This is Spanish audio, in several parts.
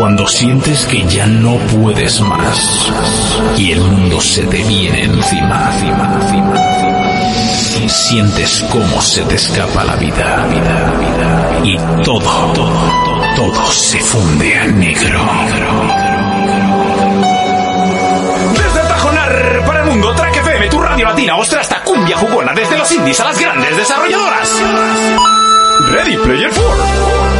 Cuando sientes que ya no puedes más y el mundo se te viene encima, encima, encima, sientes cómo se te escapa la vida, vida, vida. Y todo, todo, todo, todo se funde a negro. Desde Tajonar para el mundo, Track FM, tu radio latina, ostra hasta cumbia jugona, desde los indies a las grandes desarrolladoras. Ready Player 4.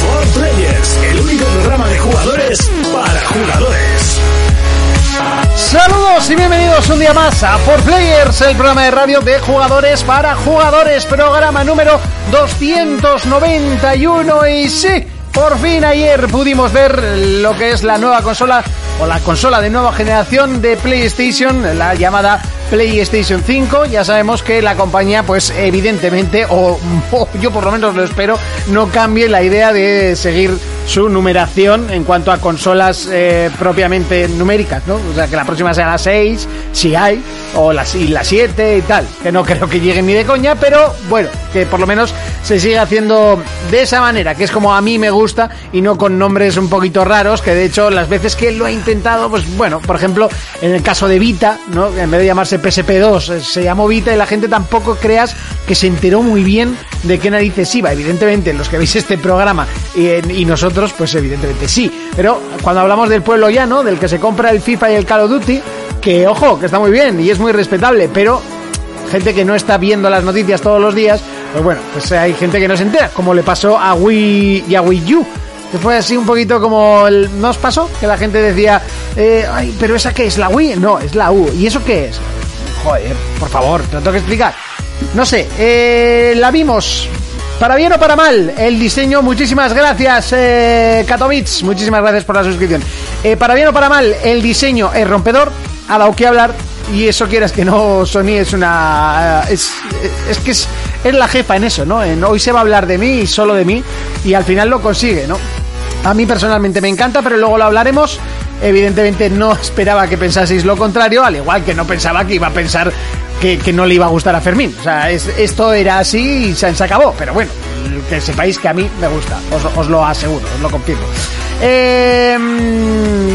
For Players, el único programa de jugadores para jugadores. Saludos y bienvenidos un día más a For Players, el programa de radio de jugadores para jugadores, programa número 291 y sí, por fin ayer pudimos ver lo que es la nueva consola o la consola de nueva generación de PlayStation, la llamada PlayStation 5. Ya sabemos que la compañía, pues evidentemente, o, yo por lo menos lo espero, no cambie la idea de seguir su numeración en cuanto a consolas eh, propiamente numéricas, ¿no? O sea, que la próxima sea la 6, si hay, o la, y la 7 y tal, que no creo que lleguen ni de coña, pero bueno, que por lo menos se siga haciendo de esa manera, que es como a mí me gusta y no con nombres un poquito raros, que de hecho las veces que lo ha intentado, pues bueno, por ejemplo, en el caso de Vita, ¿no? En vez de llamarse PSP2, eh, se llamó Vita y la gente tampoco creas que se enteró muy bien de qué narices iba. Evidentemente, los que veis este programa y, nosotros, pues evidentemente sí. Pero cuando hablamos del pueblo llano, del que se compra el FIFA y el Call of Duty, que ojo, que está muy bien y es muy respetable, pero gente que no está viendo las noticias todos los días, pues bueno, pues hay gente que no se entera, como le pasó a Wii y a Wii U. Que fue así un poquito como el, ¿no os pasó? Que la gente decía, eh, ay, pero esa qué es la Wii, no, es la U. ¿Y eso qué es? Joder, por favor, te lo tengo que explicar. No sé, eh, la vimos para bien o para mal, el diseño, muchísimas gracias, eh, Katowice, muchísimas gracias por la suscripción. Eh, para bien o para mal, el diseño es rompedor, ha dado que hablar, y eso quieras que no, Sony es una. Es, es que es, es la jefa en eso, ¿no? En, hoy se va a hablar de mí y solo de mí, y al final lo consigue, ¿no? A mí personalmente me encanta, pero luego lo hablaremos. Evidentemente no esperaba que pensaseis lo contrario, al igual que no pensaba que iba a pensar que, que no le iba a gustar a Fermín. O sea, es, esto era así y se, se, acabó. Pero bueno, que sepáis que a mí me gusta, os, os lo aseguro, os lo confirmo. Eh,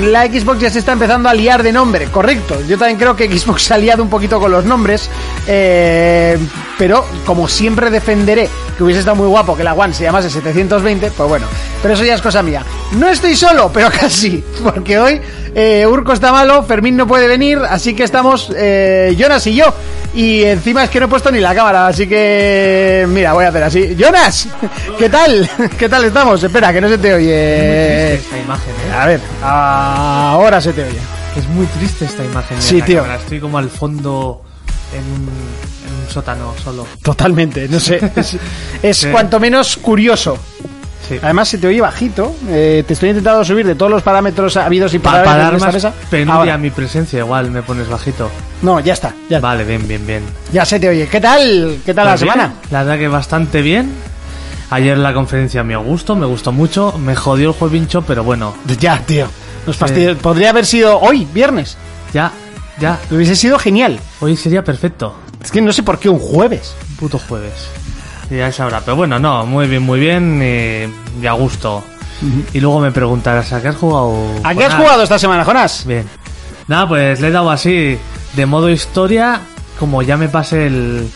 la Xbox ya se está empezando a liar de nombre, correcto. Yo también creo que Xbox se ha liado un poquito con los nombres. Eh, pero como siempre defenderé que hubiese estado muy guapo que la One se llamase 720, pues bueno, pero eso ya es cosa mía. No estoy solo, pero casi, porque hoy eh, Urco está malo, Fermín no puede venir, así que estamos eh, Jonas y yo. Y encima es que no he puesto ni la cámara, así que mira, voy a hacer así. Jonas, ¿qué tal? ¿Qué tal estamos? Espera, que no se te oye. esta imagen, ¿eh? A ver, ahora se te oye. Es muy triste esta imagen. Sí, tío. Cámara. Estoy como al fondo en un, en un sótano solo. Totalmente, no sé. Es, es Sí. cuanto menos curioso. Sí. Además, se te oye bajito. Eh, te estoy intentando subir de todos los parámetros habidos y para dar más mesa. penuria Ahora. mi presencia, igual me pones bajito. No, ya está. Ya, Vale, bien, bien, bien. ya se te oye. ¿Qué tal? ¿Qué tal la Pues bien, semana? La verdad que bastante bien. Ayer la conferencia me gustó, me gustó mucho. Me jodió el juevincho, pero bueno, Ya, tío. Nos fastidió. Podría haber sido hoy, viernes. ya, ya. Hubiese sido genial. Hoy sería perfecto. Es que no sé por qué un jueves. Puto jueves. Ya es ahora. Pero bueno, no, muy bien, muy bien. Y, y a gusto. Y luego me preguntarás, ¿a qué has jugado? ¿A Pues qué has nada, jugado esta semana, Jonás? Bien. Nada, pues le he dado así, de modo historia, como ya me pasé el,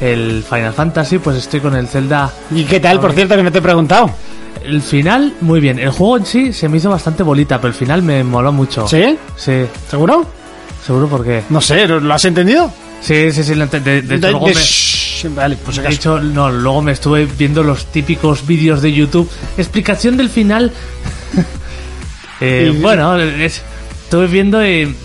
el Final Fantasy, pues estoy con el Zelda. ¿Y qué tal, por cierto, que no te he preguntado? El final, muy bien. El juego en sí se me hizo bastante bolita, pero el final me moló mucho. ¿Sí? Sí. ¿Seguro? ¿Seguro por qué? No sé, ¿lo has entendido? Sí, sí, sí. De, de hecho, luego me- shh, vale, pues de hecho, no, luego me estuve viendo los típicos vídeos de YouTube. Explicación del final. Eh, bueno, es- estuve viendo y...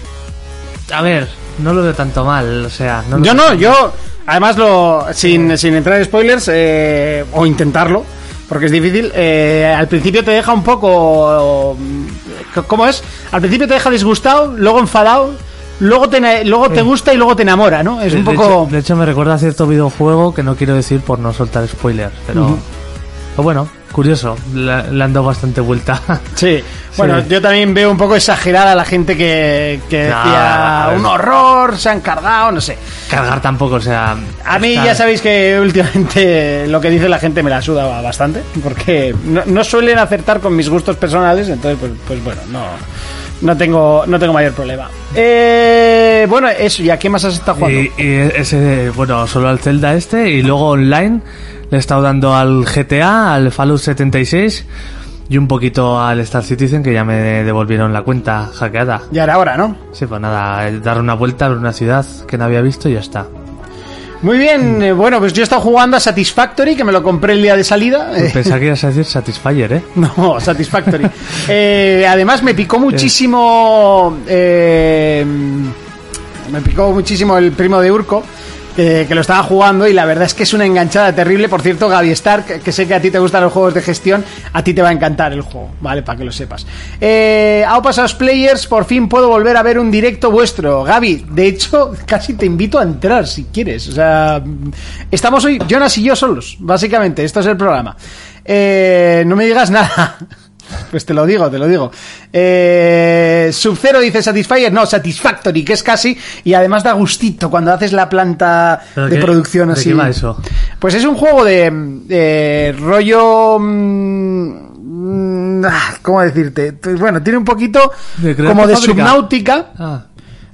A ver, no lo veo tanto mal, o sea... No Yo no, yo, además, lo sin, sin entrar en spoilers, eh, o intentarlo, porque es difícil, eh, al principio te deja un poco... ¿Cómo es? Al principio te deja disgustado, luego enfadado, luego te, luego te gusta y luego te enamora, ¿no? Es De- un de poco... hecho- de hecho, me recuerda a cierto videojuego que no quiero decir por no soltar spoilers, pero... pero bueno, curioso, le, le han dado bastante vuelta. Sí, bueno, Sí. yo también veo un poco exagerada la gente que, que decía un horror, se han cargado, no sé. Cargar tampoco, o sea... A mí está- ya sabéis que últimamente lo que dice la gente me la suda bastante, porque no, no suelen acertar con mis gustos personales, entonces pues, pues bueno, no, no, tengo, no tengo mayor problema. Eh, bueno, eso, ¿y a qué más has estado jugando? Y, y ese, bueno, solo al Zelda este y luego online le he estado dando al GTA, al Fallout 76 y un poquito al Star Citizen que ya me devolvieron la cuenta hackeada. Ya era hora, ¿no? Sí, pues nada, dar una vuelta a una ciudad que no había visto y ya está. Muy bien, eh, bueno, pues yo he estado jugando a Satisfactory, que me lo compré el día de salida. eh, Pensaba que ibas a decir Satisfyer, ¿eh? No, Satisfactory. Eh, además me picó muchísimo. eh, me picó muchísimo el primo de Urco. Que, que lo estaba jugando y la verdad es que es una enganchada terrible. Por cierto, Gaby Stark, que, sé que a ti te gustan los juegos de gestión, a ti te va a encantar el juego, ¿vale? Para que lo sepas. Eh, a pasados players, por fin puedo volver a ver un directo vuestro. Gaby, de hecho, casi te invito a entrar si quieres. O sea, estamos hoy, Jonas y yo solos, básicamente. Esto es el programa. Eh, no me digas nada. Pues te lo digo, te lo digo. Eh, Sub-Zero dice Satisfyer, no, Satisfactory, que es casi, y además da gustito cuando haces la planta ¿Pero de qué- producción de así. qué va eso? Pues es un juego de, rollo... mm, ah, ¿Cómo decirte? Pues Bueno, tiene un poquito ¿De como de fábrica? subnáutica. Ah,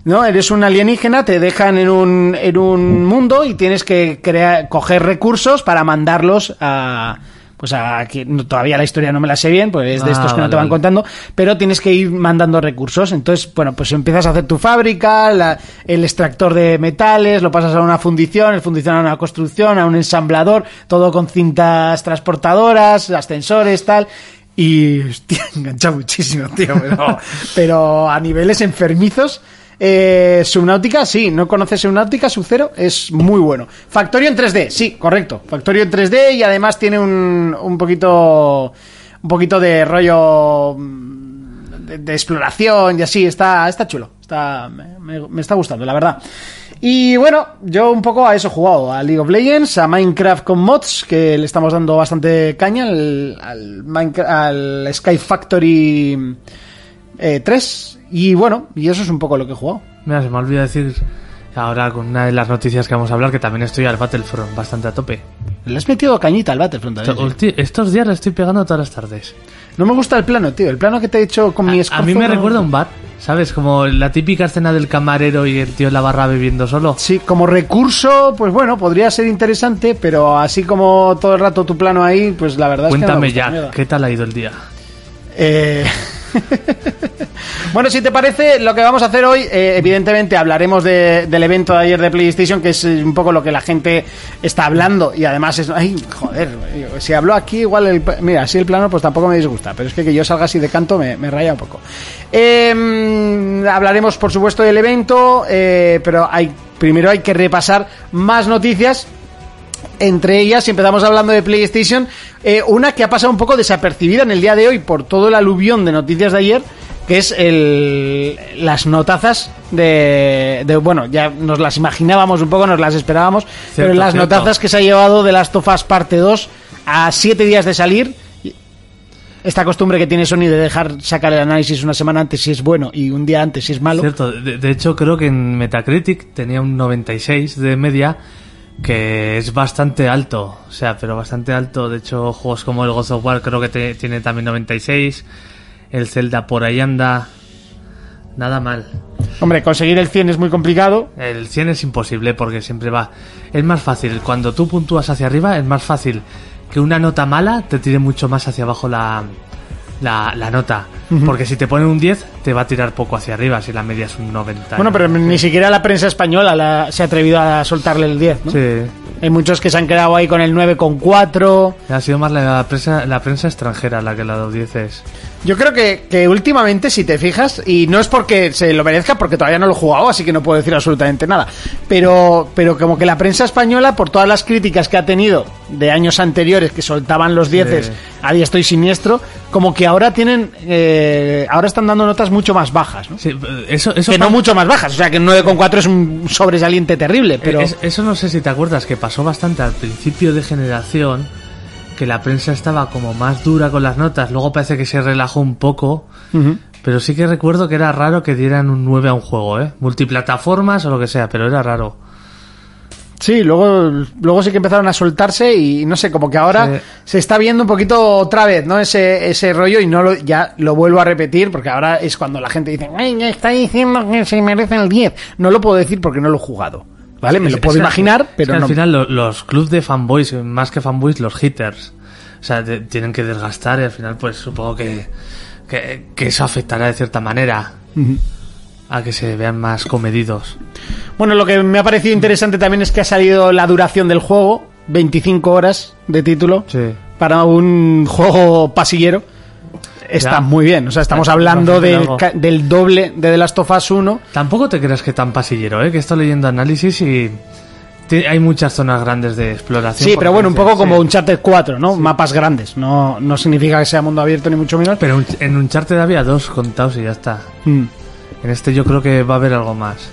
¿no? Eres un alienígena, te dejan en un, en un mundo y tienes que crear, coger recursos para mandarlos a... Pues a que no- todavía la historia no me la sé bien, pues es de Ah, estos que no te van vale. contando, pero tienes que ir mandando recursos. Entonces, bueno, pues empiezas a hacer tu fábrica, la- el extractor de metales, lo pasas a una fundición, el fundición a una construcción, a un ensamblador, todo con cintas transportadoras, ascensores, tal. Y, hostia, engancha muchísimo, tío, pero, pero a niveles enfermizos. Eh, Subnautica, sí, no conoces Subnautica, Sub-Zero, es muy bueno. Factorio en 3D, sí, correcto. Factorio en 3D y además tiene un, un poquito un poquito de rollo mm, de, exploración y así, está, está chulo. Está, me está gustando, la verdad. Y bueno, yo un poco a eso he jugado, a League of Legends, a Minecraft con mods, que le estamos dando bastante caña al, al, Minecraft- al Sky Factory eh, 3. Y bueno, y eso es un poco lo que he jugado. mira, se me olvidó decir ahora con una de las noticias que vamos a hablar que también estoy al Battlefront bastante a tope. Le has metido cañita al Battlefront. también, Estos días le estoy pegando todas las tardes. No me gusta el plano, tío. El plano que te he hecho con mi A, a mí me no- recuerda a un bar, ¿sabes? Como la típica escena del camarero y el tío en la barra bebiendo solo. Sí, como recurso, pues bueno, podría ser interesante, pero así como todo el rato tu plano ahí, pues la verdad Cuéntame es que no me gusta, ya. ¿qué tal ha ido el día? Eh, bueno, si te parece, lo que vamos a hacer hoy, eh, evidentemente hablaremos de- del evento de ayer de PlayStation, que es eh, un poco lo que la gente está hablando, y además es... Joder, si hablo aquí igual... El, mira, así el plano pues tampoco me disgusta, pero es que que yo salga así de canto me, me raya un poco. Eh, hablaremos, por supuesto, del evento, eh, pero hay primero hay que repasar más noticias entre ellas, si empezamos hablando de PlayStation, eh, una que ha pasado un poco desapercibida en el día de hoy por todo el aluvión de noticias de ayer, que es el, las notazas de, de- Bueno, ya nos las imaginábamos un poco, nos las esperábamos, pero las cierto. notazas que se ha llevado de Last of Us parte 2 a siete días de salir. Esta costumbre que tiene Sony de dejar sacar el análisis una semana antes si es bueno y un día antes si es malo. Cierto, de, de hecho creo que en Metacritic tenía un 96 de media, que es bastante alto, o sea, pero bastante alto. De hecho, juegos como el God of War creo que te- tiene también 96, el Zelda por ahí anda, nada mal. Hombre, conseguir el 100 es muy complicado. El 100 es imposible porque siempre va. Es más fácil, cuando tú puntúas hacia arriba, es más fácil que una nota mala te tire mucho más hacia abajo la, la, la nota. Porque si te ponen un 10, te va a tirar poco hacia arriba, si la media es un 90. Bueno, pero ni siquiera la prensa española la- se ha atrevido a soltarle el 10, ¿no? Sí. Hay muchos que se han quedado ahí con el 9,4. Ha sido más la prensa, la prensa extranjera la que la ha dado 10 es. Yo creo que, que últimamente, si te fijas, y no es porque se lo merezca, porque todavía no lo he jugado, así que no puedo decir absolutamente nada, pero, pero como que la prensa española, por todas las críticas que ha tenido de años anteriores que soltaban los dieces a diestro y siniestro, como que ahora tienen, eh, ahora están dando notas mucho más bajas, ¿no? Sí, eso, eso que no mucho más bajas, o sea que un 9,4 es un sobresaliente terrible, pero... Es- eso no sé si te acuerdas que pasó bastante al principio de generación, que la prensa estaba como más dura con las notas, luego parece que se relajó un poco, pero sí que recuerdo que era raro que dieran un 9 a un juego, ¿eh? Multiplataformas o lo que sea, pero era raro. Sí, luego, luego sí que empezaron a soltarse y no sé, como que ahora Sí. se está viendo un poquito otra vez, ¿no? Ese, ese rollo y no lo, ya lo vuelvo a repetir porque ahora es cuando la gente dice, ay, ya está diciendo que se merecen el 10. No lo puedo decir porque no lo he jugado, ¿vale? Me lo puedo que- imaginar, es pero que no. al final lo- los clubs de fanboys, más que fanboys, los hitters, o sea, te- tienen que desgastar y al final pues supongo que, que, que eso afectará de cierta manera a que se vean más comedidos. Bueno, lo que me ha parecido interesante también es que ha salido la duración del juego, 25 horas de título, Sí. para un juego pasillero. Está Ya. muy bien, o sea, estamos Ya, hablando del, del doble de The Last of Us 1. Tampoco te creas que tan pasillero, ¿eh? que estoy leyendo análisis y hay muchas zonas grandes de exploración. Sí, pero bueno, un poco como sí. Uncharted 4, ¿no? Mapas grandes. No, no significa que sea mundo abierto ni mucho menos. Pero un- en Uncharted había dos contados y ya está. Mm. En este yo creo que va a haber algo más.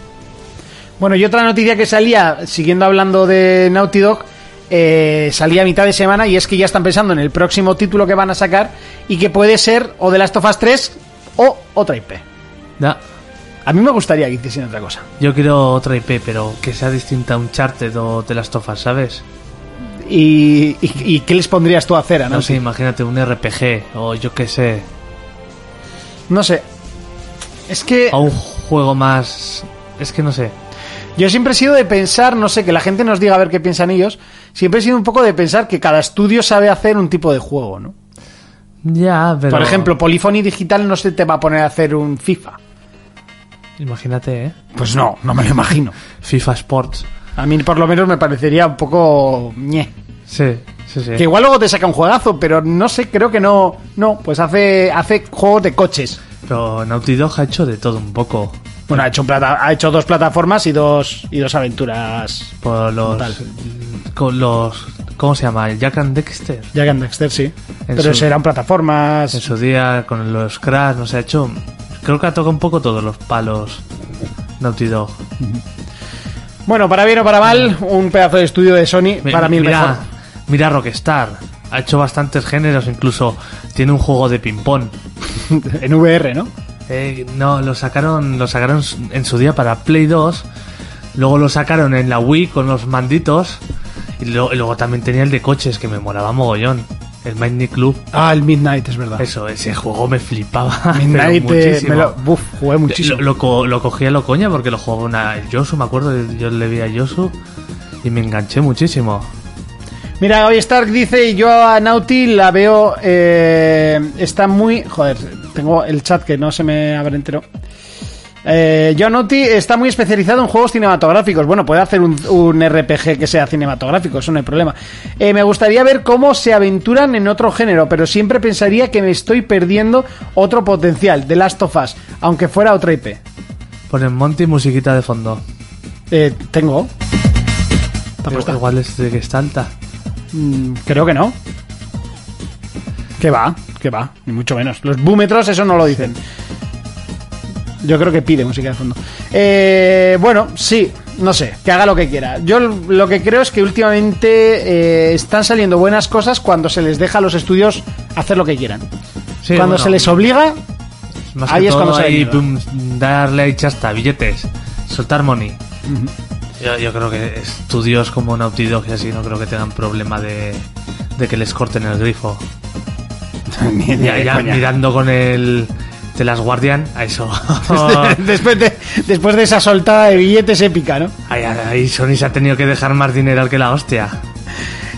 Bueno, y otra noticia que salía, siguiendo hablando de Naughty Dog, eh, salía a mitad de semana y es que ya están pensando en el próximo título que van a sacar y que puede ser o The Last of Us 3 o otra IP. Ya. A mí me gustaría que hiciesen otra cosa. Yo quiero otra IP, pero que sea distinta a Uncharted o The Last of Us, ¿sabes? ¿Y, y, y qué les pondrías tú a hacer a No sé, imagínate un RPG o yo qué sé. No sé. Es que O un juego más... Es que no sé. yo siempre he sido de pensar, no sé, que la gente nos diga a ver qué piensan ellos. Siempre he sido un poco de pensar que cada estudio sabe hacer un tipo de juego, ¿no? Ya, pero... Por ejemplo, Polyphony Digital no se te va a poner a hacer un FIFA. Imagínate, ¿eh? Pues no, no me lo imagino. FIFA Sports. A mí por lo menos me parecería un poco... ñe. Sí, sí, sí. Que igual luego te saca un juegazo, pero no sé, creo que no... No, pues hace, hace juegos de coches. Pero Naughty Dog ha hecho de todo un poco. Bueno, ha hecho, plata- ha hecho dos plataformas y dos, y dos aventuras. Por los... Con los... ¿Cómo se llama? Jack and Dexter. Jack and Dexter, sí. En Pero su- serán plataformas... En su día, con los Crash, no sé, ha hecho... Creo que ha tocado un poco todos los palos Naughty Dog. Bueno, para bien o para mal, un pedazo de estudio de Sony, Mi- para mí el mira, mejor. Mira Rockstar. Ha hecho bastantes géneros, incluso tiene un juego de ping-pong. en VR, ¿no? Eh, no, lo sacaron, lo sacaron en su día para Play 2. Luego lo sacaron en la Wii con los manditos. Y, lo- y luego también tenía el de coches que me molaba mogollón. El Mighty Club. Ah, el Midnight, es verdad. Eso, ese juego me flipaba. Midnight, eh, me lo, buf, jugué muchísimo. Lo, lo, lo cogía lo coña porque lo jugaba una Yosu, me acuerdo, yo le vi a Yosu y me enganché muchísimo. Mira, hoy Stark dice, yo a Naughty la veo, eh, está muy... Joder, tengo el chat que no se me abre entero. Eh, yo a Naughty está muy especializado en juegos cinematográficos. Bueno, puede hacer un, un RPG que sea cinematográfico, eso no hay problema. Eh, me gustaría ver cómo se aventuran en otro género, pero siempre pensaría que me estoy perdiendo otro potencial, The Last of Us, aunque fuera otra IP. Ponen Monty musiquita de fondo. Eh, tengo. Igual es de que está alta. Mm, creo que no. Que va, que va, ni mucho menos. Los búmetros eso no lo dicen. Yo creo que pide música de fondo. Eh, bueno, sí, no sé, que haga lo que quiera. Yo lo que creo es que últimamente eh, están saliendo buenas cosas cuando se les deja a los estudios hacer lo que quieran. Sí, cuando bueno, se les obliga, más ahí que es todo cuando ahí, mierda. pum, darle ahí chasta, billetes, soltar money. Yo, yo creo que estudios como Naughty Dog y así no creo que tengan problema de, de que les corten el grifo. Ni de Ya, ya coña. mirando con el de las Guardian, a eso. después, de, después de esa soltada de billetes épica, ¿no? ahí, ahí Sony se ha tenido que dejar más dinero que la hostia.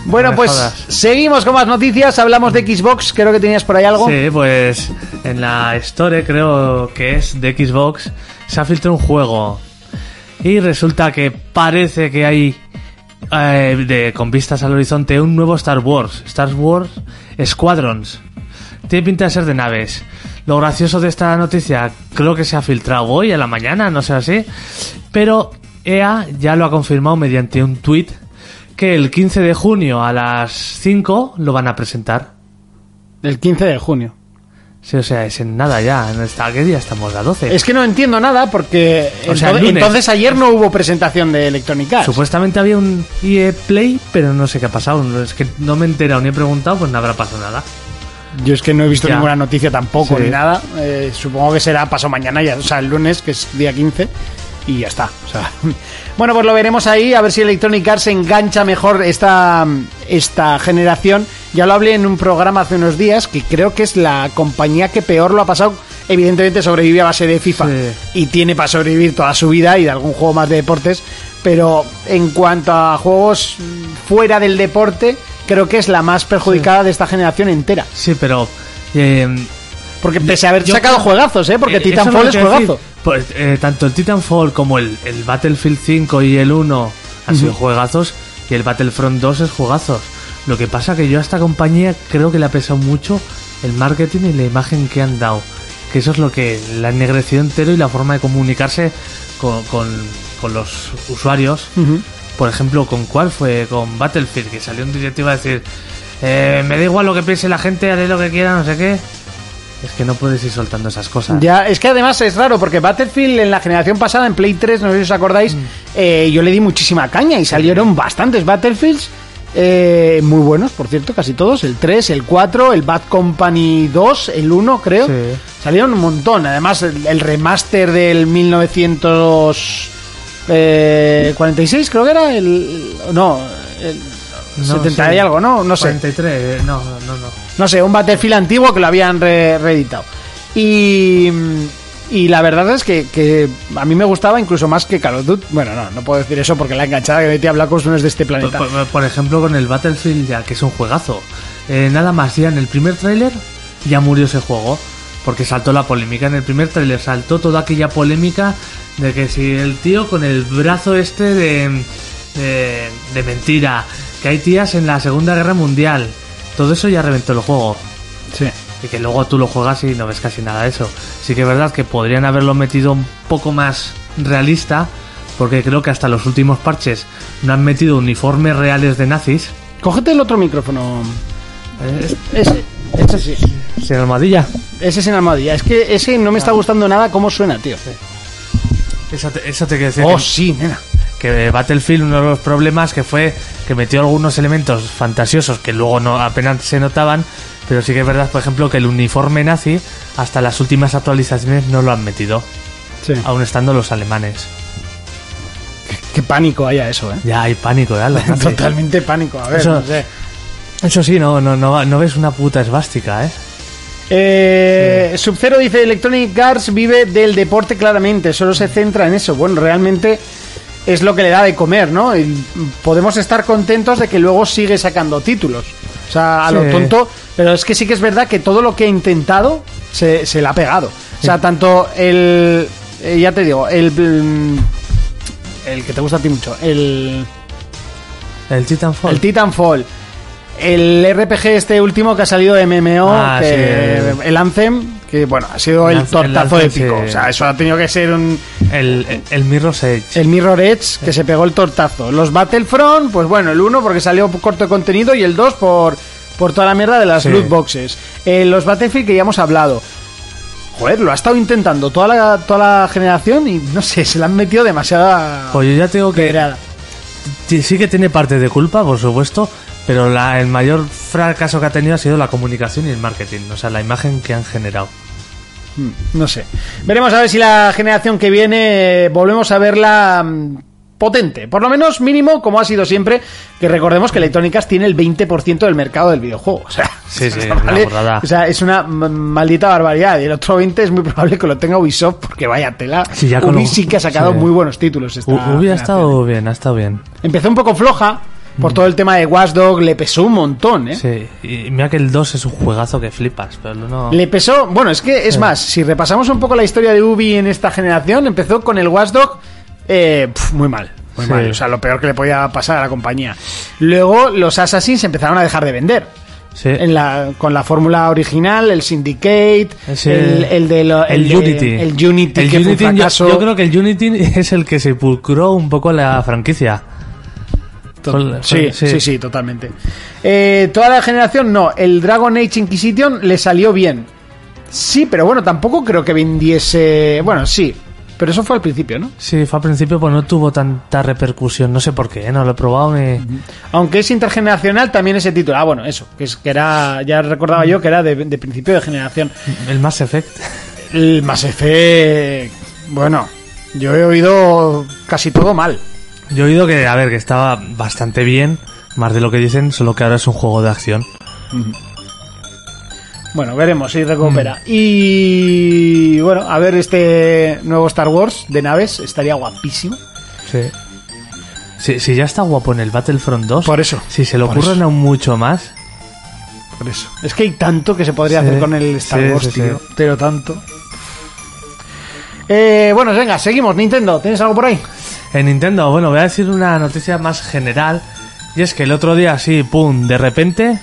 Bueno, pues jodas. seguimos con más noticias. Hablamos de Xbox. Creo que tenías por ahí algo. Sí, pues en la Store, creo que es de Xbox, se ha filtrado un juego. Y resulta que parece que hay, eh, de, con vistas al horizonte, un nuevo Star Wars. Star Wars Squadrons. Tiene pinta de ser de naves. Lo gracioso de esta noticia, creo que se ha filtrado hoy a la mañana, no sé así. Pero EA ya lo ha confirmado mediante un tweet que el 15 de junio a las 5 lo van a presentar. El 15 de junio. Sí, o sea, es en nada ya. ¿En esta, ¿Qué día estamos? ¿La 12? Es que no entiendo nada porque O sea, entonces, ayer no hubo presentación de Electronic Arts. Supuestamente había un EA Play, pero no sé qué ha pasado. Es que no me he enterado ni he preguntado, pues no habrá pasado nada. Yo es que no he visto Ya. ninguna noticia tampoco Sí. ni nada. Eh, supongo que será paso mañana, ya, o sea, el lunes, que es día 15, y ya está. O sea, bueno, pues lo veremos ahí, a ver si Electronic Arts engancha mejor esta, esta generación. Ya lo hablé en un programa hace unos días, que creo que es la compañía que peor lo ha pasado. Evidentemente sobrevive a base de FIFA Sí. y tiene para sobrevivir toda su vida y de algún juego más de deportes. Pero en cuanto a juegos fuera del deporte, creo que es la más perjudicada de esta generación entera. Sí, pero... eh, Porque pese a haber Yo sacado creo- juegazos, ¿eh? Porque eh, Titanfall es decir. juegazo. Pues, eh, tanto el Titanfall como el, el Battlefield 5 y el 1 han sido juegazos y el Battlefront 2 es juegazos. Lo que pasa que yo a esta compañía creo que le ha pesado mucho el marketing y la imagen que han dado. Que eso es lo que la ennegrecido entero y la forma de comunicarse con, con, con los usuarios. Por ejemplo, ¿con cuál fue? Con Battlefield, que salió un directivo a decir, eh, me da igual lo que piense la gente, haré lo que quiera, no sé qué. Es que no puedes ir soltando esas cosas. Ya, es que además es raro, porque Battlefield en la generación pasada, en Play 3, no sé si os acordáis, eh, yo le di muchísima caña y salieron bastantes Battlefields. Eh, muy buenos, por cierto, casi todos. El 3, el 4, el Bad Company 2, el 1, creo. Sí. Salieron un montón. Además, el, el remaster del 1946, creo que era. El, no, el No 70 sé. y algo, ¿no? No sé. 43, eh, no, no, no. No sé, un Battlefield antiguo que lo habían re- reeditado. Y, y la verdad es que, que a mí me gustaba incluso más que Call of Duty. Bueno, no, no puedo decir eso porque la enganchada que metía Black Ops no es de este Por, planeta. por- por ejemplo, con el Battlefield, ya que es un juegazo. Eh, nada más, ya en el primer tráiler ya murió ese juego. Porque saltó la polémica. En el primer tráiler saltó toda aquella polémica de que si el tío con el brazo este de, de, de mentira, que hay tías en la Segunda Guerra Mundial. Todo eso ya reventó el juego. Sí. Y que luego tú lo juegas y no ves casi nada de eso. Sí que es verdad que podrían haberlo metido un poco más realista, porque creo que hasta los últimos parches no han metido uniformes reales de nazis. Cógete el otro micrófono. Eh, Ese, ese sí. sin armadilla. Ese es en armadilla. Es que ese no me está gustando nada cómo suena, tío. Eso te, eso te quiero decir. Oh, que- sí, nena. Que Battlefield uno de los problemas que fue que metió algunos elementos fantasiosos que luego no apenas se notaban pero sí que es verdad por ejemplo que el uniforme nazi hasta las últimas actualizaciones no lo han metido Sí. aún estando los alemanes Qué pánico haya eso, eh. ya hay pánico ya. Totalmente pánico. A ver, Eso- no sé. eso sí no no no no ves una puta esvástica eh Eh, Sub-Zero dice Electronic Arts vive del deporte claramente, solo se centra en eso. Bueno, realmente es lo que le da de comer, ¿no? Y podemos estar contentos de que luego sigue sacando títulos. O sea, a lo tonto, pero es que sí que es verdad que todo lo que ha intentado se, se le ha pegado. O sea, tanto el... eh, ya te digo, el... mm, El que te gusta a ti mucho, el... el Titanfall El Titanfall. El RPG este último que ha salido de MMO, Ah, que- sí. el Anthem, que bueno, ha sido El tortazo el épico. O sea, eso ha tenido que ser un, el, el, el Mirror's Edge el Mirror Edge que se pegó el tortazo. Los Battlefront, pues bueno, el 1 porque salió corto de contenido y el 2 por, por toda la mierda de las Sí. loot boxes. Eh, los Battlefield que ya hemos hablado. Joder, lo ha estado intentando toda la, toda la generación y no sé, se le han metido demasiada pues yo ya tengo que pedrada. Sí, que tiene parte de culpa, por supuesto, pero la- el mayor fracaso que ha tenido ha sido la comunicación y el marketing, o sea, la imagen que han generado. No sé. Veremos a ver si la generación que viene eh, volvemos a verla mm, potente. Por lo menos mínimo, como ha sido siempre, que recordemos que Electronic Arts tiene el 20% del mercado del videojuego. O sea, Sí, sí, ¿vale? una burrada. O sea, es una maldita barbaridad. Y el otro 20 es muy probable que lo tenga Ubisoft, porque vaya tela. Sí, ya con Ubi lo- sí que ha sacado sí. muy buenos títulos. Esta ha estado bien, ha estado bien. Empezó un poco floja, por todo el tema de Watchdog, le pesó un montón, ¿eh? Sí, y mira que el 2 es un juegazo que flipas, pero el 1... Le pesó, bueno, es que es más, si repasamos un poco la historia de Ubi en esta generación, empezó con el Watchdog eh, pf, muy mal, muy Sí. mal, o sea, lo peor que le podía pasar a la compañía. Luego los Assassins empezaron a dejar de vender. Sí. En la, con la fórmula original, el Syndicate, el, el de lo- el Unity. el Unity, El que fue un Unity, yo- creo que el Unity es el que sepulcró un poco la franquicia. Sí, sí, sí, totalmente. Eh, toda la generación no. El Dragon Age Inquisition le salió bien. Sí, pero bueno, tampoco creo que vendiese. Bueno, sí. Pero eso fue al principio, ¿no? Sí, fue al principio, pues no tuvo tanta repercusión. No sé por qué, ¿eh? no lo he probado. Me... Aunque es intergeneracional, también ese título. Ah, bueno, eso. Que, es, que era. Ya recordaba yo que era de, de principio de generación. El Mass Effect. El Mass Effect. Bueno, yo he oído casi todo mal. Yo he oído que, a ver, que estaba bastante bien, más de lo que dicen, solo que ahora es un juego de acción. Bueno, veremos si Mm. recupera. Y bueno, a ver este nuevo Star Wars de naves. Estaría guapísimo. Sí. Si, si ya está guapo en el Battlefront 2, Por eso, si se por ocurren aún mucho más, Por eso. Es que hay tanto que se podría Sí, hacer con el Star sí, Wars, sí, tío. Pero tanto. Eh, bueno, venga, seguimos. Nintendo, ¿tienes algo por ahí? En Nintendo, bueno, voy a decir una noticia más general. Y es que el otro día, así, pum, de repente,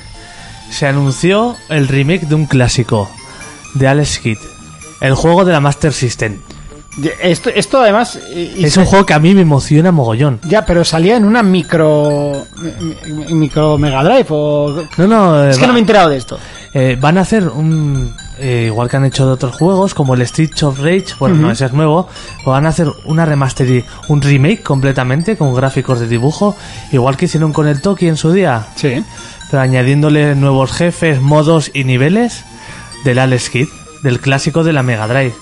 se anunció el remake de un clásico, de Alex Kidd. El juego de la Master System. Esto, esto además. eh, y Es un juego que a mí me emociona mogollón. Ya, pero salía en una micro. mi- mi- Micro Mega Drive o. No, no, eh, Es que no me he enterado de esto. eh, van a hacer un... eh, igual que han hecho de otros juegos, como el Street of Rage, bueno, no, ese es nuevo, pues van a hacer una remaster un remake completamente con gráficos de dibujo, igual que hicieron con el Toki en su día. Sí. Pero añadiéndole nuevos jefes, modos y niveles del Alex Kidd, del clásico de la Mega Drive.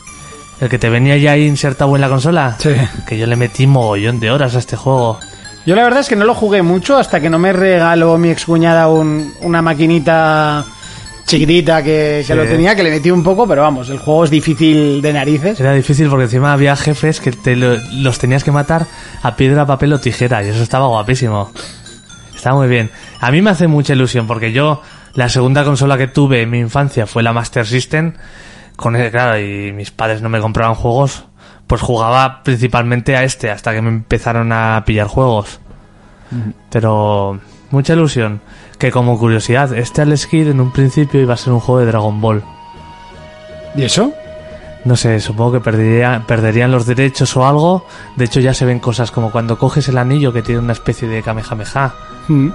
El que te venía ya insertado en la consola. Sí. Que yo le metí mogollón de horas a este juego. Yo la verdad es que no lo jugué mucho hasta que no me regaló mi excuñada un, una maquinita chiquitita que, Sí. lo tenía, que le metí un poco, pero vamos, el juego es difícil de narices. Era difícil porque encima había jefes que te lo- los tenías que matar a piedra, papel o tijera. Y eso estaba guapísimo. Estaba muy bien. A mí me hace mucha ilusión porque yo, la segunda consola que tuve en mi infancia fue la Master System. Con el, claro, y mis padres no me compraban juegos. Pues jugaba principalmente a este hasta que me empezaron a pillar juegos. Pero mucha ilusión. Que como curiosidad, este Alex Kidd en un principio iba a ser un juego de Dragon Ball. ¿Y eso? No sé, supongo que perdería, perderían los derechos o algo. De hecho, ya se ven cosas como cuando coges el anillo que tiene una especie de Kamehameha. Mm,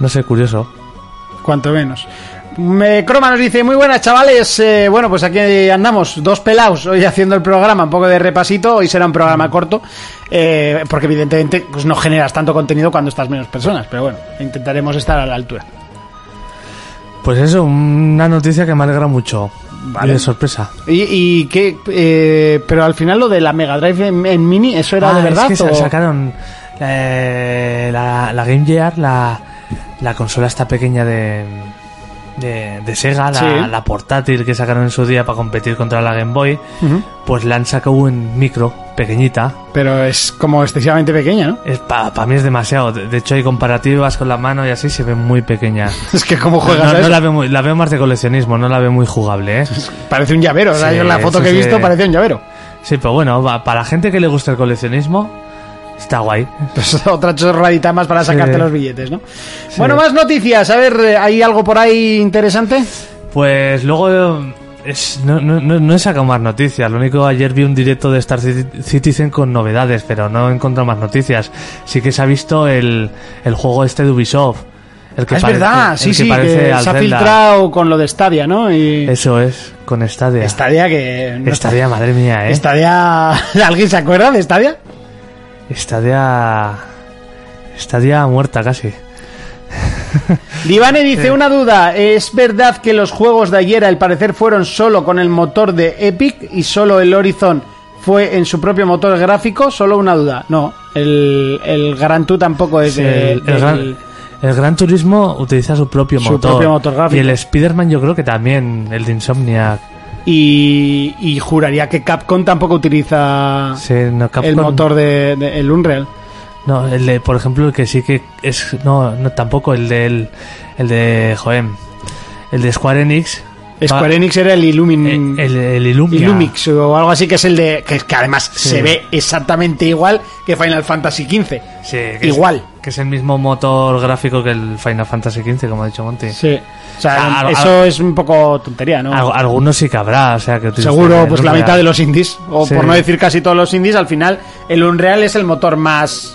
No sé, curioso. cuanto menos. Me, Croma nos dice, muy buenas chavales, Eh, bueno pues aquí andamos, dos pelados hoy haciendo el programa, un poco de repasito, hoy será un programa corto, eh, porque evidentemente pues no generas tanto contenido cuando estás menos personas, pero bueno, intentaremos estar a la altura. Pues eso, una noticia que me alegra mucho. Vale. De sorpresa. Y, y que, eh, pero al final lo de la Mega Drive en, en mini, ¿eso era Ah, de verdad? Es que o- sa- sacaron la, la Game Gear, la, la consola esta pequeña de, de, de Sega, la, Sí. la portátil que sacaron en su día para competir contra la Game Boy, pues la han sacado en micro, pequeñita. Pero es como excesivamente pequeña, ¿no? Es para mí es demasiado. De, hecho, hay comparativas con la mano y así se ve muy pequeña. Es que como juegas No, la, veo muy- la veo más de coleccionismo, no la veo muy jugable, ¿eh? Parece un llavero, o sea, Sí, yo en la foto que he visto parece un llavero. Sí, pero bueno, para la gente que le gusta el coleccionismo, está guay. Pues otra chorradita más para Sí. sacarte los billetes, ¿no? Bueno, más noticias. A ver, eh, ¿hay algo por ahí interesante? Pues luego eh, es- no, no, no- he sacado más noticias. Lo único, ayer vi un directo de Star Citi- Citizen con novedades, pero no he encontrado más noticias. Sí que se ha visto el, el juego este de Ubisoft. El que Ah, es parece- verdad, el sí, que sí, que se ha filtrado con lo de Stadia, ¿no? Y Eso es, con Stadia. Stadia que... no Stadia, madre mía, ¿eh? Stadia... ¿Alguien se acuerda de Stadia? Stadia... Stadia muerta casi. Divane dice una duda, ¿es verdad que los juegos de ayer al parecer fueron solo con el motor de Epic y solo el Horizon fue en su propio motor gráfico? Solo una duda. No, el, el Gran Tour tampoco es de- el, el del- gran, el Gran Turismo utiliza su propio Su motor. propio motor gráfico. Y el Spider-Man yo creo que también, el de Insomniac. Y, y juraría que Capcom tampoco utiliza Sí, no, Capcom- el motor de, de- el Unreal. No, el de, por ejemplo, el que sí que es. No, no tampoco, el del. El de. Joem. El de Square Enix. Square va- Enix era el Illumin... El, el, el. Illumix o algo así que es el de que, que además Sí. se ve exactamente igual que Final Fantasy XV. Sí, que es- Igual. que es el mismo motor gráfico que el Final Fantasy XV, como ha dicho Monty. Sí. O sea, eso es un poco tontería, ¿no? Al- algunos sí que habrá, o sea que Seguro, pues la Unreal. mitad de los indies, o Sí. por no decir casi todos los indies, al final el Unreal es el motor más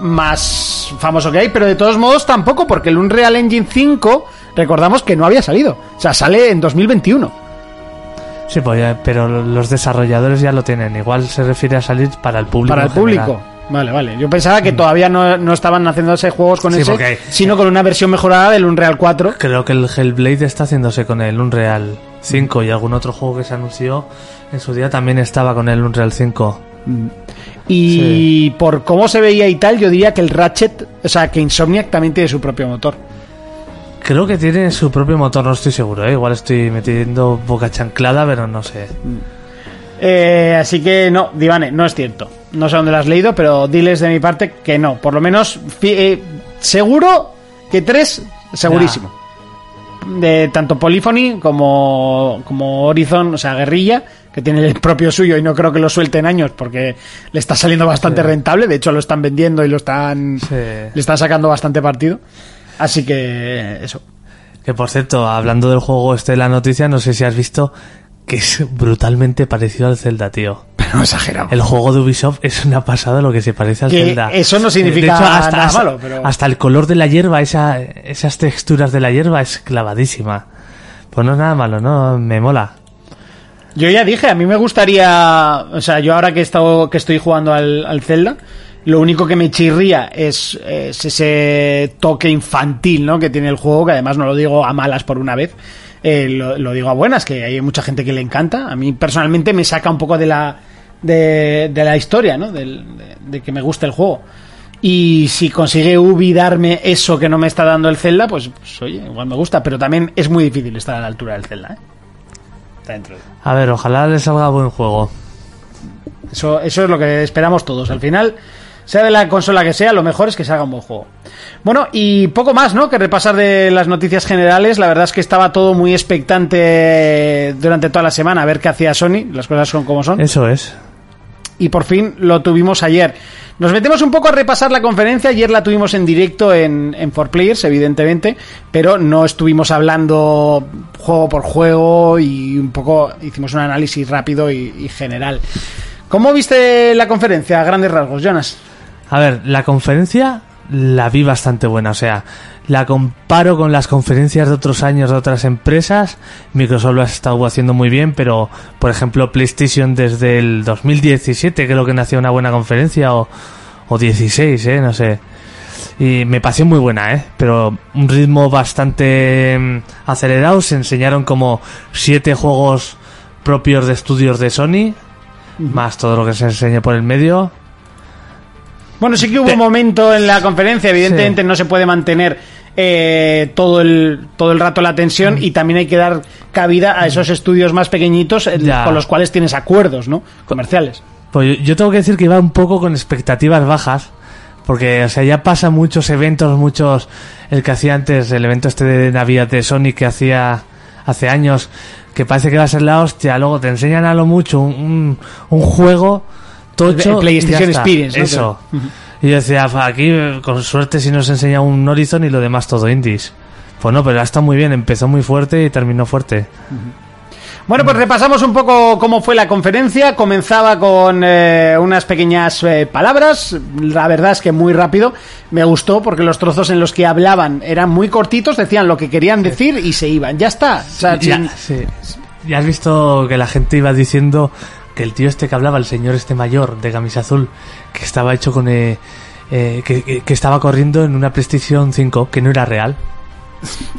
más famoso que hay, pero de todos modos tampoco, porque el Unreal Engine 5, recordamos que no había salido, o sea, sale en 2021. Sí, pues ya- pero los desarrolladores ya lo tienen. Igual se refiere a salir para el público. para el general. público. Vale, vale. Yo pensaba que todavía no, no estaban haciéndose juegos con Sí, ese, porque- sino con una versión mejorada del Unreal 4. Creo que el Hellblade está haciéndose con el Unreal 5 y algún otro juego que se anunció en su día también estaba con el Unreal 5. Y por cómo se veía y tal, yo diría que el Ratchet, o sea, que Insomniac también tiene su propio motor. Creo que tiene su propio motor, no estoy seguro, ¿eh? igual estoy metiendo boca chanclada, pero no sé. Eh, así que no, Divane, no es cierto. No sé dónde lo has leído, pero diles de mi parte que no. Por lo menos, eh, seguro que tres, segurísimo. De tanto Polyphony como, como Horizon, o sea, Guerrilla, que tiene el propio suyo y no creo que lo suelte en años porque le está saliendo bastante Sí. rentable. De hecho, lo están vendiendo y lo están, Sí. le están sacando bastante partido. Así que eso. Que por cierto, hablando del juego este de la noticia, no sé si has visto que es brutalmente parecido al Zelda, tío. Pero exagerado. El juego de Ubisoft es una pasada lo que se parece al Que Zelda. eso no significa De nada hasta, malo, pero- hasta el color de la hierba, esa, esas texturas de la hierba es clavadísima. Pues no es nada malo, ¿no? Me mola. Yo ya dije, a mí me gustaría, o sea, yo ahora que he estado, que estoy jugando al, al Zelda, lo único que me chirría es, es ese toque infantil, ¿no? Que tiene el juego, que además no lo digo a malas por una vez, eh, lo, lo digo a buenas, que hay mucha gente que le encanta. A mí personalmente me saca un poco de la, de, de la historia, ¿no? De, de que me guste el juego. Y si consigue Ubi darme eso que no me está dando el Zelda, pues, pues, oye, igual me gusta, pero también es muy difícil estar a la altura del Zelda, ¿eh? Está dentro de... A ver, ojalá le salga buen juego. Eso, eso es lo que esperamos todos. Al final, sea de la consola que sea, lo mejor es que salga un buen juego. Bueno, y poco más, ¿no? Que repasar de las noticias generales. La verdad es que estaba todo muy expectante durante toda la semana a ver qué hacía Sony. Las cosas son como son. Eso es. Y por fin lo tuvimos ayer. Nos metemos un poco a repasar la conferencia. Ayer la tuvimos en directo en, en 4Players, evidentemente. Pero no estuvimos hablando juego por juego y un poco hicimos un análisis rápido y, y general. ¿Cómo viste la conferencia a grandes rasgos, Jonas? A ver, la conferencia la vi bastante buena, o sea, la comparo con las conferencias de otros años de otras empresas. Microsoft lo ha estado haciendo muy bien, pero por ejemplo PlayStation desde el 2017 creo que nació una buena conferencia o, o 16, eh, no sé. Y me pareció muy buena, ¿eh? Pero un ritmo bastante mm, acelerado. Se enseñaron como siete juegos propios de estudios de Sony, más todo lo que se enseñó por el medio. Bueno, sí que hubo un momento en la conferencia, evidentemente Sí. no se puede mantener eh, todo, el, todo el rato la tensión Mm. y también hay que dar cabida a esos estudios más pequeñitos Ya. con los cuales tienes acuerdos, ¿no? Comerciales. Pues yo, tengo que decir que iba un poco con expectativas bajas. Porque, o sea, ya pasan muchos eventos, muchos. El que hacía antes, el evento este de Navidad de Sony que hacía hace años, que parece que va a ser la hostia. Luego te enseñan a lo mucho un, un, un juego tocho. El PlayStation y. Experience, ¿no? Eso. Y yo decía, "Fa, aquí con suerte si nos enseña un Horizon y lo demás todo indies. Pues no, pero ha estado muy bien. Empezó muy fuerte y terminó fuerte. Bueno, pues repasamos un poco cómo fue la conferencia. Comenzaba con eh, unas pequeñas eh, palabras. La verdad es que muy rápido. Me gustó porque los trozos en los que hablaban eran muy cortitos, decían lo que querían decir y se iban. Ya está. O sea, Ya, sin- sí. Ya has visto que la gente iba diciendo que el tío este que hablaba, el señor este mayor de camisa azul, que estaba hecho con... eh, eh, que, que- que estaba corriendo en una PlayStation 5, que no era real.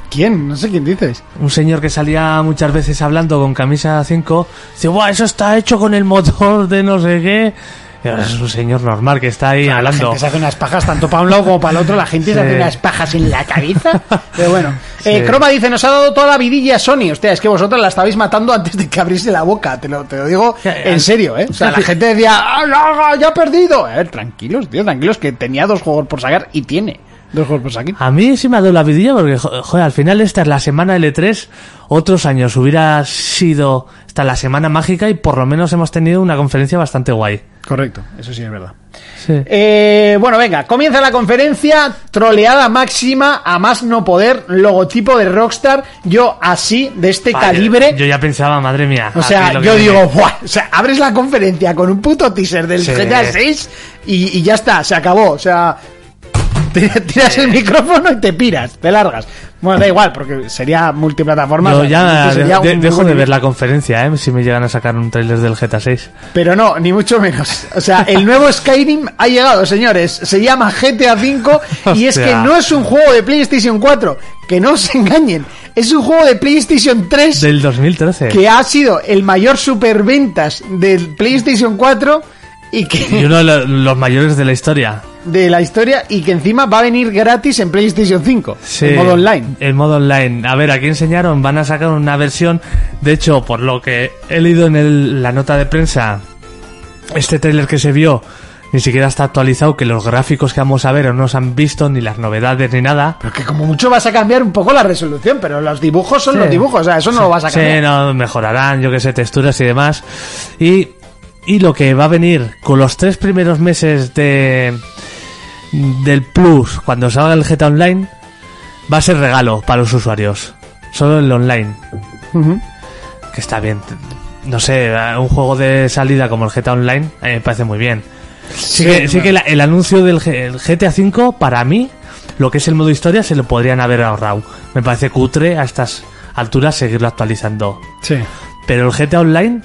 ¿Quién? No sé quién dices. Un señor que salía muchas veces hablando con camisa 5, dice, Buah, eso está hecho con el motor de no sé qué. Es un señor normal que está ahí La hablando. gente se hace unas pajas tanto para un lado como para el otro. La gente se Sí. hace unas pajas en la cabeza. Pero bueno. Sí. Eh, Croma dice, nos ha dado toda la vidilla Sony. Hostia, es que vosotros la estabais matando antes de que abriese la boca. Te lo, te lo digo en serio, ¿eh? O sea, la gente decía, "Ah, no, ya ha perdido. A ver, tranquilos, tío, tranquilos, que tenía dos juegos por sacar y tiene dos juegos por sacar. A mí sí me ha dado la vidilla porque, jo- joder, al final esta es la semana L3. Otros años hubiera sido esta la semana mágica y por lo menos hemos tenido una conferencia bastante guay. Correcto, eso sí es verdad. Sí. Eh, bueno, venga, comienza la conferencia, troleada máxima, a más no poder, logotipo de Rockstar, yo así, de este Vale, calibre, Yo ya pensaba, madre mía. o sea, yo digo, ¡buah! O sea, abres la conferencia con un puto teaser del Sí. GTA 6 y, y ya está, se acabó, o sea, tiras el micrófono y te piras, te largas. Bueno, da igual, porque sería multiplataforma. Yo o sea, ya sería de- un muy dejo de ver la conferencia, ¿eh? Si me llegan a sacar un trailer del GTA 6. Pero no, ni mucho menos. O sea, el nuevo Skyrim ha llegado, señores. Se llama GTA V y es que no es un juego de PlayStation 4. Que no se engañen. Es un juego de PlayStation 3 Del 2013. que ha sido el mayor superventas del PlayStation 4 y Y que uno de lo- los mayores de la historia. De la historia y que encima va a venir gratis en PlayStation 5 Sí, en modo online. El modo online. A ver, aquí enseñaron, van a sacar una versión. De hecho, por lo que he leído en el- la nota de prensa, este trailer que se vio ni siquiera está actualizado, que los gráficos que vamos a ver no se han visto, ni las novedades, ni nada. Pero que como mucho vas a cambiar un poco la resolución, pero los dibujos son Sí. los dibujos, o sea, eso no lo vas a Sí, cambiar. no, mejorarán, yo que sé, texturas y demás. Y, y lo que va a venir con los tres primeros meses de del Plus, cuando salga el GTA Online, va a ser regalo para los usuarios. Solo el online. Que está bien. No sé, un juego de salida como el GTA Online, a mí me parece muy bien. Sí, que, sí que la- el anuncio del el GTA V, para mí, lo que es el modo historia, se lo podrían haber ahorrado. Me parece cutre a estas alturas seguirlo actualizando. Sí. Pero el GTA Online,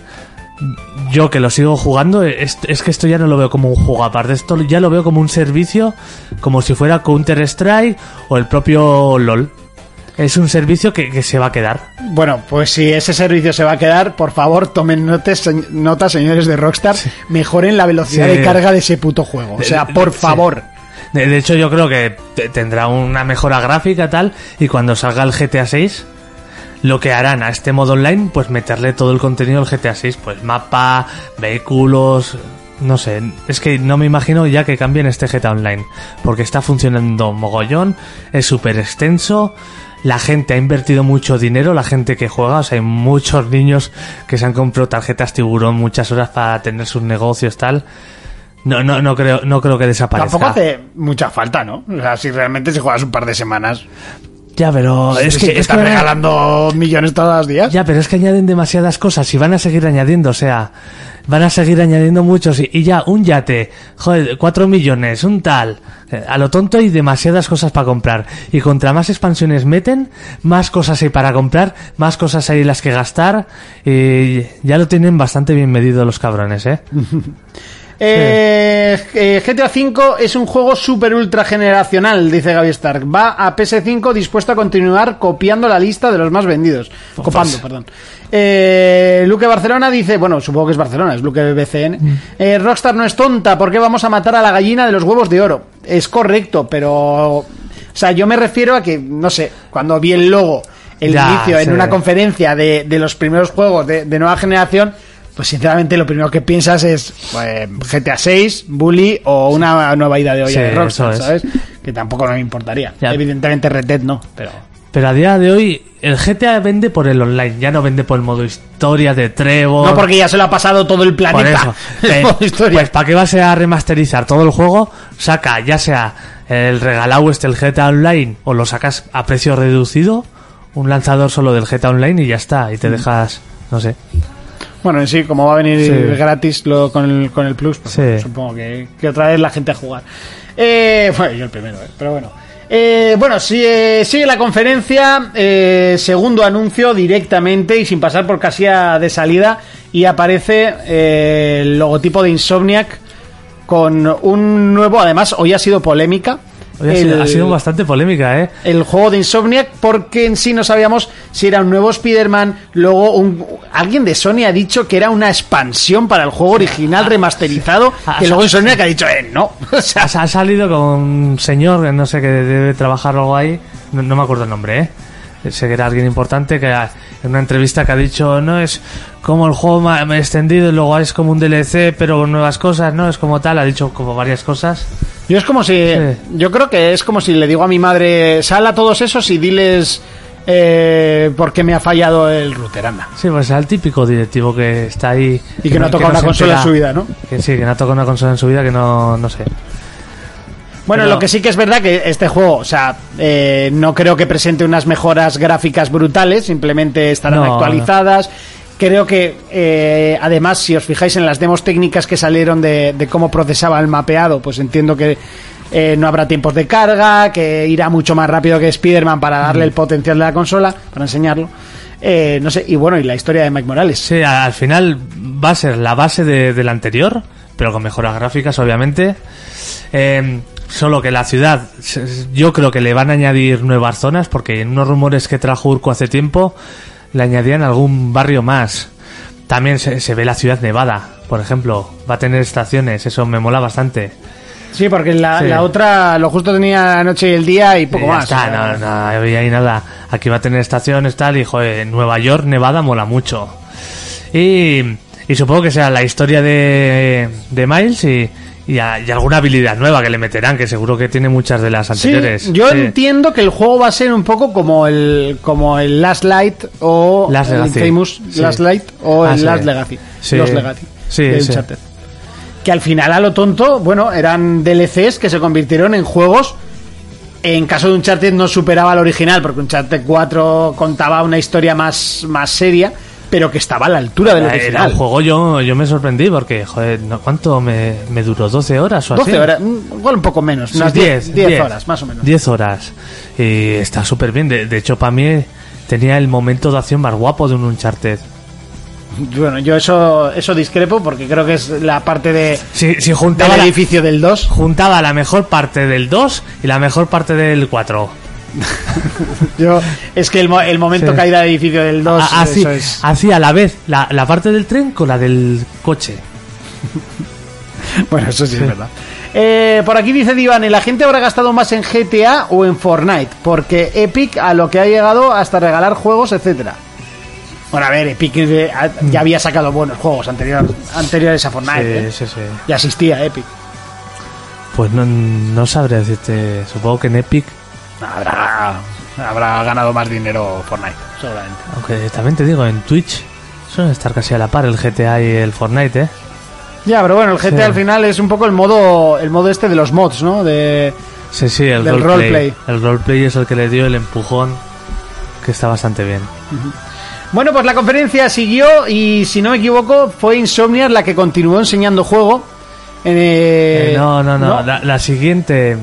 yo que lo sigo jugando, es, es que esto ya no lo veo como un juego aparte. Esto ya lo veo como un servicio, como si fuera Counter-Strike o el propio LOL. Es un servicio que, que se va a quedar. Bueno, pues si ese servicio se va a quedar, por favor, tomen notes, se- nota, señores de Rockstar, mejoren la velocidad Sí. de carga de ese puto juego. O sea, por sí. favor. De, de hecho, yo creo que te- tendrá una mejora gráfica tal, y cuando salga el GTA 6, lo que harán a este modo online, pues meterle todo el contenido del GTA 6, pues mapa, vehículos, no sé, es que no me imagino ya que cambien este GTA Online, porque está funcionando mogollón, es súper extenso, la gente ha invertido mucho dinero, la gente que juega, o sea, hay muchos niños que se han comprado tarjetas tiburón muchas horas para tener sus negocios tal. No, no, no creo, no creo que desaparezca. Tampoco hace mucha falta, ¿no? O sea, si realmente si juegas un par de semanas, Ya, pero es si que te es que están van a- regalando millones todos los días. Ya, pero es que añaden demasiadas cosas y van a seguir añadiendo, o sea, van a seguir añadiendo muchos y, y ya, un yate, joder, cuatro millones, un tal, eh, a lo tonto hay demasiadas cosas para comprar y contra más expansiones meten, más cosas hay para comprar, más cosas hay las que gastar y ya lo tienen bastante bien medido los cabrones, ¿eh? Eh, eh, GTA V es un juego super ultra generacional, dice Gaby Stark. Va a PS5 dispuesto a continuar copiando la lista de los más vendidos. Copando, perdón. Eh, Luque Barcelona dice, bueno, supongo que es Barcelona, es Luque BCN. Eh, Rockstar no es tonta, ¿por qué vamos a matar a la gallina de los huevos de oro? Es correcto, pero... O sea, yo me refiero a que, no sé, cuando vi el logo, el Ya, inicio en sí. una conferencia de, de los primeros juegos de, de nueva generación, pues sinceramente lo primero que piensas es pues, GTA 6, Bully o una nueva idea de olla Sí, de Rockstar, es. ¿sabes? Que tampoco me importaría. Ya. Evidentemente Red Dead no, pero... Pero a día de hoy el GTA vende por el online, ya no vende por el modo historia de Trevor. No porque ya se lo ha pasado todo el Por planeta. eso. el Eh, modo historia. Pues para qué vas a remasterizar todo el juego, saca ya sea el regalado este el GTA Online o lo sacas a precio reducido, un lanzador solo del GTA Online y ya está, Mm. y te dejas, no sé. Bueno, en sí, como va a venir Sí. gratis lo, con, el, con el Plus, pues Sí. bueno, supongo que, que otra vez la gente a jugar. Eh, bueno, yo el primero, eh, pero bueno. Eh, bueno, si, eh, sigue la conferencia, eh, segundo anuncio directamente y sin pasar por casilla de salida y aparece eh, el logotipo de Insomniac con un nuevo, además hoy ha sido polémica, Hoy ha, el- sido, ha sido bastante polémica, ¿eh? el juego de Insomniac porque en sí no sabíamos si era un nuevo Spider-Man. Luego un, alguien de Sony ha dicho que era una expansión para el juego original remasterizado. Que luego ah, Insomniac ha dicho, eh, no. O sea, Ha, salido con un señor, no sé, que debe trabajar algo ahí, no, no me acuerdo el nombre, ¿eh? Sé que era alguien importante que en una entrevista que ha dicho, no es como el juego ma- extendido y luego es como un DLC, pero con nuevas cosas, no es como tal, ha dicho como varias cosas. yo es como si. Sí. Yo creo que es como si le digo a mi madre, sal a todos esos y diles. Eh, por qué me ha fallado el router, anda. Sí, pues es el típico directivo que está ahí. Y que no ha tocado una consola en su vida, ¿no? Que sí, que no ha tocado una consola en su vida que no, no sé. Bueno, Pero- lo que sí que es verdad que este juego, o sea, eh, no creo que presente unas mejoras gráficas brutales, simplemente estarán No, actualizadas. Creo que, eh, además, si os fijáis en las demos técnicas que salieron de, de cómo procesaba el mapeado, pues entiendo que eh, no habrá tiempos de carga, que irá mucho más rápido que Spider-Man para darle Mm. el potencial de la consola, para enseñarlo. Eh, no sé, y bueno, y la historia de Mike Morales. Sí, al final va a ser la base de, del anterior, pero con mejoras gráficas, obviamente. Eh, solo que la ciudad, yo creo que le van a añadir nuevas zonas, porque en unos rumores que trajo Urco hace tiempo, le añadían algún barrio más. También se, se ve la ciudad nevada, por ejemplo. Va a tener estaciones, eso me mola bastante. Sí, porque la, Sí. la otra, lo justo tenía la noche y el día y poco Y ya más. está, no, no había ahí nada. Aquí va a tener estaciones, tal, y joder, Nueva York, Nevada mola mucho. Y, y supongo que sea la historia de, de Miles y, y, a- y alguna habilidad nueva que le meterán, que seguro que tiene muchas de las Sí, anteriores. yo Sí. entiendo que el juego va a ser un poco como el como el Last Light o Last el Legacy. Famous Sí. Last Light o Ah, el sí. Last Legacy. Sí. Los Legacy. De. Que al final a lo tonto, bueno, eran DLCs que se convirtieron en juegos. En caso de Uncharted no superaba al original, porque Uncharted 4 contaba una historia más, más seria, pero que estaba a la altura del Era original. un juego, yo, yo me sorprendí porque, joder, ¿no? ¿cuánto me, me duró? ¿12 horas o así? 12 horas, mm, igual un poco menos, Sí, unas 10, 10 horas, más o menos. 10 horas. Y está súper bien. De, de hecho, para mí tenía el momento de acción más guapo de un Uncharted. Bueno, yo eso, eso discrepo porque creo que es la parte de, Si, si del juntaba, la, edificio del 2. juntaba la mejor parte del 2 y la mejor parte del 4. Yo, es que el, mo- el momento Sí. caída del edificio del 2, A- Así, eso es. así a la vez la, la parte del tren con la del coche. Bueno, eso sí, es verdad. Eh, por aquí dice Divane, la gente habrá gastado más en GTA o en Fortnite, porque Epic a lo que ha llegado hasta regalar juegos, etcétera. Bueno, a ver, Epic eh, ya había sacado buenos juegos anterior- anteriores a Fortnite. ¿eh? Sí, sí, sí. Ya existía Epic. Pues no, no sabré decirte. Supongo que en Epic, Habrá, habrá ganado más dinero Fortnite, seguramente. aunque también te digo, en Twitch suelen estar casi a la par el GTA y el Fortnite, ¿eh? Ya, pero bueno, el GTA Sí. al final es un poco el modo el modo este de los mods, ¿no? De Sí, sí, el Del roleplay. roleplay. El roleplay es el que le dio el empujón, que está bastante bien. Bueno, pues la conferencia siguió y si no me equivoco fue Insomniac la que continuó enseñando juego. Eh, Eh, no, no, no, La, la siguiente...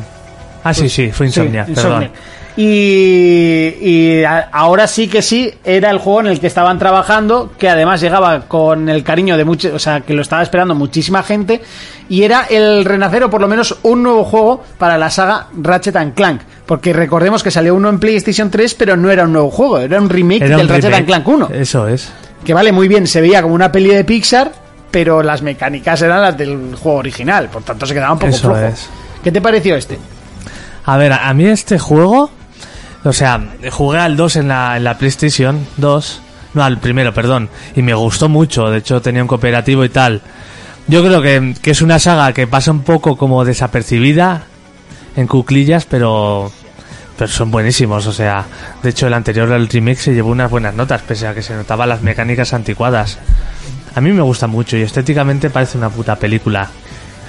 Ah, sí, sí, fue Insomnia, Sí, perdón. Y, y a- ahora sí que sí, era el juego en el que estaban trabajando, que además llegaba con el cariño de muchos, o sea, que lo estaba esperando muchísima gente, y era el renacer o por lo menos un nuevo juego para la saga Ratchet and Clank. Porque recordemos que salió uno en PlayStation 3, pero no era un nuevo juego, era un remake Era del un Ratchet remake. and Clank 1. Eso es. Que vale muy bien, se veía como una peli de Pixar, pero las mecánicas eran las del juego original, por tanto se quedaba un poco Eso flojo. es. ¿Qué te pareció este? A ver, a mí este juego, o sea, jugué al 2 en la, en la PlayStation 2, no, al primero, perdón, y me gustó mucho, de hecho tenía un cooperativo y tal. Yo creo que, que es una saga que pasa un poco como desapercibida en cuclillas, pero, pero son buenísimos, o sea, de hecho el anterior, el remake, se llevó unas buenas notas, pese a que se notaban las mecánicas anticuadas. A mí me gusta mucho y estéticamente parece una puta película.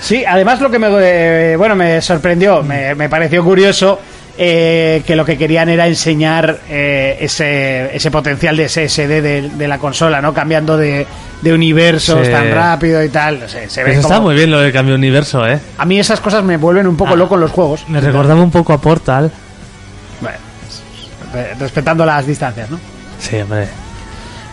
Sí, además lo que me, eh, bueno, me sorprendió, me, me pareció curioso eh, que lo que querían era enseñar eh, ese, ese potencial de SSD de, de la consola, ¿no? Cambiando de, de universos Sí. tan rápido y tal. No sé, se ve Eso está muy bien lo del cambio de universo, ¿eh? A mí esas cosas me vuelven un poco Ah, loco en los juegos. Me recordaba un poco a Portal. Bueno, re- respetando las distancias, ¿no? Sí, hombre.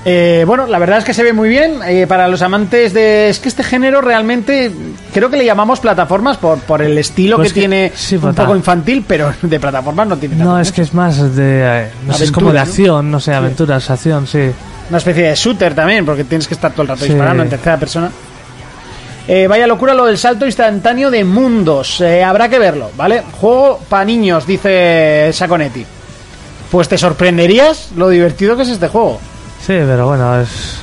Eh, bueno, la verdad es que se ve muy bien. eh, para los amantes de. Es que este género realmente. Creo que le llamamos plataformas por, por el estilo Pues que, que- tiene sí, un poco infantil, pero de plataformas no tiene No, tanto, es que es más de. eh, No sé, es como de ¿no? acción, no sé, aventuras, acción, sí. Una especie de shooter también, porque tienes que estar todo el rato Sí. disparando en tercera persona. Eh, vaya locura lo del salto instantáneo de mundos. Eh, habrá que verlo, ¿vale? Juego para niños, dice Saconetti. Pues te sorprenderías lo divertido que es este juego. Sí, pero bueno, es.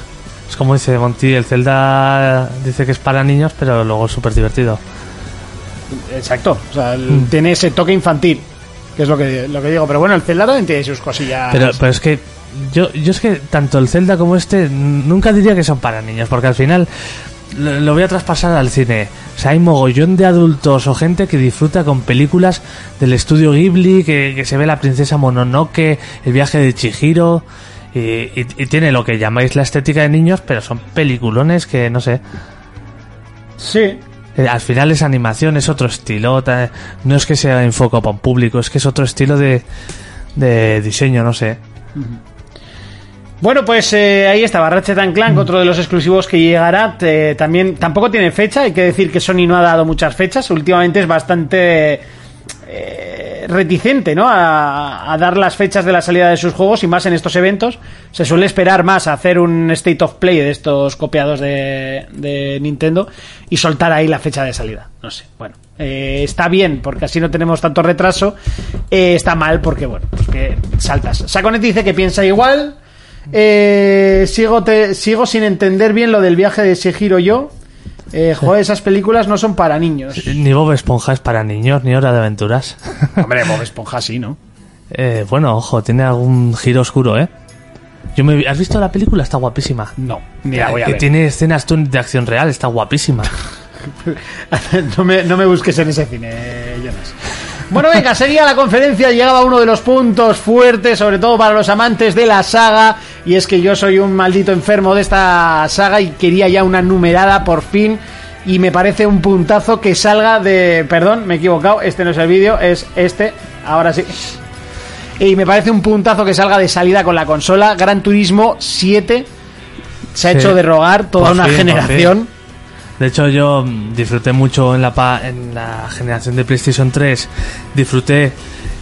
Es como dice Monty, el Zelda dice que es para niños, pero luego es súper divertido. Exacto. O sea, el- Mm. tiene ese toque infantil, que es lo que, lo que digo. Pero bueno, el Zelda también tiene sus cosillas. Pero, pero es que yo, yo es que tanto el Zelda como este nunca diría que son para niños, porque al final lo, lo voy a traspasar al cine. O sea, hay mogollón de adultos o gente que disfruta con películas del estudio Ghibli, que, que se ve la princesa Mononoke, el viaje de Chihiro, y, y- y tiene lo que llamáis la estética de niños, pero son peliculones que no sé. Sí. Eh, Al final es animación, es otro estilo. No es que sea enfoco para un público, es que es otro estilo de, de diseño, no sé. Bueno, pues eh, ahí estaba Ratchet and Clank, otro de los exclusivos que llegará. eh, también tampoco tiene fecha, hay que decir que Sony no ha dado muchas fechas. Últimamente es bastante eh, reticente, ¿no? A, dar las fechas de la salida de sus juegos y más en estos eventos. Se suele esperar más a hacer un state of play de estos copiados de, Nintendo y soltar ahí la fecha de salida. No sé, bueno. eh, está bien porque así no tenemos tanto retraso. Eh, está mal porque, bueno, pues que saltas. Saconet dice que piensa igual. Sigo, sigo sin entender bien lo del viaje de Shihiro yo. Eh, joder, esas películas no son para niños. Ni Bob Esponja es para niños, ni Hora de Aventuras. Hombre, Bob Esponja sí, ¿no? Eh, bueno, ojo, tiene algún giro oscuro, ¿eh? Yo me, vi- ¿Has visto la película? Está guapísima. No, ni la voy a que ver. tiene escenas de acción real, está guapísima. no, me, no me busques en ese cine, Jonas. Bueno, venga, seguía la conferencia, llegaba uno de los puntos fuertes, sobre todo para los amantes de la saga, y es que yo soy un maldito enfermo de esta saga y quería ya una numerada por fin, y me parece un puntazo que salga de... Perdón, me he equivocado, este no es el vídeo, es este, ahora sí. Y me parece un puntazo que salga de salida con la consola, Gran Turismo 7, se ha Sí. hecho de rogar toda Por una fin, generación. De hecho, yo mm, disfruté mucho en la, pa- en la generación de PlayStation 3. Disfruté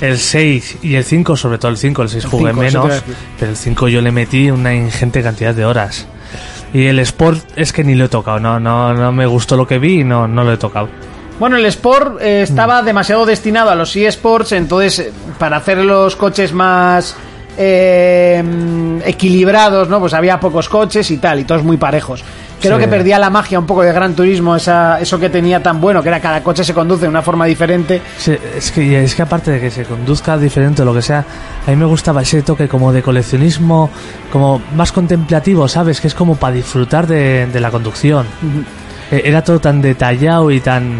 el 6 y el 5, sobre todo el 5. El 6 El jugué 5, eso te iba a menos, pero el 5 yo le metí una ingente cantidad de horas. Y el Sport es que ni lo he tocado. No, no, no me gustó lo que vi y no, no lo he tocado. Bueno, el Sport eh, estaba demasiado destinado a los eSports, entonces eh, para hacer los coches más eh, mm, equilibrados, ¿no? Pues había pocos coches y tal, y todos muy parejos. Creo Sí. que perdía la magia un poco de Gran Turismo, esa, eso que tenía tan bueno, que era cada coche se conduce de una forma diferente. Sí, es que, es que aparte de que se conduzca diferente o lo que sea, a mí me gustaba ese toque como de coleccionismo, como más contemplativo, ¿sabes? Que es como para disfrutar de, de la conducción. Eh, Era todo tan detallado y tan...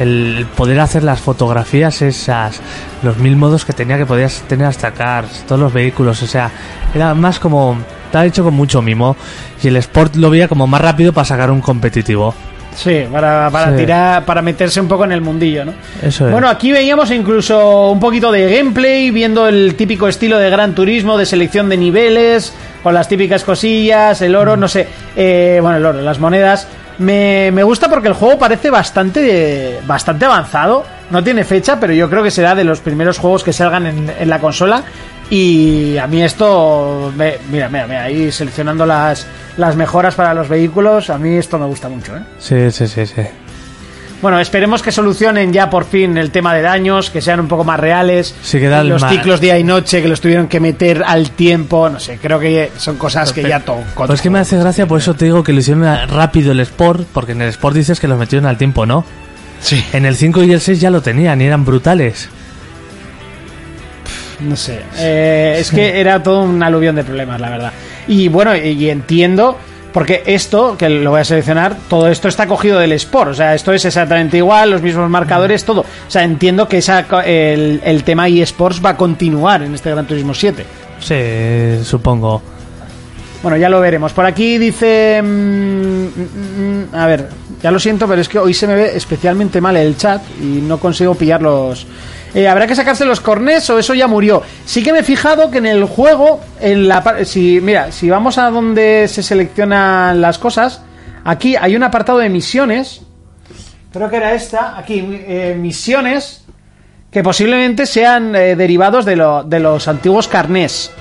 El poder hacer las fotografías esas, los mil modos que tenía que podías tener hasta cars, todos los vehículos, o sea, era más como... Estaba hecho con mucho mimo y el Sport lo veía como más rápido para sacar un competitivo. Sí, para, para Sí. tirar, para meterse un poco en el mundillo, ¿no? Eso es. Bueno, aquí veíamos incluso un poquito de gameplay, viendo el típico estilo de Gran Turismo, de selección de niveles, con las típicas cosillas, el oro, no sé, eh, bueno, el oro, las monedas. Me, me gusta porque el juego parece bastante, bastante avanzado. No tiene fecha, pero yo creo que será de los primeros juegos que salgan en, en la consola. Y a mí esto, me- mira, mira, mira, ahí seleccionando las, las mejoras para los vehículos, a mí esto me gusta mucho, ¿eh? Sí, sí, sí, sí. Bueno, esperemos que solucionen ya por fin el tema de daños, que sean un poco más reales. Sí, que los ciclos día y noche que los tuvieron que meter al tiempo, no sé, creo que son cosas que ya to- Pues es que me hace gracia, por eso te digo que lo hicieron rápido el Sport, porque en el Sport dices que los metieron al tiempo, ¿no? Sí, En el 5 y el 6 ya lo tenían y eran brutales. no sé. Eh, es que era todo un aluvión de problemas, la verdad. Y bueno, y, entiendo, porque esto, que lo voy a seleccionar, todo esto está cogido del Sport, o sea, esto es exactamente igual, los mismos marcadores, todo. O sea, entiendo que esa, el, el tema eSports va a continuar en este Gran Turismo 7. Sí, supongo. Bueno, ya lo veremos. Por aquí dice. mm, mm, mm, a ver. Ya lo siento, pero es que hoy se me ve especialmente mal el chat y no consigo pillar los... Eh, ¿Habrá que sacarse los cornets o eso ya murió? Sí que me he fijado que en el juego, en la si Mira, si vamos a donde se seleccionan las cosas, aquí hay un apartado de misiones. Creo que era esta. Aquí, eh, misiones que posiblemente sean eh, derivados de, lo- de los antiguos carnés.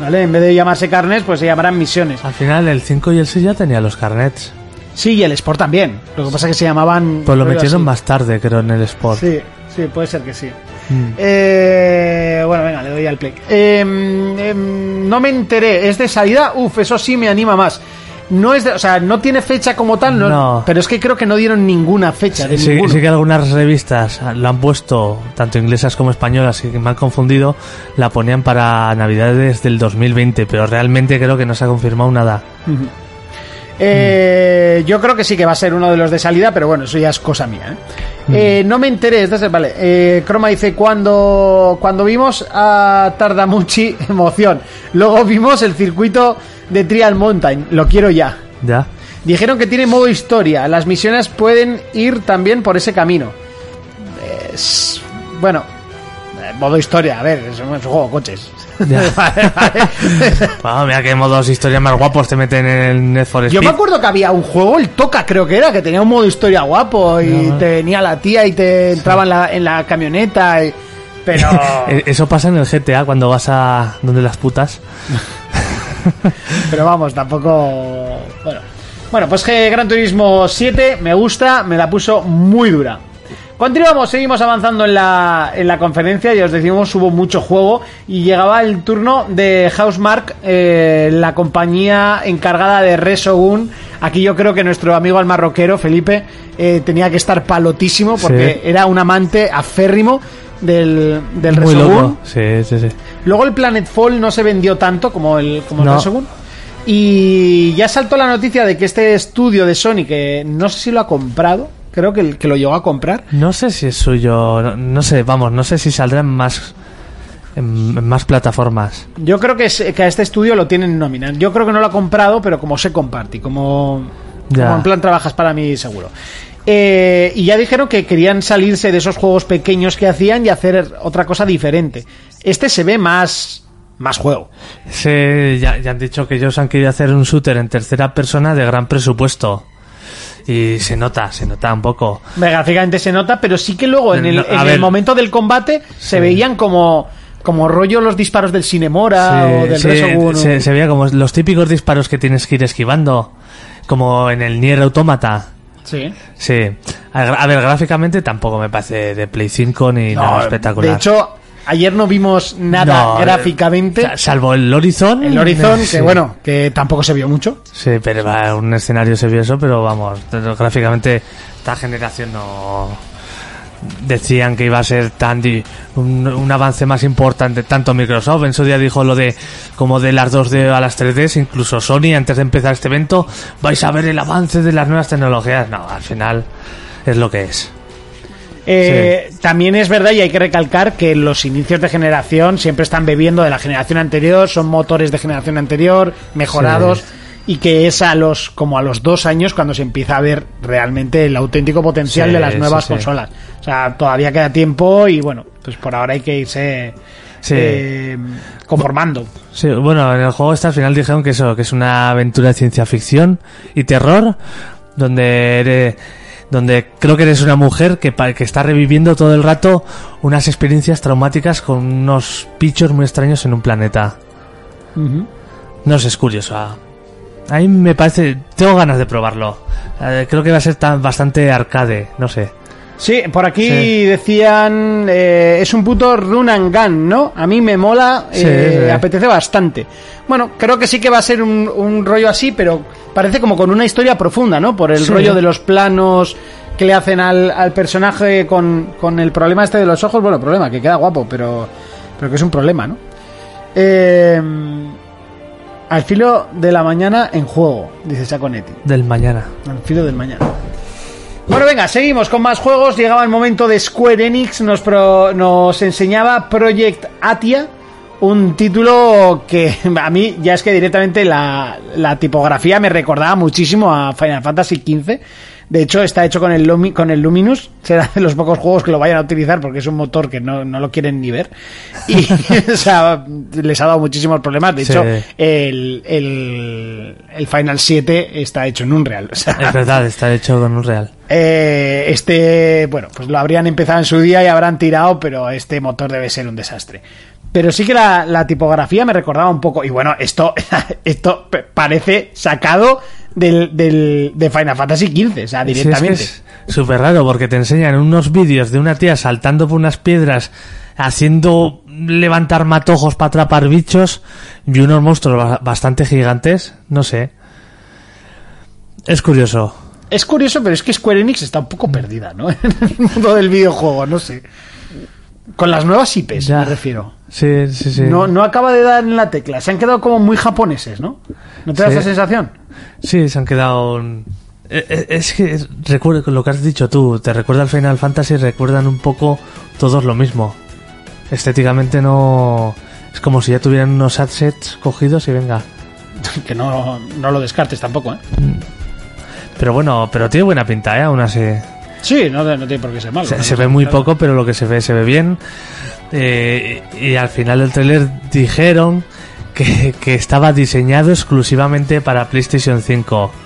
¿Vale? En vez de llamarse carnés, pues se llamarán misiones. Al final el 5 y el 6 ya tenía los carnets. Sí, y el Sport también. Lo que pasa es que se llamaban. Pues lo metieron así. más tarde, creo, en el Sport. Sí, sí, puede ser que sí. Mm. Eh, bueno, venga, le doy al play. Eh, em, no me enteré, ¿es de salida? Uf, eso sí me anima más. No es de, o sea, no tiene fecha como tal, no, No. pero es que creo que no dieron ninguna fecha de Sí, sí que algunas revistas lo han puesto, tanto inglesas como españolas, y que me han confundido, la ponían para Navidades del 2020, pero realmente creo que no se ha confirmado nada. Eh, Yo creo que sí que va a ser uno de los de salida, pero bueno, eso ya es cosa mía. ¿eh? Eh, no me enteré, es el- vale. Eh, Croma dice: cuando, cuando vimos a Tardamuchi, emoción. Luego vimos el circuito de Trial Mountain, lo quiero ya. ¿Ya? Dijeron que tiene modo historia, las misiones pueden ir también por ese camino. Es- bueno, eh, modo historia, a ver, es un juego de coches. Vale, mira qué modos historias más guapos te meten en el Need for Speed. Yo me acuerdo que había un juego, el Toca creo que era, que tenía un modo historia guapo y te venía la tía y te entraba en, la, en la camioneta. y- pero Eh, Eso pasa en el GTA cuando vas a donde las putas. pero vamos, tampoco... Bueno, bueno pues que Gran Turismo 7 me gusta, me la puso muy dura. Continuamos, seguimos avanzando en la, en la conferencia y os decimos hubo mucho juego y llegaba el turno de Housemark, eh, la compañía encargada de Resogun. Aquí yo creo que nuestro amigo el marroquero, Felipe, eh, tenía que estar palotísimo porque Sí. era un amante aférrimo del, del Muy Resogun. loco. Sí, sí, sí. Luego el Planetfall no se vendió tanto como el, como el No. Resogun. Y ya saltó la noticia de que este estudio de Sony, que no sé si lo ha comprado, creo que, el- que lo llegó a comprar. No sé si es suyo, no, no sé, vamos, no sé si saldrá en más en, más plataformas. Yo creo que, es- que a este estudio lo tienen en nómina. Yo creo que no lo ha comprado, pero como se comparte, como, como en plan trabajas para mí seguro. Eh, y ya dijeron que querían salirse de esos juegos pequeños que hacían y hacer otra cosa diferente. Este se ve más, más juego. Sí, ya, ya han dicho que ellos han querido hacer un shooter en tercera persona de gran presupuesto. Y se nota, se nota un poco. Gráficamente se nota, pero sí que luego en el, No, en el ver. momento del combate se Sí. veían como, como rollo los disparos del Cinemora Sí, o del sí, Resogun. se, se veía como los típicos disparos que tienes que ir esquivando, como en el Nier Automata. Sí. Sí, a, a ver, gráficamente tampoco me parece de Play 5 ni nada espectacular. De hecho, ayer no vimos nada No, gráficamente. sa- Salvo el Horizon. el Horizon, sí. que bueno, que tampoco se vio mucho. Sí, pero va, un escenario se vio eso, pero vamos, gráficamente esta generación no decían que iba a ser tan un, un avance más importante tanto Microsoft en su día dijo lo de como de las 2D a las 3D incluso Sony antes de empezar este evento vais a ver el avance de las nuevas tecnologías no al final es lo que es Eh, También es verdad y hay que recalcar que los inicios de generación siempre están bebiendo de la generación anterior, son motores de generación anterior, mejorados. Sí. Y que es a los como a los dos años cuando se empieza a ver realmente el auténtico potencial Sí, de las nuevas consolas. O sea, todavía queda tiempo y bueno, pues por ahora hay que irse Sí. eh, conformando. Sí, bueno, en el juego este al final dijeron que eso, que es una aventura de ciencia ficción y terror, donde eres, donde creo que eres una mujer que, que está reviviendo todo el rato unas experiencias traumáticas con unos bichos muy extraños en un planeta. No sé, es curioso. A a mí me parece, tengo ganas de probarlo. Eh, creo que va a ser tan, bastante arcade, no sé. Sí, por aquí Sí. decían eh, es un puto run and gun, ¿no? A mí me mola, Sí, eh, sí. apetece bastante. Bueno, creo que sí que va a ser un, un rollo así, pero parece como con una historia profunda, ¿no? Por el rollo de los planos que le hacen al, al personaje con, con el problema este de los ojos. Bueno, problema, que queda guapo, pero, pero que es un problema, ¿no? Eh, al filo de la mañana en juego, dice Saconetti. Del mañana. Al filo del mañana. Bueno, venga, seguimos con más juegos. Llegaba el momento de Square Enix. Nos, pro- nos enseñaba Project Atia. Un título que a mí ya es que directamente la, la tipografía me recordaba muchísimo a Final Fantasy XV. De hecho, está hecho con el, Lumi- con el Luminous. Será de los pocos juegos que lo vayan a utilizar porque es un motor que no, no lo quieren ni ver. Y o sea, les ha dado muchísimos problemas. De Sí. hecho, el, el, el Final 7 está hecho en Unreal. O sea, Es verdad, está hecho con un real. eh, este, bueno, pues lo habrían empezado en su día y habrán tirado, pero este motor debe ser un desastre. Pero sí que la, la tipografía me recordaba un poco. Y bueno, esto, esto parece sacado del, del, de Final Fantasy XV, o sea, Sí, es que directamente. es súper raro porque te enseñan unos vídeos de una tía saltando por unas piedras, haciendo levantar matojos para atrapar bichos y unos monstruos ba- bastante gigantes. No sé. Es curioso. Es curioso, pero es que Square Enix está un poco perdida, ¿no? En el mundo del videojuego, no sé. Con las nuevas IPs, Ya. me refiero. Sí, sí, sí. No, no acaba de dar en la tecla. Se han quedado como muy japoneses, ¿no? ¿No te da Sí. esa sensación? Sí, se han quedado. Eh, eh, Es que recuerdo lo que has dicho tú, te recuerda al Final Fantasy, recuerdan un poco todos lo mismo. Estéticamente no. Es como si ya tuvieran unos assets cogidos y venga. Que no, no lo descartes tampoco, ¿eh? Pero bueno, pero tiene buena pinta, ¿eh? Aún así. Sí, no, no tiene por qué ser malo. Se, No, se no, ve muy poco, pero lo que se ve, se ve bien. Eh, y al final del trailer dijeron que, que estaba diseñado exclusivamente para PlayStation 5.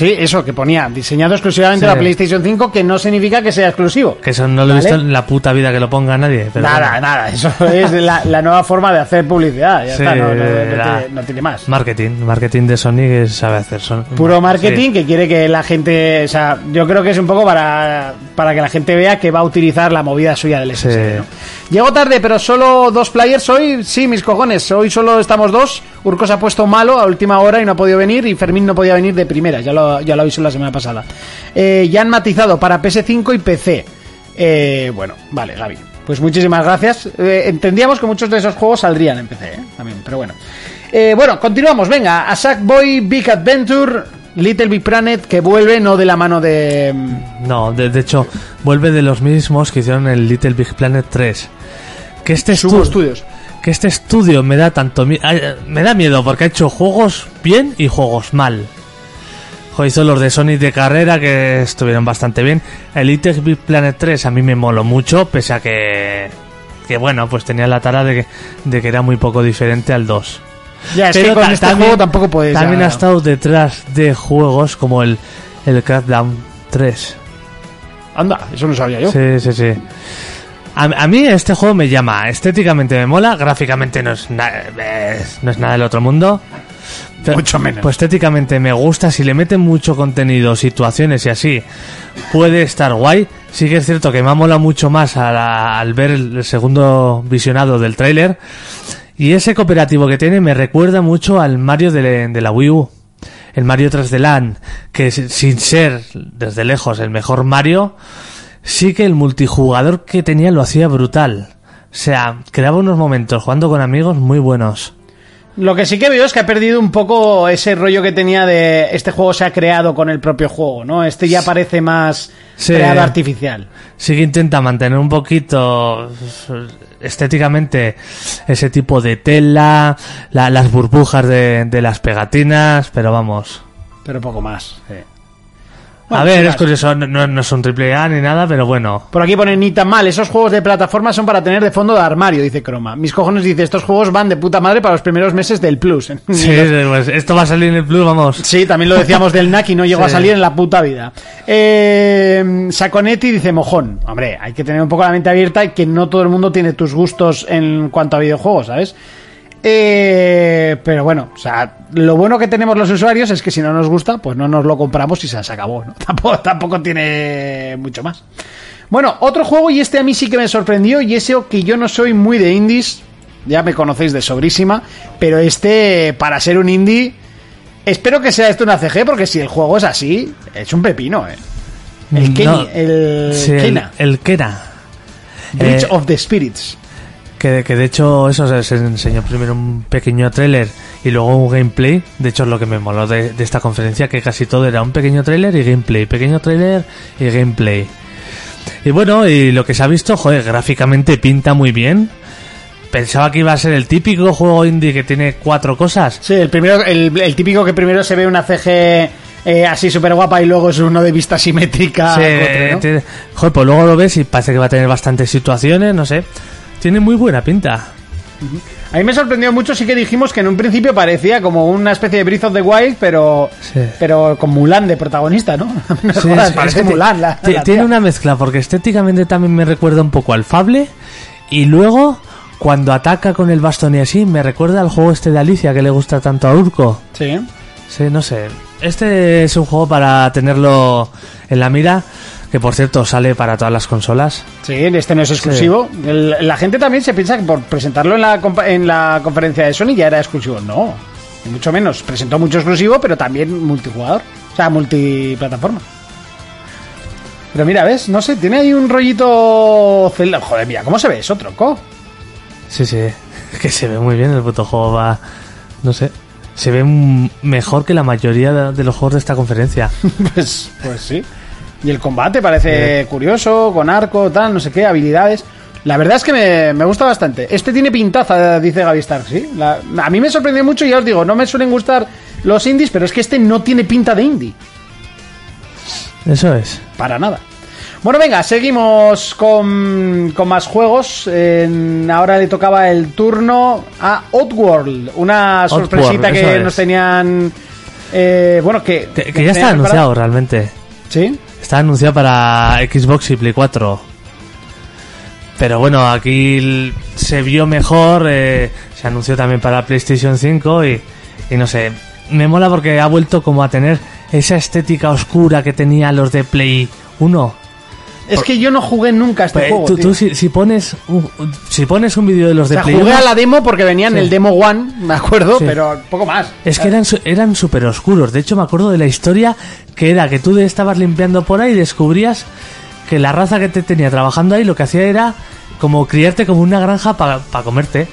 Sí, eso, que ponía diseñado exclusivamente Sí. para PlayStation 5, que no significa que sea exclusivo. Que eso no lo he visto en la puta vida que lo ponga nadie. Pero nada, bueno. nada, eso es la, la nueva forma de hacer publicidad. Ya Sí, está, no, no- no la- tiene, no tiene más. Marketing, marketing de Sony que sabe hacer. Son, Puro marketing Sí. que quiere que la gente. O sea, yo creo que es un poco para, para que la gente vea que va a utilizar la movida suya del SSD. Llego tarde, pero solo dos players hoy. Sí, mis cojones. Hoy solo estamos dos. Urco se ha puesto malo a última hora y no ha podido venir. Y Fermín no podía venir de primera. Ya lo, ya lo avisó la semana pasada. Eh, ya han matizado para PS5 y PC. Eh, bueno, vale, Gaby. Pues muchísimas gracias. Eh, entendíamos que muchos de esos juegos saldrían en PC, ¿eh? también, pero bueno. Eh, bueno, continuamos. Venga, a Sackboy Big Adventure, Little Big Planet, que vuelve no de la mano de. mm, No, de, de hecho, vuelve de los mismos que hicieron el Little Big Planet 3. Que este, Sumo estu- Studios. que este estudio me da tanto me da miedo porque ha hecho juegos bien y juegos mal. Jo, hizo los de Sonic de carrera que estuvieron bastante bien. El Little Big Planet 3 a mí me moló mucho, pese a que, que bueno, pues tenía la tara de que, de que era muy poco diferente al 2. Ya, es que con ta- este juego tampoco puedes. También ya- ha estado detrás de juegos como el, el Crackdown 3. Anda, eso no sabía yo. Sí, sí, sí. A, a mí este juego me llama, estéticamente me mola, gráficamente no es, na- es- no es nada del otro mundo. Mucho menos. Pues estéticamente me gusta, si le meten mucho contenido, situaciones y así, puede estar guay. Sí que es cierto que me ha molado mucho más la- al ver el, segundo visionado del tráiler. Y ese cooperativo que tiene me recuerda mucho al Mario de, de la Wii U. El Mario 3D Land, que si- sin ser desde lejos el mejor Mario, sí que el multijugador que tenía lo hacía brutal. O sea, creaba unos momentos jugando con amigos muy buenos. Lo que sí que veo es que ha perdido un poco ese rollo que tenía de este juego se ha creado con el propio juego, ¿no? Este ya parece más Sí. creado artificial. Sí que intenta mantener un poquito estéticamente ese tipo de tela, la- las burbujas de, de las pegatinas, pero vamos. Pero poco más. sí. A ver, es curioso, no, un triple A ni nada, pero bueno. Por aquí ponen ni tan mal, esos juegos de plataforma son para tener de fondo de armario, dice Croma. Mis cojones dice, estos juegos van de puta madre para los primeros meses del Plus. Sí, pues esto va a salir en el Plus, vamos. Sí, también lo decíamos del NAC y no llegó a salir en la puta vida. Eh, Saconetti dice mojón. Hombre, hay que tener un poco la mente abierta y que no todo el mundo tiene tus gustos en cuanto a videojuegos, ¿sabes? Eh, pero bueno, o sea, lo bueno que tenemos los usuarios es que si no nos gusta, pues no nos lo compramos y se se acabó, ¿no? Tampoco, tampoco tiene mucho más. Bueno, otro juego y este a mí sí que me sorprendió y ese que yo no soy muy de indies, ya me conocéis de sobrísima, pero este para ser un indie Espero que sea esto una CG, porque si el juego es así, es un pepino, eh. El Kenny, No, el sí, el, Kena, el Kena. Bridge Eh, of the Spirits. Que, que de hecho eso se, se enseñó primero un pequeño tráiler y luego un gameplay. De hecho es lo que me moló de, de esta conferencia, que casi todo era un pequeño tráiler y gameplay, pequeño tráiler y gameplay. Y bueno, y lo que se ha visto, joder, gráficamente pinta muy bien. Pensaba que iba a ser el típico juego indie que tiene cuatro cosas. Sí, el primero, el, el típico que primero se ve una CG eh, así súper guapa y luego es uno de vista simétrica. Sí, cutre, ¿no? tiene- joder, pues luego lo ves y parece que va a tener bastantes situaciones, no sé. Tiene muy buena pinta. A mí me sorprendió mucho, sí que dijimos que en un principio parecía como una especie de Breath of the Wild, pero, Sí. pero con Mulan de protagonista, ¿no? No Sí, jodas, parece es que Mulan. La, ti- la tiene una mezcla, porque estéticamente también me recuerda un poco al Fable. Y luego, cuando ataca con el bastón y así, me recuerda al juego este de Alicia que le gusta tanto a Urco. Sí. Sí, no sé. Este es un juego para tenerlo en la mira, que por cierto sale para todas las consolas. Sí, este no es exclusivo. El- la gente también se piensa que por presentarlo en la, en la conferencia de Sony ya era exclusivo. No, ni mucho menos. Presentó mucho exclusivo, pero también multijugador. O sea, multiplataforma. Pero mira, ¿ves? No sé, tiene ahí un rollito... Joder, mira, ¿cómo se ve eso, tronco? Sí, sí. Que se ve muy bien el puto juego, va. No sé. Se ve mejor que la mayoría de los juegos de esta conferencia. pues, pues sí. Y el combate parece curioso, con arco, tal, no sé qué, habilidades. La verdad es que me, me gusta bastante. Este tiene pintaza, dice Gaby Stark, ¿sí? La- a mí me sorprendió mucho y ya os digo, no me suelen gustar los indies, pero es que este no tiene pinta de indie. Eso es. Para nada. Bueno, venga, seguimos con, con más juegos. En- ahora le tocaba el turno a Oddworld, una sorpresita que es. nos tenían... eh, bueno, que... Que, que que ya está anunciado realmente. ¿Sí? Está anunciado para Xbox y Play 4. Pero bueno, aquí se vio mejor. eh, se anunció también para PlayStation 5 y, y no sé. Me mola porque ha vuelto como a tener esa estética oscura que tenía los de Play 1. Es que yo no jugué nunca a este Pues, juego. tú, tío. tú si, si pones un, si pones un vídeo de los O de sea, Play jugué 1, a la demo porque venía en Sí. el Demo One, me acuerdo, Sí. pero poco más. Es que eran, su- eran súper oscuros. De hecho, me acuerdo de la historia que era que tú estabas limpiando por ahí y descubrías que la raza que te tenía trabajando ahí lo que hacía era como criarte como una granja para comerte.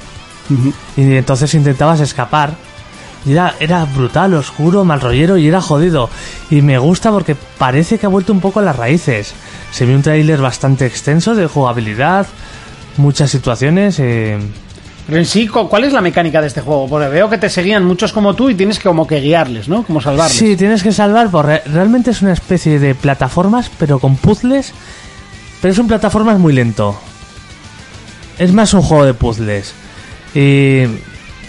Y entonces intentabas escapar. Y era, era brutal, oscuro, mal rollero y era jodido. Y me gusta porque parece que ha vuelto un poco a las raíces. Se ve un tráiler bastante extenso de jugabilidad, muchas situaciones. eh, Pero en sí, cu- ¿cuál es la mecánica de este juego? Porque veo que te seguían muchos como tú y tienes que como que guiarles, ¿no? Como salvarles. Sí, tienes que salvar, porque realmente es una especie de plataformas, pero con puzzles. Pero es un plataformas muy lento. Es más un juego de puzzles. Y,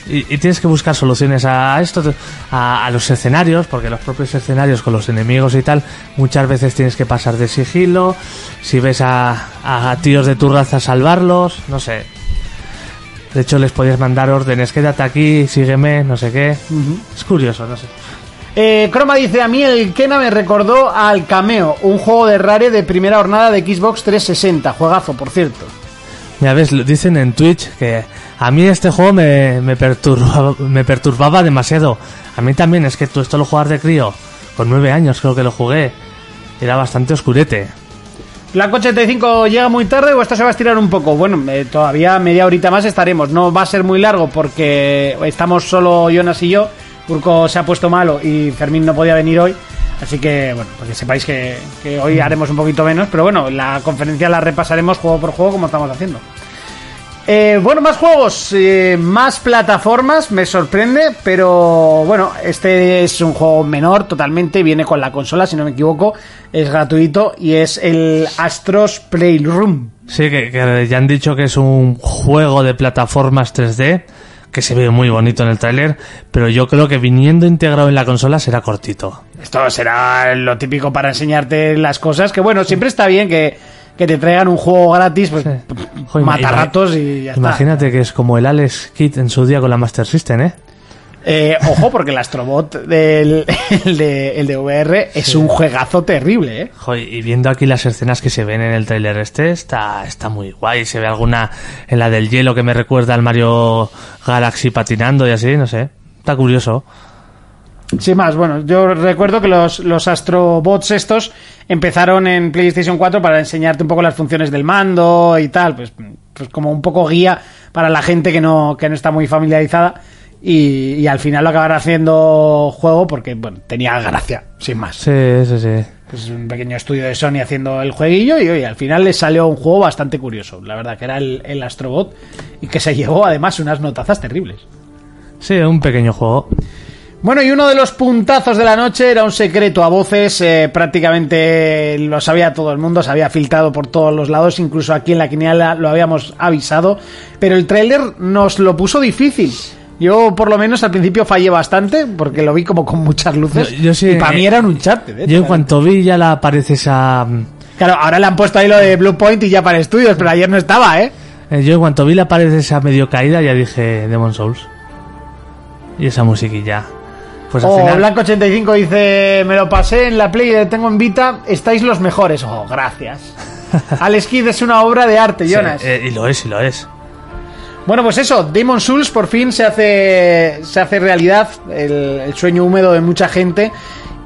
y- y tienes que buscar soluciones a esto, a, a los escenarios, porque los propios escenarios con los enemigos y tal, muchas veces tienes que pasar de sigilo. Si ves a, a tíos de tu raza, salvarlos, no sé. De hecho, les podías mandar órdenes, quédate aquí, sígueme, no sé qué. Es curioso, no sé. Eh, Croma dice, a mí el Kena me recordó al Cameo, un juego de Rare de primera jornada de Xbox 360. Juegazo, por cierto. Ya ves, dicen en Twitch que a mí este juego me, me, perturbaba, me perturbaba demasiado. A mí también, es que tú esto lo jugar de crío. Con nueve años creo que lo jugué. Era bastante oscurete. ¿Blanco 85 llega muy tarde o esto se va a estirar un poco? Bueno, eh, todavía media horita más estaremos. No va a ser muy largo porque estamos solo Jonas y yo. Urco se ha puesto malo y Fermín no podía venir hoy. Así que, bueno, para que sepáis que, que hoy haremos un poquito menos. Pero bueno, la conferencia la repasaremos juego por juego como estamos haciendo. Eh, bueno, más juegos, eh, más plataformas, me sorprende, pero bueno, este es un juego menor totalmente, viene con la consola, si no me equivoco, es gratuito y es el Astros Playroom. Sí, que, que ya han dicho que es un juego de plataformas 3D, que se ve muy bonito en el tráiler, pero yo creo que viniendo integrado en la consola será cortito. Esto será lo típico para enseñarte las cosas, que bueno, siempre está bien que, que te traigan un juego gratis, pues Sí. Joder, mata ima- ratos y ya está. Imagínate que es como el Alex Kit en su día con la Master System, ¿eh? Eh, ojo, porque el Astrobot del el de, el de VR es un juegazo terrible, ¿eh? Joder, y viendo aquí las escenas que se ven en el tráiler este, está, está muy guay. Se ve alguna en la del hielo que me recuerda al Mario Galaxy patinando y así, no sé. Está curioso. Sí, más, bueno, yo recuerdo que los, los Astrobots estos empezaron en PlayStation 4 para enseñarte un poco las funciones del mando y tal, pues, pues como un poco guía para la gente que no, que no está muy familiarizada y, y al final lo acabaron haciendo juego porque, bueno, tenía gracia, sin más. Sí, sí, sí. Pues un pequeño estudio de Sony haciendo el jueguillo y oye, al final les salió un juego bastante curioso, la verdad que era el, el Astrobot y que se llevó además unas notazas terribles. Sí, un pequeño juego. Bueno, y uno de los puntazos de la noche era un secreto a voces, eh, prácticamente lo sabía todo el mundo, se había filtrado por todos los lados, incluso aquí en la quiniela lo habíamos avisado, pero el tráiler nos lo puso difícil. Yo por lo menos al principio fallé bastante porque lo vi como con muchas luces Yo- yo sí, y para mí eh, era un chat. Yo en cuanto vi ya la aparece esa... Claro, ahora le han puesto ahí lo de Blue Point y ya para estudios, pero ayer no estaba, ¿eh? eh, Yo en cuanto vi la aparece esa medio caída ya dije Demon Souls. Y esa musiquilla. Pues al final... Blanco85 dice, me lo pasé en la Play, le tengo en Vita, estáis los mejores. Oh, gracias. Alex Kidd es una obra de arte, Sí, Jonas. eh, y lo es, y lo es. Bueno, pues eso, Demon Souls por fin se hace, se hace realidad, el, el sueño húmedo de mucha gente.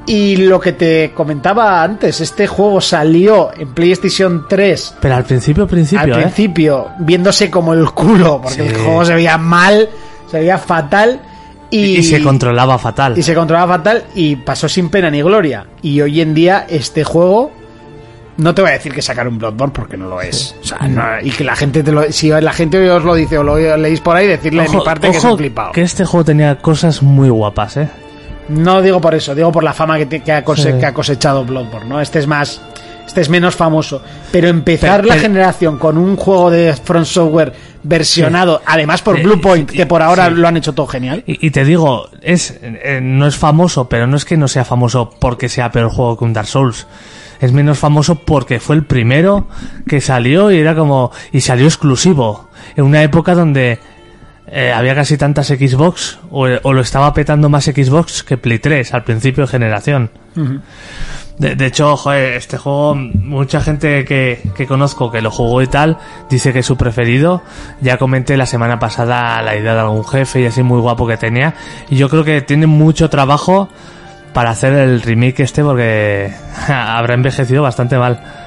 Y lo que te comentaba antes, este juego salió en PlayStation 3 Pero al principio, principio, al ¿eh? principio, viéndose como el culo, porque Sí. el juego se veía mal, se veía fatal. Y, Y, se controlaba fatal. y se controlaba fatal y pasó sin pena ni gloria. Y hoy en día este juego no te voy a decir que sacar un Bloodborne porque no lo es. O sea, no- y que la gente te lo, si la gente os lo dice o lo leéis por ahí, decirle de mi parte que es ojo un flipado. que este juego tenía cosas muy guapas, ¿eh? No digo por eso, digo por la fama que, te- que ha, cose- Sí. que ha cosechado Bloodborne, ¿no? Este es más este es menos famoso, pero empezar Pero- la pero- generación con un juego de Front Software versionado, además por Sí, Blue Point, sí, que por ahora sí. lo han hecho todo genial. Y, y te digo, es eh, no es famoso, pero no es que no sea famoso porque sea peor juego que un Dark Souls. Es menos famoso porque fue el primero que salió y era como y salió exclusivo en una época donde eh, había casi tantas Xbox o, o lo estaba petando más Xbox que Play 3 al principio de generación. De, hecho, joder, este juego, mucha gente que, que conozco que lo jugó y tal, dice que es su preferido. Ya comenté la semana pasada la idea de algún jefe y así muy guapo que tenía. Y yo creo que tiene mucho trabajo para hacer el remake este porque habrá envejecido bastante mal.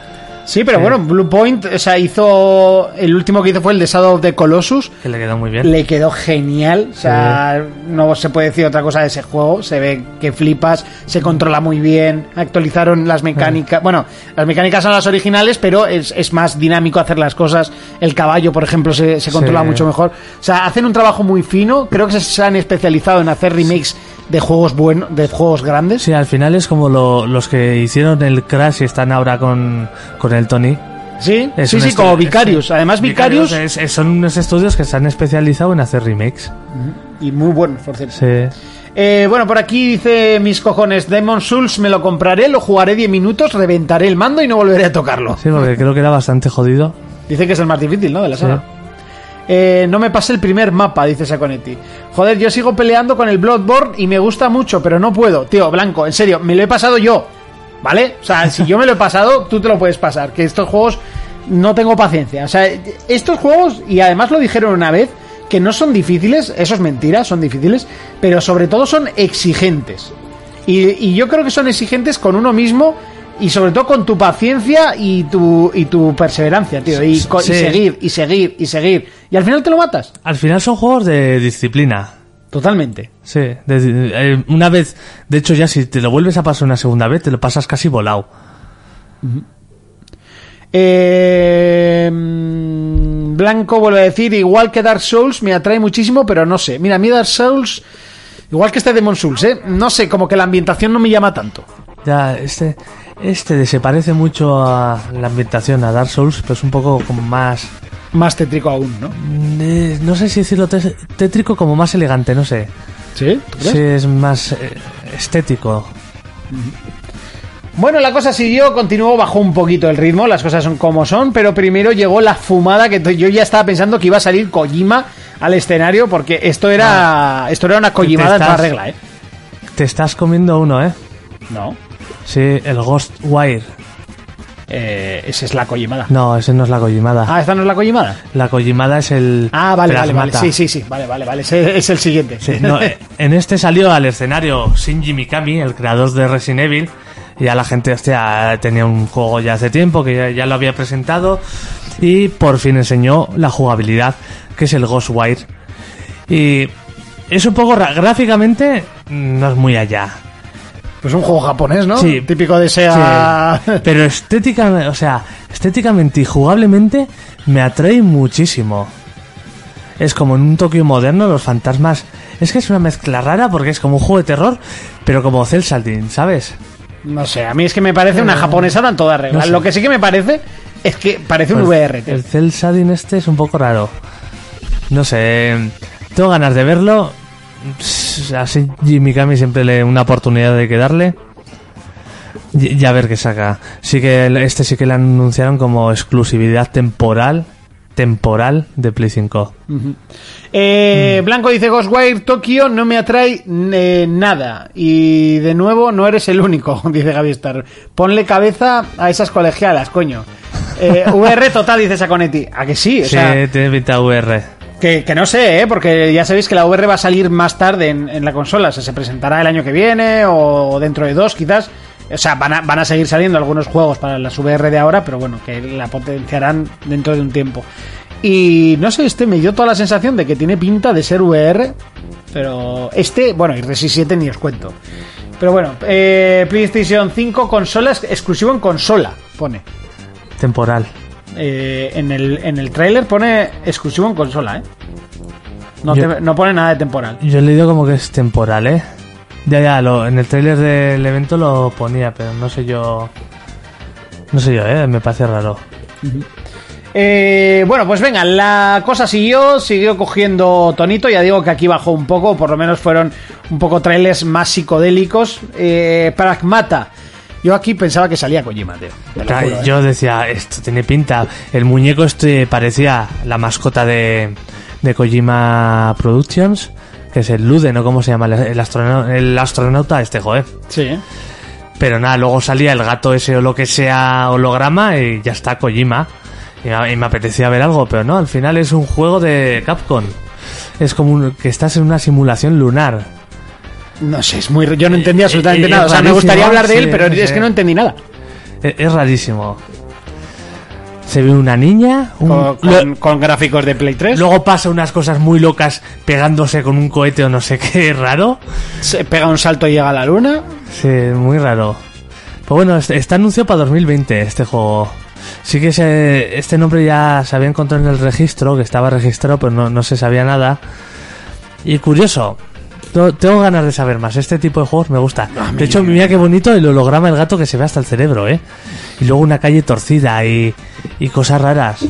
Sí, pero bueno, Blue Point, o sea, hizo. El último que hizo fue el de Shadow of the Colossus. Que le quedó muy bien. Le quedó genial. O sea, no se puede decir otra cosa de ese juego. Se ve que flipas, se controla muy bien. Actualizaron las mecánicas. Bueno, las mecánicas son las originales, pero es, es más dinámico hacer las cosas. El caballo, por ejemplo, se, se controla mucho mejor. O sea, hacen un trabajo muy fino. Creo que se, se han especializado en hacer remakes de juegos buenos, de juegos grandes. Sí, al final es como lo- los que hicieron el Crash y están ahora con, con el Tony. Sí, Es sí, sí, como Vicarius. Además, Vicarius. es- es- son unos estudios que se han especializado en hacer remakes. Y muy buenos, por cierto. Sí. Eh, bueno, por aquí dice mis cojones, Demon Souls me lo compraré, lo jugaré 10 minutos, reventaré el mando y no volveré a tocarlo. Sí, porque creo que era bastante jodido. Dice que es el más difícil, ¿no? De la Sí. Eh, no me pasé el primer mapa, dice Saconetti. Joder, yo sigo peleando con el Bloodborne y me gusta mucho, pero no puedo. Tío, Blanco, en serio, me lo he pasado yo. ¿Vale? O sea, si yo me lo he pasado, tú te lo puedes pasar. Que estos juegos no tengo paciencia. O sea, estos juegos, y además lo dijeron una vez, que no son difíciles, eso es mentira, son difíciles, pero sobre todo son exigentes. Y yo creo que son exigentes con uno mismo y sobre todo con tu paciencia y tu, y tu perseverancia, tío. Y, seguir, y seguir, y seguir. Y al final te lo matas. Al final son juegos de disciplina. Totalmente. Sí, de- eh, una vez, de hecho ya si te lo vuelves a pasar una segunda vez, te lo pasas casi volado. Eh, mm, Blanco vuelve a decir, igual que Dark Souls me atrae muchísimo, pero no sé. Mira, a mí Dark Souls, igual que este Demon Souls, ¿eh? No sé, como que la ambientación no me llama tanto. Ya, este, este se parece mucho a la ambientación a Dark Souls, pero es un poco como más, Más tétrico aún, ¿no? mm, eh, no sé si decirlo tétrico como más elegante, no sé. ¿Sí? ¿Tú crees? Sí, es más eh, estético. Bueno, la cosa siguió, continuó, bajó un poquito el ritmo, las cosas son como son, pero primero llegó la fumada que yo ya estaba pensando que iba a salir Kojima al escenario porque esto era esto era una Kojimada en toda regla, ¿eh? Te estás comiendo uno, ¿eh? No. Sí, el Ghostwire. Eh, esa es la Kojimada. No, ese no es la Kojimada. Ah, esta no es la Kojimada. La Kojimada es el Ah, vale, vale, vale. Sí, sí, sí, vale, vale, vale. Ese es el siguiente. Sí, no, eh, en este salió al escenario Shinji Mikami, el creador de Resident Evil. Y ya la gente, hostia, tenía un juego ya hace tiempo que ya, ya lo había presentado. Y por fin enseñó la jugabilidad, que es el Ghostwire. Y es un poco gráficamente, no es muy allá. Pues un juego japonés, ¿no? Sí. Típico de SEA. Sí, pero estéticamente, o sea, estéticamente y jugablemente me atrae muchísimo. Es como en un Tokio moderno, los fantasmas Es que es una mezcla rara porque es como un juego de terror, pero como Cell Shading, ¿sabes? No sé, a mí es que me parece una japonesada en toda regla. no sé. Lo que sí que me parece es que parece un Pues VR. tío. El Cell Shading este es un poco raro. No sé, tengo ganas de verlo. Así Jimmy Kami siempre le una oportunidad de quedarle. Y, y a ver qué saca. Sí que este sí que le anunciaron como exclusividad temporal temporal de Play 5. Eh, Mm. Blanco dice Ghostwire Tokio no me atrae eh, nada. Y de nuevo, no eres el único, dice Gavistar. Ponle cabeza a esas colegialas, coño. Eh, VR total, dice Saconetti. ¿A que sí? O Sí, sea, tiene pinta VR. Que, que no sé, ¿eh? porque ya sabéis que la VR va a salir más tarde en, la consola. Se presentará el año que viene o dentro de dos, quizás. O sea, van a, van a seguir saliendo algunos juegos para las VR de ahora, pero bueno, que la potenciarán dentro de un tiempo. Y no sé, este me dio toda la sensación de que tiene pinta de ser VR, pero este, bueno, y Resi 7 ni os cuento. Pero bueno, eh, PlayStation 5 consolas, exclusivo en consola, pone. Temporal. Eh, en el, en el trailer pone exclusivo en consola, ¿eh? No, Yo- te- no pone nada de temporal. Yo he leído como que es temporal, ¿eh? Ya, ya, lo, en el tráiler del evento lo ponía, pero no sé yo... No sé yo, ¿eh? Me parece raro. Eh, bueno, pues venga, la cosa siguió, siguió cogiendo tonito. Ya digo que aquí bajó un poco, por lo menos fueron un poco trailers más psicodélicos. Eh, Pragmata. Yo aquí pensaba que salía Kojima, tío. Juro, ¿eh? Yo decía, esto tiene pinta. El muñeco este parecía la mascota de, de Kojima Productions, que es el Lude, ¿no? ¿Cómo se llama? El, el astronau- el astronauta este, joder. Sí, ¿eh? Pero nada, luego salía el gato ese o lo que sea holograma y ya está Kojima. Y, me- y me apetecía ver algo, pero no, al final es un juego de Capcom. Es como un- que estás en una simulación lunar. No sé, es muy. Yo no entendí absolutamente eh, nada. O sea, me gustaría hablar de él, pero es que no entendí nada. Es, es rarísimo. Se ve una niña, un- Con, lo- con- con gráficos de Play 3. luego pasa unas cosas muy locas pegándose con un cohete o no sé qué raro. Se pega un salto y llega a la luna. Sí, muy raro. Pues bueno, este- está anunciado para 2020 este juego. Sí que se- este nombre ya se había encontrado en el registro, que estaba registrado, pero no, no se sabía nada. Y curioso, tengo ganas de saber más. Este tipo de juegos me gusta. De hecho, mira qué bonito el holograma del gato que se ve hasta el cerebro, ¿eh? Y luego una calle torcida y, y cosas raras.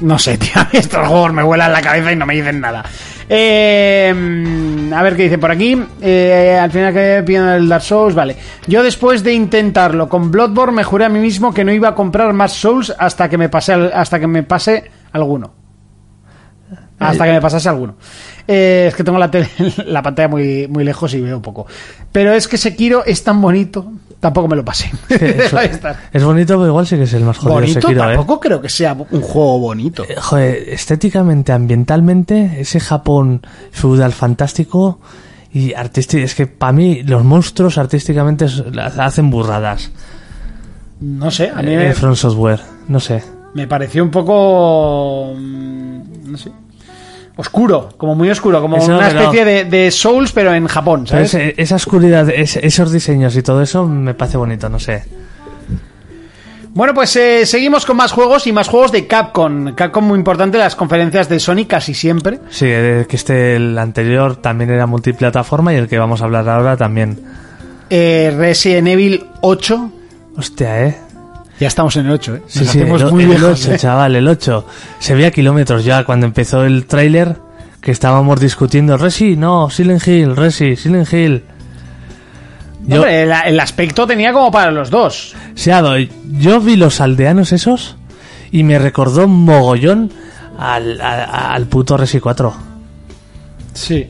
No sé, tío, estos juegos me vuelan la cabeza y no me dicen nada. Eh, mm, a ver qué dice por aquí. Eh, al final que piden el Dark Souls, vale. Yo después de intentarlo con Bloodborne me juré a mí mismo que no iba a comprar más Souls hasta que me pase hasta que me pase alguno. Hasta que me pasase alguno. Eh, es que tengo la, tele- la pantalla muy, muy lejos y veo poco. Pero es que Sekiro es tan bonito. Tampoco me lo pasé. Es bonito, pero igual sí que es el más jodido de Bonito, Sekiro, ¿eh? tampoco creo que sea un juego bonito. Eh, Joder, estéticamente, ambientalmente, ese Japón feudal fantástico y artístico. Es que para mí los monstruos artísticamente hacen burradas. No sé, a mí me, From Software, no sé. me pareció un poco. mm, No sé. Oscuro, como muy oscuro, como Eso, una especie de, de Souls, pero en Japón, ¿sabes? esa oscuridad, es- esos diseños y todo eso me parece bonito, no sé. Bueno, pues eh, seguimos con más juegos y más juegos de Capcom. Capcom muy importante las conferencias de Sony casi siempre. Sí, eh, que este, el anterior también era multiplataforma y el que vamos a hablar ahora también. Eh, Resident Evil 8. Hostia, ¿eh? Ya estamos en el 8, ¿eh? Sí, sí, hacemos el, muy el viejos, 8, ¿eh? chaval, el 8. Se veía kilómetros ya cuando empezó el tráiler que estábamos discutiendo. Resi, no, Silent Hill, Resi, Silent Hill. Yo, Hombre, el, el aspecto tenía como para los dos. se ha dado- yo vi los aldeanos esos y me recordó mogollón al, al puto Resi 4. Sí.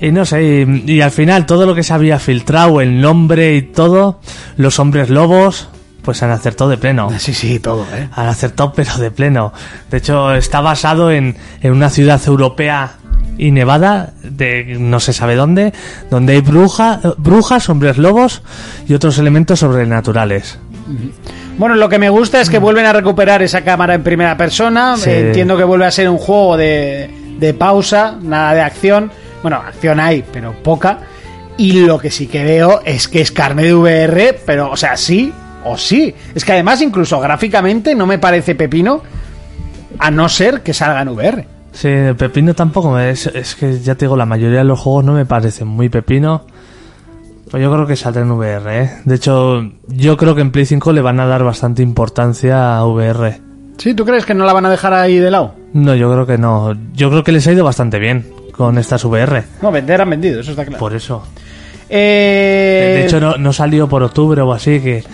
Y no sé, y, y al final todo lo que se había filtrado, el nombre y todo, los hombres lobos, pues han acertado de pleno. Sí, sí, todo, ¿eh? Han acertado, pero de pleno. De hecho, está basado en, en una ciudad europea y nevada, de no se sabe dónde, donde hay bruja, brujas, hombres lobos y otros elementos sobrenaturales. Bueno, lo que me gusta es que vuelven a recuperar esa cámara en primera persona. Sí. Entiendo que vuelve a ser un juego de, de pausa, nada de acción. Bueno, acción hay, pero poca. Y lo que sí que veo es que es carne de VR, pero, o sea, sí o sí. Es que además, incluso gráficamente, no me parece pepino, a no ser que salga en VR. Sí, pepino tampoco es que ya te digo, la mayoría de los juegos no me parecen muy pepino. Pues yo creo que saldrá en VR, ¿eh? De hecho, yo creo que en Play 5 le van a dar bastante importancia a VR. ¿Sí? ¿Tú crees que no la van a dejar ahí de lado? No, yo creo que no. Yo creo que les ha ido bastante bien con estas VR. No, vender han vendido, eso está claro. Por eso. Eh, De hecho, no, no salió por octubre o así, que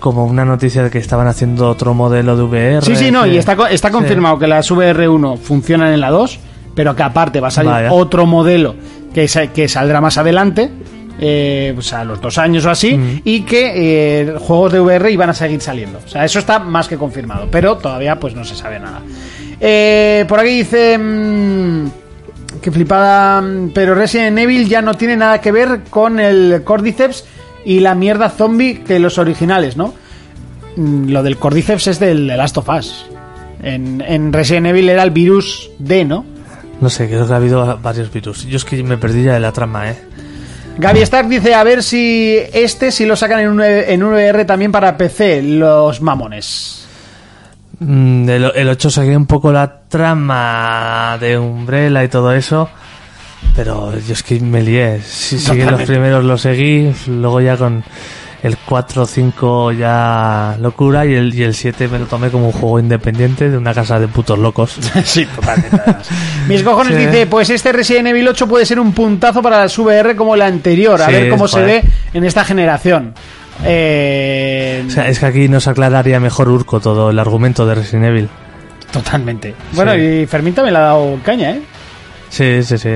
como una noticia de que estaban haciendo otro modelo de VR. Sí, sí, no, que- y está, está Sí. confirmado que las VR1 funcionan en la 2, pero que aparte va a salir Vaya. otro modelo que, que saldrá más adelante, eh, pues a los dos años o así, y que eh, juegos de VR iban a seguir saliendo. O sea, eso está más que confirmado, pero todavía pues no se sabe nada. Eh, por aquí dice... mm, que flipada, mm, pero Resident Evil ya no tiene nada que ver con el Cordyceps y la mierda zombie que los originales, ¿no? Mm, Lo del Cordyceps es del The Last of Us. En, en Resident Evil era el virus D, ¿no? No sé, creo que ha habido varios virus. Yo es que me perdí ya de la trama, ¿eh? Gaby Stark dice a ver si este si lo sacan en un, en un VR también para PC, los mamones. Mm, El, el 8 seguía un poco la trama de Umbrella y todo eso. Pero yo es que me lié. Si seguí los primeros los seguí, luego ya con el 4 5 ya locura y el, y el 7 me lo tomé como un juego independiente de una casa de putos locos. sí, totalmente. Mis cojones Sí. dice, pues este Resident Evil 8 puede ser un puntazo para las VR como la anterior, a Sí, ver cómo se ve en esta generación. Eh, O sea, es que aquí nos aclararía mejor Urco todo el argumento de Resident Evil. Totalmente. Bueno, Sí. y Fermín también le ha dado caña, ¿eh? Sí, sí, sí.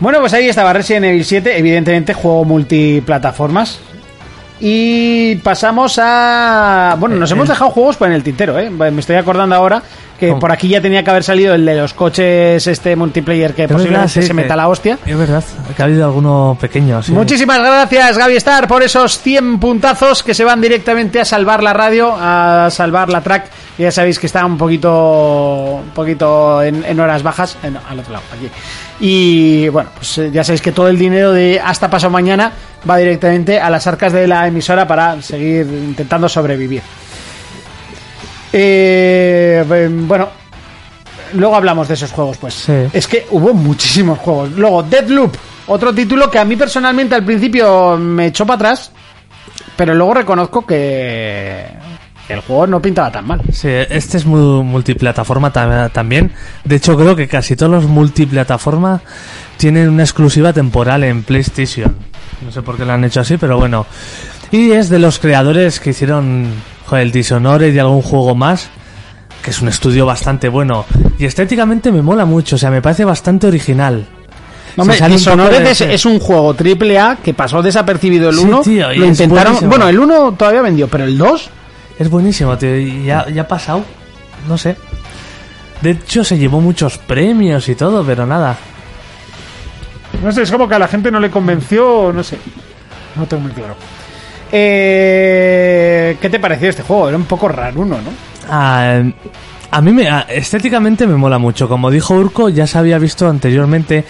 Bueno, pues ahí estaba Resident Evil 7, evidentemente juego multiplataformas. Y pasamos a... Bueno, nos Eh, hemos eh. dejado juegos en el tintero, ¿eh? Me estoy acordando ahora que por aquí ya tenía que haber salido el de los coches, este multiplayer que Es verdad, posiblemente sí, se que- meta la hostia. Es verdad, que ha habido alguno pequeño. Sí. Muchísimas gracias, Gaby Star, por esos 100 puntazos que se van directamente a salvar la radio, a salvar la track. Ya sabéis que está un poquito, un poquito en, en horas bajas, eh, no, al otro lado, aquí. Y bueno, pues ya sabéis que todo el dinero de hasta pasado mañana va directamente a las arcas de la emisora para seguir intentando sobrevivir. Eh, bueno, luego hablamos de esos juegos, pues. Sí. Es que hubo muchísimos juegos. Luego, Deadloop, otro título que a mí personalmente al principio me echó para atrás, pero luego reconozco que el juego no pintaba tan mal. Sí, este es muy multiplataforma tam- también. De hecho, creo que casi todos los multiplataforma tienen una exclusiva temporal en PlayStation. No sé por qué lo han hecho así, pero bueno. Y es de los creadores que hicieron joder, el Dishonored y algún juego más, que es un estudio bastante bueno. Y estéticamente me mola mucho, o sea, me parece bastante original. No, hombre, Dishonored de- es, es un juego triple A que pasó desapercibido el Sí, 1. tío, y lo intentaron. buenísimo. Bueno, el 1 todavía vendió, pero el 2. Es buenísimo, tío. Y ya, ya ha pasado. No sé. De hecho, se llevó muchos premios y todo, pero nada. No sé, es como que a la gente no le convenció, no sé. No tengo muy claro. Eh, ¿Qué te pareció este juego? Era un poco raro uno, ¿no? Ah, a mí me, ah, estéticamente me mola mucho. Como dijo Urco, ya se había visto anteriormente.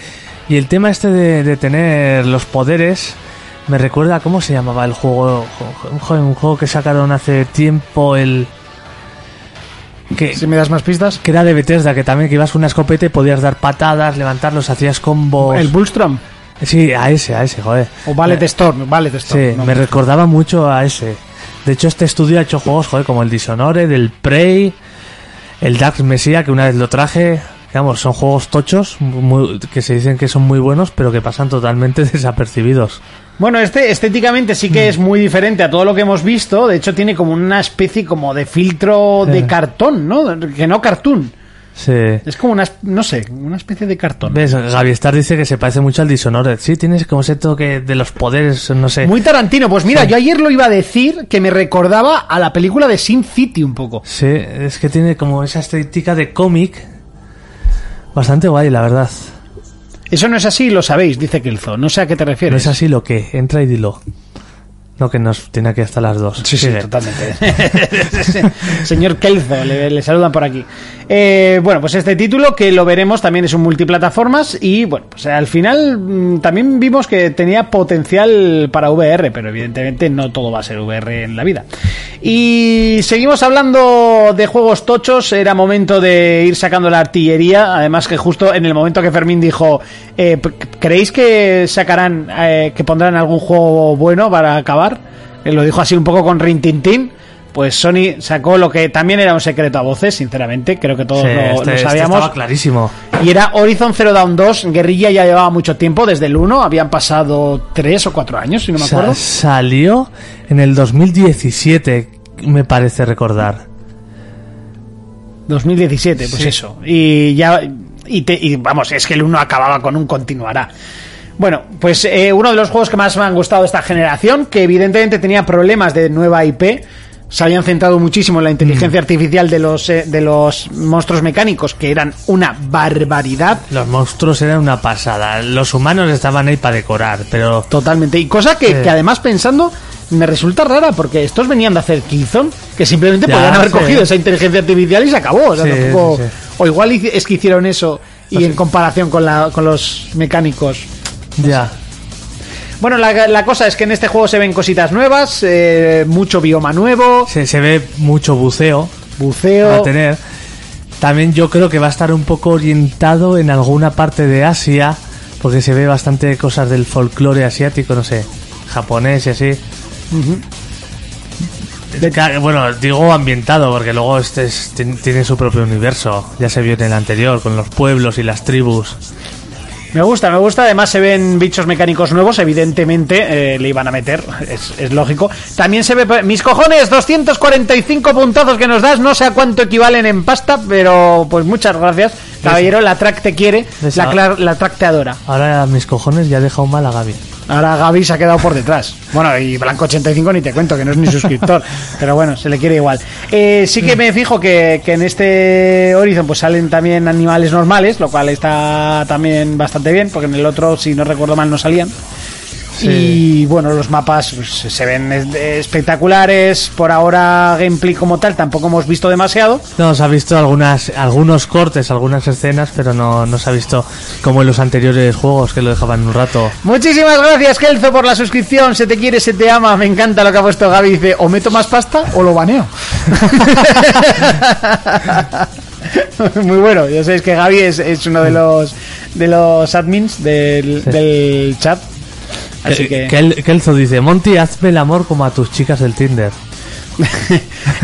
Y el tema este de, de tener los poderes me recuerda cómo se llamaba el juego, un juego que sacaron hace tiempo, el. Que, Si me das más pistas. que era de Bethesda, que también que ibas con una escopeta y podías dar patadas, levantarlos, hacías combos. El Bullstrom. Sí, a ese, a ese, joder. O Ballet Storm. Ballet Storm. Sí, no, me recordaba mucho a ese. De hecho, este estudio ha hecho juegos, joder, como el Dishonored, el Prey, el Dark Messiah, que una vez lo traje. Vamos, son juegos tochos, muy- que se dicen que son muy buenos, pero que pasan totalmente desapercibidos. Bueno, este estéticamente sí que es muy diferente a todo lo que hemos visto. De hecho, tiene como una especie como de filtro de Eh. cartón, ¿no? Que no cartoon. Sí. Es como una, no sé, una especie de cartón. ¿Ves? Gaby Star dice que se parece mucho al Dishonored. Sí, tienes como ese toque de los poderes, no sé. Muy Tarantino. Pues mira, yo ayer lo iba a decir que me recordaba a la película de Sin City un poco. Sí, es que tiene como esa estética de cómic. Bastante guay, la verdad. Eso no es así, lo sabéis, dice Kelzo. No sé a qué te No refieres. es así lo que. Entra y dilo. No, que nos tiene aquí hasta las dos. Sí, sí, totalmente. Señor Kelzo, le, le saludan por aquí. Eh, bueno, pues este título que lo veremos también es un multiplataformas y bueno, pues al final mm, también vimos que tenía potencial para VR, pero evidentemente no todo va a ser VR en la vida. Y seguimos hablando de juegos tochos, era momento de ir sacando la artillería, además que justo en el momento que Fermín dijo, eh, ¿creéis que sacarán, eh, que pondrán algún juego bueno para acabar? Él lo dijo así un poco con Rintintín. Pues Sony sacó lo que también era un secreto a voces, sinceramente, creo que todos Sí, lo, este- lo este sabíamos. estaba clarísimo. Y era Horizon Zero Dawn 2, Guerrilla ya llevaba mucho tiempo, desde el 1, habían pasado 3 o 4 años, si no me acuerdo. salió en el 2017, me parece recordar. 2017, pues Sí. eso. Y ya. Y, te- y vamos, es que el 1 acababa con un continuará. Bueno, pues eh, uno de los juegos que más me han gustado de esta generación, que evidentemente tenía problemas de nueva IP, se habían centrado muchísimo en la inteligencia artificial de los, eh, de los monstruos mecánicos, que eran una barbaridad. Los monstruos eran una pasada. Los humanos estaban ahí para decorar, pero Totalmente. Y cosa que, Sí. que además pensando me resulta rara porque estos venían de hacer Killzone, que simplemente Ya, podían haber sí. cogido esa inteligencia artificial y se acabó. O, sea, Sí, tampoco- sí, o igual es que hicieron eso y en comparación con, la, con los mecánicos. Ya. Bueno, la, la cosa es que en este juego se ven cositas nuevas, eh, mucho bioma nuevo, Se, se ve mucho buceo a buceo. tener. También yo creo que va a estar un poco orientado en alguna parte de Asia, porque se ve bastante cosas del folclore asiático, no sé, japonés y así. Bueno, digo ambientado, porque luego este es- tien- tiene su propio universo. Ya se vio en el anterior, con los pueblos y las tribus. Me gusta, me gusta. Además se ven bichos mecánicos nuevos, evidentemente eh, le iban a meter, es, es lógico. También se ve... Mis cojones, 245 puntazos que nos das, no sé a cuánto equivalen en pasta, pero pues muchas gracias. Caballero, la track te quiere, la, la track te adora. Ahora mis cojones ya he dejado mal a Gaby. Ahora Gaby se ha quedado por detrás. Bueno, y Blanco85 ni te cuento, que no es ni suscriptor. pero bueno, se le quiere igual. Eh, sí que me fijo que, que en este Horizon pues salen también animales normales, lo cual está también bastante bien, porque en el otro, si no recuerdo mal, no salían. Y bueno, los mapas pues, se ven espectaculares. Por ahora, gameplay como tal, tampoco hemos visto demasiado. No, se ha visto algunas, algunos cortes, algunas escenas, pero no, no se ha visto como en los anteriores juegos que lo dejaban un rato. Muchísimas gracias, Kelzo, por la suscripción. Se te quiere, se te ama. Me encanta lo que ha puesto Gaby. Dice, o meto más pasta o lo baneo. Muy bueno. Ya sabéis que Gaby es, es uno de los de los admins del, del chat. Así que... Kel- Kelzo dice, Monty, hazme el amor como a tus chicas del Tinder.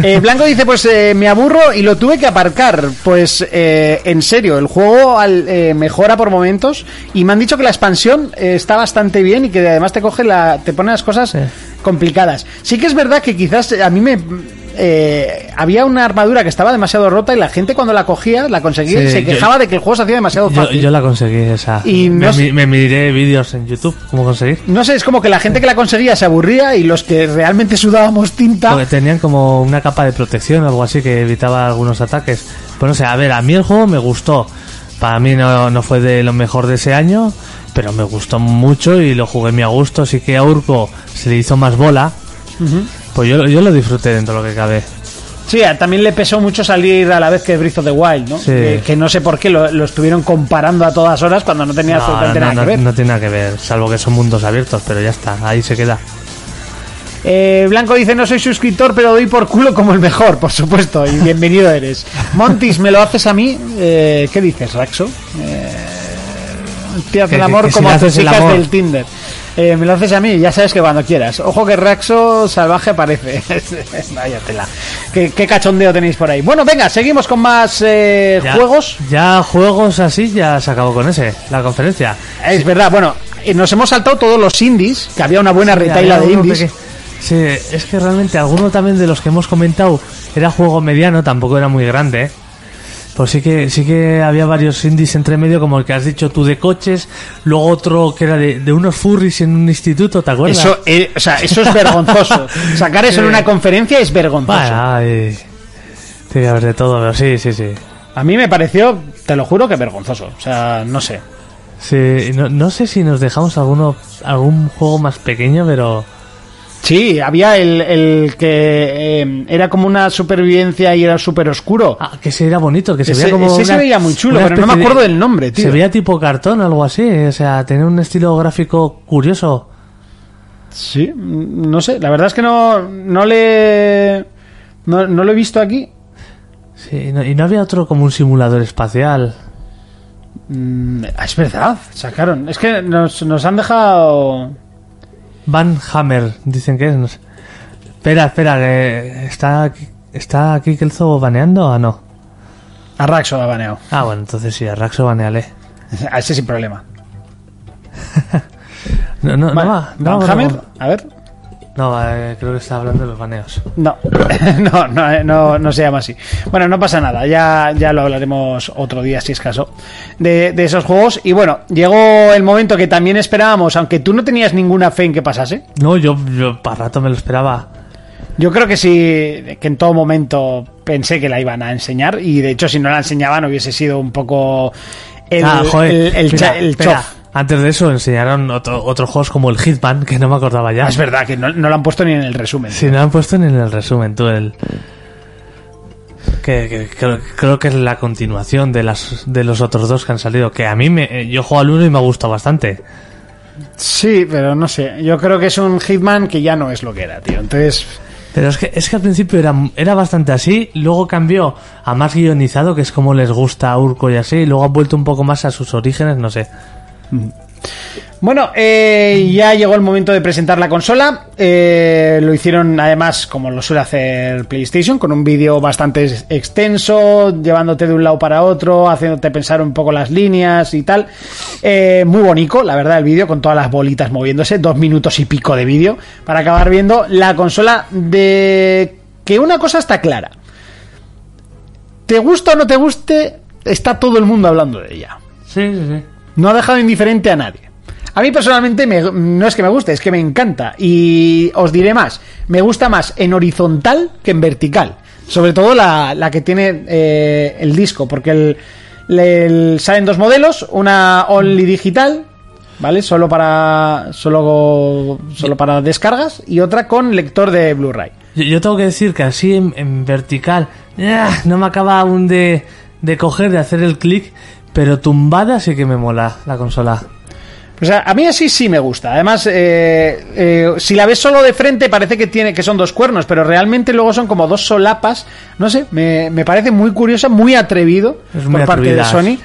Eh, Blanco dice, pues eh, me aburro y lo tuve que aparcar. Pues eh, en serio, el juego al- mejora por momentos y me han dicho que la expansión está bastante bien y que además te coge la, te pone las cosas Sí. complicadas. Sí que es verdad que quizás a mí me eh, había una armadura que estaba demasiado rota y la gente cuando la cogía, la conseguía, Sí, se yo- quejaba de que el juego se hacía demasiado Yo, fácil. yo la conseguí esa. Y me, no sé- mi- me miré vídeos en YouTube, cómo conseguir. No sé, es como que la gente que la conseguía se aburría y los que realmente sudábamos tinta. Porque tenían como una capa de protección o algo así que evitaba algunos ataques. Pues no sé, a ver, a mí el juego me gustó. Para mí no, no fue de lo mejor de ese año, pero me gustó mucho y lo jugué muy a gusto. Sí que a Urco se le hizo más bola. Pues yo, yo lo disfruté dentro de lo que cabe. Sí, también le pesó mucho salir a la vez que Breath of the Wild, ¿no? Sí. Que, que no sé por qué lo, lo estuvieron comparando a todas horas cuando no tenía No, absolutamente no, nada no- que ver. no tiene nada que ver, salvo que son mundos abiertos, pero ya está, ahí se queda. Eh, Blanco dice, no soy suscriptor, pero doy por culo como el mejor, por supuesto, y bienvenido eres. Montis, ¿me lo haces a mí? Eh, ¿Qué dices, Raxo? Eh, te hace el amor que si como le a tus chicas del Tinder. Eh, me lo haces a mí, ya sabes que cuando quieras. Ojo que Raxo salvaje aparece. Vaya tela. ¿Qué, qué cachondeo tenéis por ahí. Bueno, venga, seguimos con más eh, Ya- juegos. Ya juegos así, ya se acabó con ese, la conferencia. Es verdad, bueno, eh, nos hemos saltado todos los indies, que había una buena Sí, retaila de indies. peque- Sí, es que realmente alguno también de los que hemos comentado era juego mediano, tampoco era muy grande. ¿eh? Pues sí que, sí que había varios indies entre medio, como el que has dicho tú de coches, luego otro que era de, de unos furries en un instituto, ¿te acuerdas? Eso, eh, o sea, eso es vergonzoso. Sacar eso en una conferencia es vergonzoso. Ay, haber de todo, pero sí, sí, sí. A mí me pareció, te lo juro, que vergonzoso. O sea, no sé. Sí, no, no sé si nos dejamos alguno, algún juego más pequeño, pero Sí, había el, el que eh, era como una supervivencia y era súper oscuro. Ah, que ese era bonito, que se Ese- veía como. ese se una- veía muy chulo, pero no me acuerdo del nombre, tío. Se veía tipo cartón, algo así. O sea, tenía un estilo gráfico curioso. Sí, no sé, la verdad es que no, no le... No, no lo he visto aquí. Sí, y no, y no había otro como un simulador espacial. Mm, es verdad, sacaron. Es que nos, nos han dejado... Van Hammer, dicen que es. no sé. Espera, espera, que está aquí, está aquí Kelzo baneando o no. A Raxo ha baneado. Ah, bueno, entonces sí, a Raxo baneale. A ese sin problema. No, no, no Vale, va. Van No, Hammer, no, a ver. No, eh, creo que está hablando de los baneos. No, no, no, eh, no, no se llama así. Bueno, no pasa nada, ya, ya lo hablaremos otro día, si es caso, de, de esos juegos. Y bueno, llegó el momento que también esperábamos, aunque tú no tenías ninguna fe en que pasase. No, yo, yo para rato me lo esperaba. Yo creo que sí, que en todo momento pensé que la iban a enseñar, y de hecho, si no la enseñaban, hubiese sido un poco el, ah, joder. el, el, Mira, el. Antes de eso enseñaron otro, otros juegos como el Hitman, que no me acordaba ya. Ah, Es verdad que no, no lo han puesto ni en el resumen. Si no lo han puesto ni en el resumen, tú el... Que, que- creo, creo que es la continuación de las de los otros dos que han salido. Que a mí me, eh, yo juego al uno y me ha gustado bastante. Sí, pero no sé. Yo creo que es un Hitman que ya no es lo que era, tío. Entonces, Pero es que, es que al principio era, era bastante así, luego cambió a más guionizado, que es como les gusta a Urco y así, y luego ha vuelto un poco más a sus orígenes, no sé. Bueno, eh, ya llegó el momento de presentar la consola. Eh, lo hicieron además como lo suele hacer PlayStation, con un vídeo bastante ex- extenso, llevándote de un lado para otro, haciéndote pensar un poco las líneas y tal. Eh, muy bonito, la verdad, el vídeo, con todas las bolitas moviéndose, dos minutos y pico de vídeo, para acabar viendo la consola de... Que una cosa está clara. Te gusta o no te guste, está todo el mundo hablando de ella. Sí, sí, sí. No ha dejado indiferente a nadie. A mí personalmente me- no es que me guste, es que me encanta. Y os diré más, me gusta más en horizontal que en vertical. Sobre todo la, la que tiene eh, el disco, porque el, el- salen dos modelos, una only digital, ¿vale? Solo para, solo, solo para descargas, y otra con lector de Blu-ray. Yo, tengo que decir que así en, en vertical, ¡ah! no me acaba aún de, de coger, de hacer el clic, pero tumbada sí que me mola la consola. Pues a, a mí así sí me gusta. Además, eh, eh, si la ves solo de frente parece que tiene que son dos cuernos, pero realmente luego son como dos solapas. No sé, me, me parece muy curiosa, muy atrevido muy por parte de. Sony.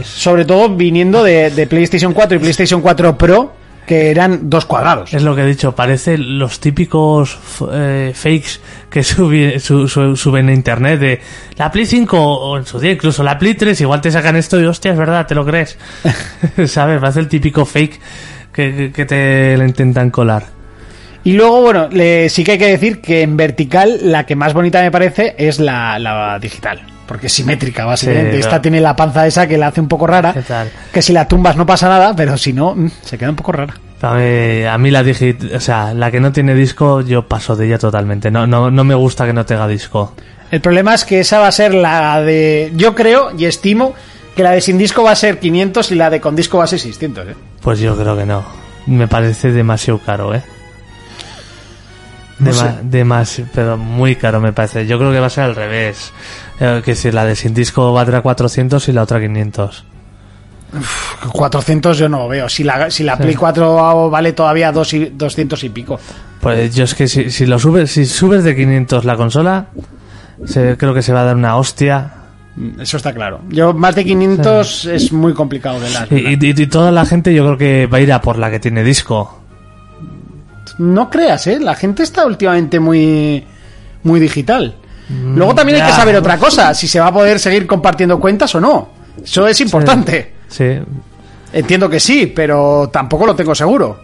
Es- Sobre todo viniendo de, de PlayStation 4 y PlayStation 4 Pro, que eran dos cuadrados. Es lo que he dicho, parece los típicos eh, fakes que subi- su- su- suben a internet de la Play 5 o en su día incluso la Play 3, igual te sacan esto y hostia, es verdad, te lo crees. ¿Sabes? Parece el típico fake que, que- que te lo intentan colar. Y luego, bueno, le- sí que hay que decir que en vertical la que más bonita me parece es la, la digital. Porque es simétrica, básicamente. Sí, Esta claro. tiene la panza esa que la hace un poco rara. Que si la tumbas no pasa nada, pero si no, mm, se queda un poco rara. A mí, a mí la digi- o sea, la que no tiene disco, yo paso de ella totalmente. No, no, no me gusta que no tenga disco. El problema es que esa va a ser la de. Yo creo y estimo que la de sin disco va a ser 500 y la de con disco va a ser 600. ¿eh? Pues yo creo que no. Me parece demasiado caro, ¿eh? No sé. demas- pero muy caro me parece. Yo creo que va a ser al revés. Eh, que si la de sin disco valdrá 400 y la otra 500. 400 yo no lo veo. Si la, si la Play 4 vale todavía dos y, 200 y pico. Pues yo es que si, si lo subes, si subes de 500 la consola, se- creo que se va a dar una hostia. Mm, Eso está claro. Yo más de 500 es muy complicado de las. Y, y- y toda la gente yo creo que va a ir a por la que tiene disco. No creas, ¿eh? La gente está últimamente muy, muy digital. Luego también hay que saber otra cosa, si se va a poder seguir compartiendo cuentas o no. Eso es importante. Sí. Entiendo que sí, pero tampoco lo tengo seguro.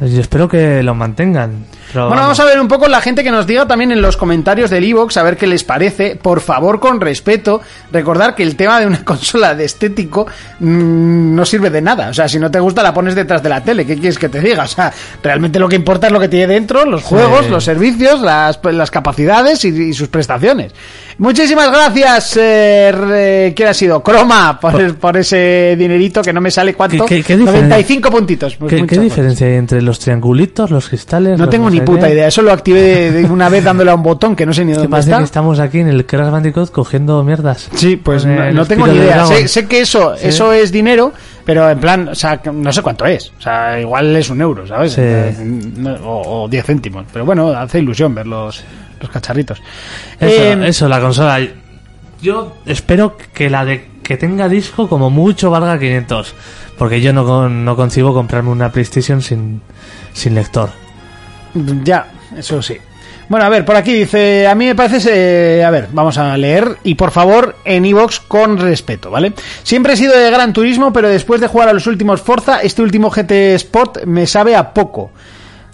Yo espero que lo mantengan. Pero bueno, vamos a ver un poco la gente que nos diga también en los comentarios del iVoox, a ver qué les parece. Por favor, con respeto, recordar que el tema de una consola de estético mm, no sirve de nada. O sea, si no te gusta, la pones detrás de la tele. ¿Qué quieres que te diga? O sea, realmente lo que importa es lo que tiene dentro, los juegos, los servicios, las, las capacidades y, y sus prestaciones. Muchísimas gracias, eh, re- ¿quién ha sido? Croma, por, por ese dinerito que no me sale cuánto. ¿Qué- qué- qué diferen- 95 puntitos. Pues ¿Qué, diferencia hay entre los triangulitos, los cristales? no los tengo ni sé puta idea. Eso lo activé de, de una vez dándole a un botón que no sé ni dónde está. que estamos aquí en el Crash Bandicoot cogiendo mierdas. Sí, pues no, no tengo ni de idea. Sé, sé que eso, eso es dinero, pero en plan, o sea, no sé cuánto es. O sea, igual es un euro, ¿sabes? Sí. O, o 10 céntimos. Pero bueno, hace ilusión ver los, los cacharritos. Eso, Eh, eso, la consola. Yo espero que la de que tenga disco como mucho valga 500. Porque yo no, no concibo comprarme una PlayStation sin, sin lector. Ya, eso sí. Bueno, a ver, por aquí dice, a mí me parece, eh, a ver, vamos a leer y por favor en iVox con respeto, ¿vale? Siempre he sido de Gran Turismo, pero después de jugar a los últimos Forza, este último GT Sport me sabe a poco.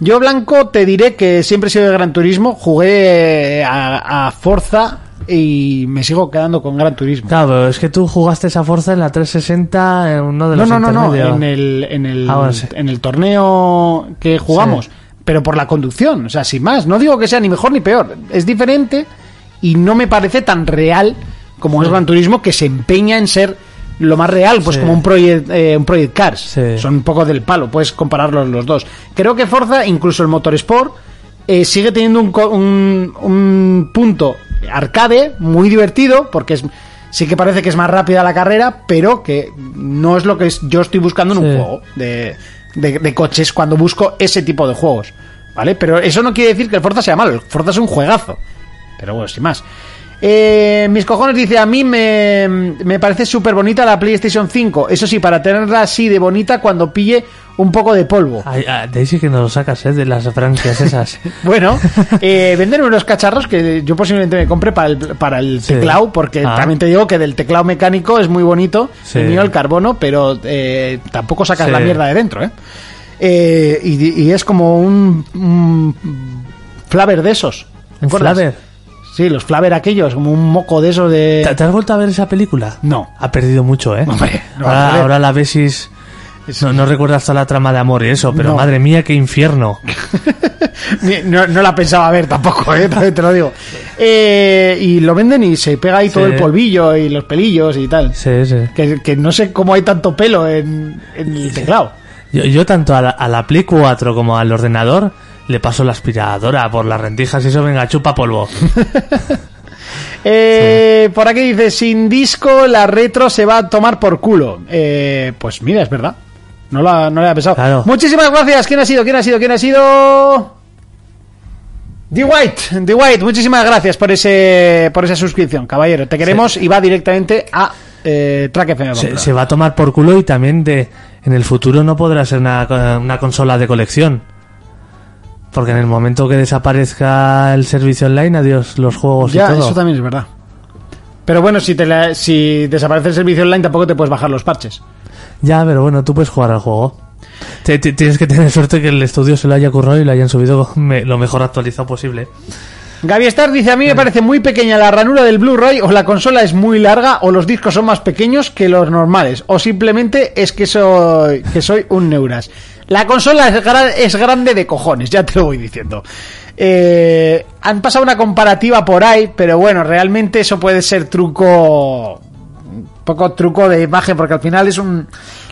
Yo, Blanco, te diré que siempre he sido de Gran Turismo, jugué eh, a, a Forza y me sigo quedando con Gran Turismo. Claro, es que tú jugaste esa fuerza en la 360 en uno de No, los no, no, no, intermedios. en el, en el, Ah, bueno, sí. en el torneo que jugamos, Sí. Pero por la conducción, o sea, sin más, no digo que sea ni mejor ni peor, es diferente y no me parece tan real como es Gran Turismo que se empeña en ser lo más real, pues Sí. como un Project, eh, un Project Cars, Sí. son un poco del palo, puedes compararlos los dos. Creo que Forza, incluso el Motorsport, eh, sigue teniendo un, un, un punto arcade muy divertido, porque es, sí que parece que es más rápida la carrera, pero que no es lo que es- yo estoy buscando en un juego de, de- coches cuando busco ese tipo de juegos. ¿Vale? Pero eso no quiere decir que el Forza sea malo, el Forza es un juegazo. Pero bueno, sin más. Eh, mis cojones dice, a mí me, me parece súper bonita la PlayStation 5. Eso sí, para tenerla así de bonita cuando pille un poco de polvo. Ay, ah, de ahí sí que nos lo sacas, ¿eh? De las franquicias esas. Bueno, eh, venden unos cacharros que yo posiblemente me compre para el, para el Sí. teclado, porque Ah. también te digo que del teclado mecánico es muy bonito, Sí. el mío el carbono, pero eh, tampoco sacas Sí. la mierda de dentro, ¿eh? Eh, y, y es como un, un flaver de esos. ¿te ¿Un acuerdas? Sí, los flaver aquellos, como un moco de esos de... ¿Te, te has vuelto a ver esa película? No. Ha perdido mucho, ¿eh? Hombre, no, ahora, ahora la es- no, no recuerdas toda la trama de amor y eso, pero No. madre mía, qué infierno. No, no la pensaba ver tampoco, ¿eh? También te lo digo. Eh, y lo venden y se pega ahí todo Sí. el polvillo y los pelillos y tal. Sí, sí. Que, que no sé cómo hay tanto pelo en, en el teclado. Yo, yo tanto a la, a la Play 4 como al ordenador le paso la aspiradora por las rendijas y eso, venga, chupa polvo. Eh, Por aquí dice, sin disco la retro se va a tomar por culo. Eh, pues mira, es verdad. No la, no la había pensado. Claro. Muchísimas gracias. ¿Quién ha sido? ¿Quién ha sido? ¿Quién ha sido? The White, The White, muchísimas gracias por ese por esa suscripción, caballero. Te queremos y va directamente a eh, Track FM. Se, se va a tomar por culo y también de en el futuro no podrá ser una, una consola de colección. Porque en el momento que desaparezca el servicio online, adiós los juegos Ya, y todo. eso también es verdad. Pero bueno, si, te la- si desaparece el servicio online tampoco te puedes bajar los parches. Ya, pero bueno, tú puedes jugar al juego. Te- te- tienes que tener suerte que el estudio se lo haya currado y lo hayan subido me- lo mejor actualizado posible. Gaby Star dice, a mí me parece muy pequeña la ranura del Blu-ray o la consola es muy larga o los discos son más pequeños que los normales o simplemente es que soy, que soy un neuras. La consola es, gra- es grande de cojones, ya te lo voy diciendo. Eh, han pasado una comparativa por ahí, pero bueno, realmente eso puede ser truco, un poco truco de imagen porque al final es un...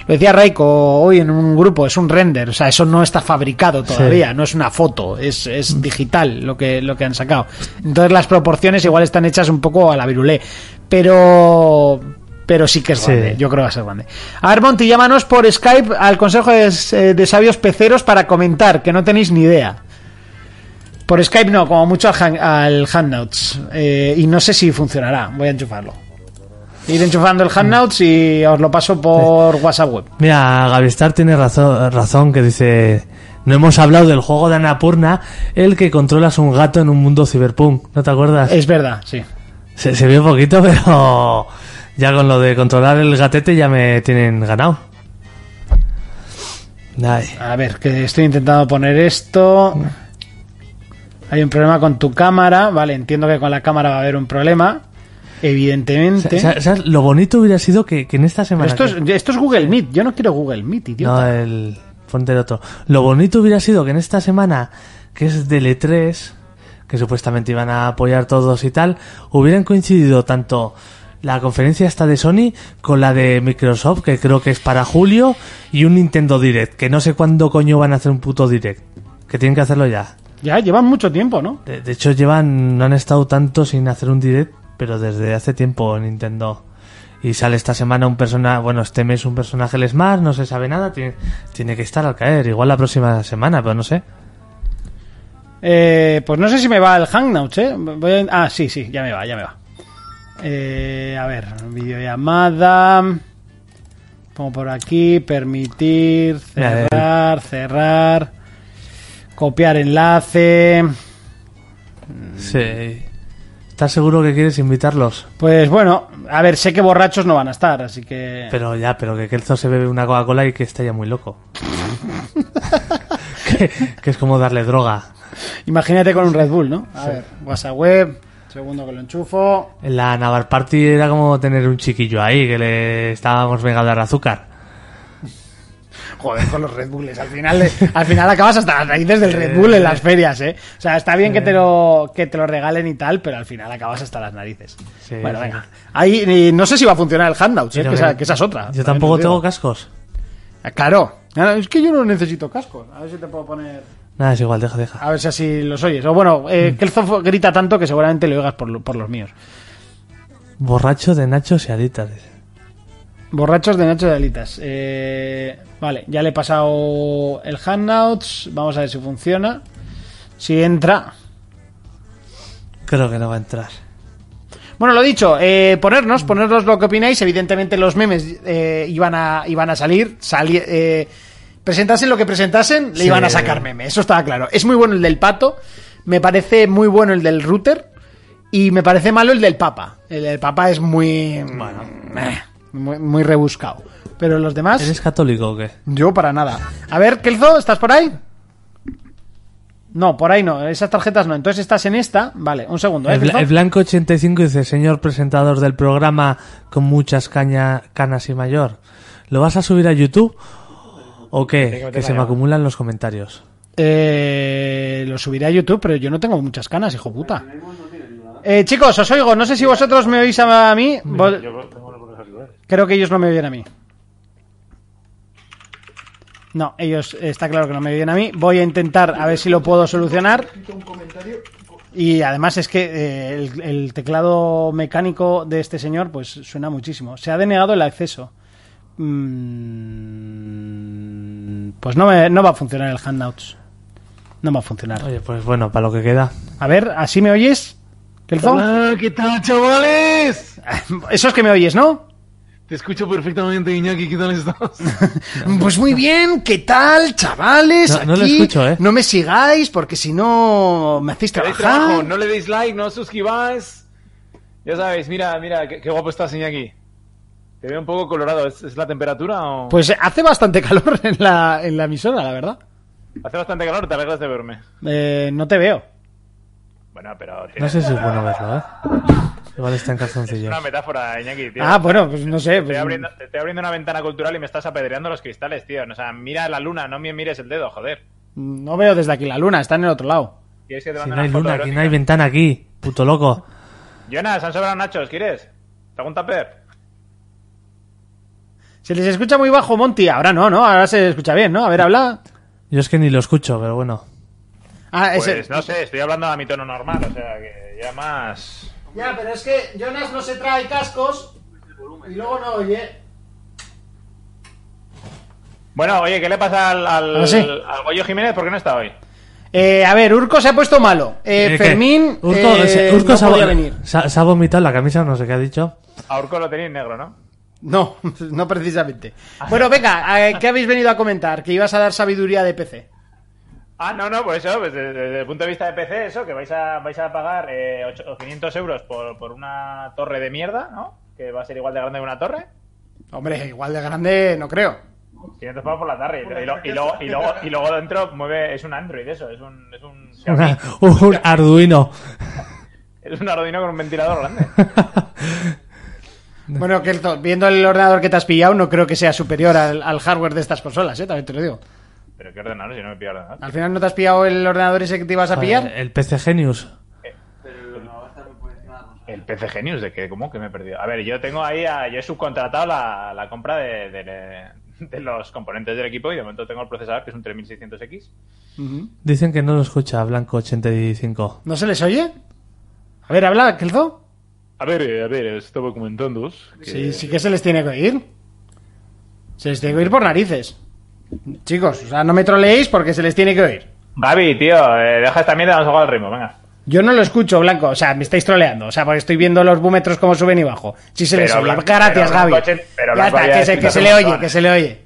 Lo decía Raiko hoy en un grupo, es un render, o sea, eso no está fabricado todavía, no es una foto, es, es digital lo que, lo que han sacado. Entonces las proporciones igual están hechas un poco a la virulé, pero pero sí que es Sí. grande, yo creo que va a ser grande. A ver, Monty, llámanos por Skype al Consejo de, eh, de Sabios Peceros para comentar, que no tenéis ni idea. Por Skype no, como mucho al, hang- al Hangouts. Eh, y no sé si funcionará, voy a enchufarlo. Ir enchufando el Hangouts y os lo paso por WhatsApp web. Mira, Gavistar tiene razón, razón que dice... No hemos hablado del juego de Annapurna, el que controlas un gato en un mundo cyberpunk. ¿No te acuerdas? Es verdad, sí. Se, se vio poquito, pero ya con lo de controlar el gatete ya me tienen ganado. Ay. A ver, que estoy intentando poner esto. Hay un problema con tu cámara, vale, entiendo que con la cámara va a haber un problema, evidentemente. Sa- ¿sabes? Lo bonito hubiera sido que, que en esta semana... esto, es, que- esto es Google Meet, yo no quiero Google Meet, No, idiota. el... Ponte el otro. Lo bonito hubiera sido que en esta semana, que es del E3, que supuestamente iban a apoyar todos y tal, hubieran coincidido tanto la conferencia esta de Sony con la de Microsoft, que creo que es para julio, y un Nintendo Direct, que no sé cuándo coño van a hacer un puto Direct. Que tienen que hacerlo ya. Ya llevan mucho tiempo, ¿no? De, de hecho, llevan, no han estado tanto sin hacer un direct, pero desde hace tiempo Nintendo. Y sale esta semana un personaje, bueno, este mes un personaje el Smash, no se sabe nada, tiene, tiene que estar al caer, igual la próxima semana, pero no sé. Eh, pues no sé si me va el Hangouts, ¿eh? Voy a- Ah, sí, sí, ya me va, ya me va. Eh, a ver, videollamada. Pongo por aquí, permitir, cerrar, cerrar, copiar enlace. Sí. ¿Estás seguro que quieres invitarlos? Pues bueno, a ver, sé que borrachos no van a estar, así que... Pero ya, pero que Kelzo se bebe una Coca-Cola y que está ya muy loco. que, que es como darle droga. Imagínate con un Red Bull, ¿no? A ver, WhatsApp web, segundo que lo enchufo. En la Navar Party era como tener un chiquillo ahí, que le estábamos venga a dar azúcar. Joder, con los Red Bulls. Al final, al final acabas hasta las raíces del Red Bull en las ferias, ¿eh? O sea, está bien que te lo que te lo regalen y tal, pero al final acabas hasta las narices. Sí, bueno, sí. venga. Ahí no sé si va a funcionar el Handouts, ¿eh? Que, esa, que esa es otra. Yo tampoco te tengo cascos. Ah, Claro. Ah, Es que yo no necesito cascos. A ver si te puedo poner. Nada, es igual, deja, deja. A ver si así los oyes. O bueno, eh, el Zof grita tanto que seguramente lo oigas por, lo- por los míos. Borracho de nachos y alitas. dice. Borrachos de Nacho de Alitas. Eh, vale, ya le he pasado el Handouts. Vamos a ver si funciona. Si entra. Creo que no va a entrar. Bueno, lo dicho, eh, ponernos, ponernos lo que opináis. Evidentemente los memes eh, iban, a, iban a salir. sali- eh, presentasen lo que presentasen, le Sí. iban a sacar meme. Eso estaba claro. Es muy bueno el del pato. Me parece muy bueno el del router. Y me parece malo el del papa. El del papa es muy... eh, muy, muy rebuscado. Pero los demás... ¿Eres católico o qué? Yo para nada. A ver, Kelzo, ¿estás por ahí? No, por ahí no. Esas tarjetas no. Entonces estás en esta. Vale, un segundo. ¿eh, El, el Blanco 85 dice, señor presentador del programa con muchas caña, canas y mayor, ¿lo vas a subir a YouTube o qué? Que se me acumulan los comentarios. Eh, lo subiré a YouTube, pero yo no tengo muchas canas, hijo puta. Eh, chicos, os oigo. No sé si vosotros me oís a mí. Vos- Creo que ellos no me oyen a mí. No, ellos está claro que no me oyen a mí. Voy a intentar a ver si lo puedo solucionar. Y además es que eh, el, el teclado mecánico de este señor pues suena muchísimo. Se ha denegado el acceso. Mm, pues no, me- no va a funcionar el Handouts. No va a funcionar. Oye, pues bueno, para lo que queda. A ver, ¿así me oyes? Hola, ¿qué tal, chavales? Eso es que me oyes, ¿no? Te escucho perfectamente, Iñaki, ¿qué tal estás? Pues muy bien, ¿qué tal, chavales? No- no lo escucho, ¿eh? No me sigáis porque si no me hacéis trabajar. trabajo, no le deis like, no os suscribáis. Ya sabéis, mira, mira, qué, qué guapo estás, Iñaki. Te veo un poco colorado, ¿es, es la temperatura o...? Pues hace bastante calor en la, en la emisora, la verdad. Hace bastante calor, te alegras de verme. Eh, no te veo. Bueno, pero... No sé si es bueno verlo, ¿eh? Igual está en Es calzoncillos. una metáfora, Iñaki, tío. Ah, bueno, pues no sé. Te pues- estoy, abriendo, te estoy abriendo una ventana cultural y me estás apedreando los cristales, tío. O sea, mira la luna, no me mires el dedo, joder. No veo desde aquí la luna, está en el otro lado. ¿Quieres que te Si no hay una foto luna, aquí no hay ventana aquí, puto loco. Jonas, han sobrado nachos, ¿quieres? ¿Te hago un tupper? Se les escucha muy bajo, Monty. Ahora no, ¿no? Ahora se escucha bien, ¿no? A ver, habla. Yo es que ni lo escucho, pero bueno. Ah, Pues ese. no sé, estoy hablando a mi tono normal, o sea que ya más... Ya, pero es que Jonas no se trae cascos y luego no oye. Bueno, oye, ¿qué le pasa al, al, Ah, sí. al Goyo Jiménez? ¿Por qué no está hoy? Eh, a ver, Urco se ha pueto malo. Eh, Eh. Fermín Urco, eh, Urco no se, ha, podía venir. se ha- se ha vomitado la camisa, no sé qué ha dicho. A Urco lo tenéis negro, ¿no? No, no precisamente. Bueno, venga, eh, ¿qué habéis venido a comentar? Que ibas a dar sabiduría de PC. Ah, no, no, pues eso, pues desde, desde el punto de vista de PC, eso, que vais a, vais a pagar eh, ocho- o 500 euros por, por una torre de mierda, ¿no? Que va a ser igual de grande que una torre. Hombre, igual de grande no creo. 500 pavos por la tarde. Y, lo- y luego, y, luego, y luego dentro mueve, es un Android eso, es un, es un, Una- un Arduino. es un Arduino con un ventilador grande. Bueno, Kelto, viendo el ordenador que te has pillado, no creo que sea superior al, al hardware de estas consolas, ¿eh? También te lo digo. Pero qué ordenador, si no me pillo ordenador. Al final no te has pillado el ordenador ese que te ibas a pillar. El PC Genius. El PC Genius, ¿de qué? ¿Cómo que me he perdido? A ver, yo tengo ahí, a- yo he subcontratado la, la compra de, de- de los componentes del equipo y de momento tengo el procesador que es un 3600X. Ujú. Dicen que no lo escucha Blanco85. ¿No se les oye? A ver, habla, Kelto. A ver, eh, a ver, estaba comentando que... Sí, sí que se les tiene que oír. Se les tiene que oír por narices. Chicos, o sea, no me troleéis porque se les tiene que oír. Gaby, tío, eh, deja esta mierda, vamos a jugar al ritmo, venga. Yo no lo escucho, Blanco. O sea, me estáis troleando. O sea, porque estoy viendo los búmetros como suben y bajo. Sí se les oye. Blanco- Gracias, pero Gaby. Pero ya está, que se, que le oye, que se le oye.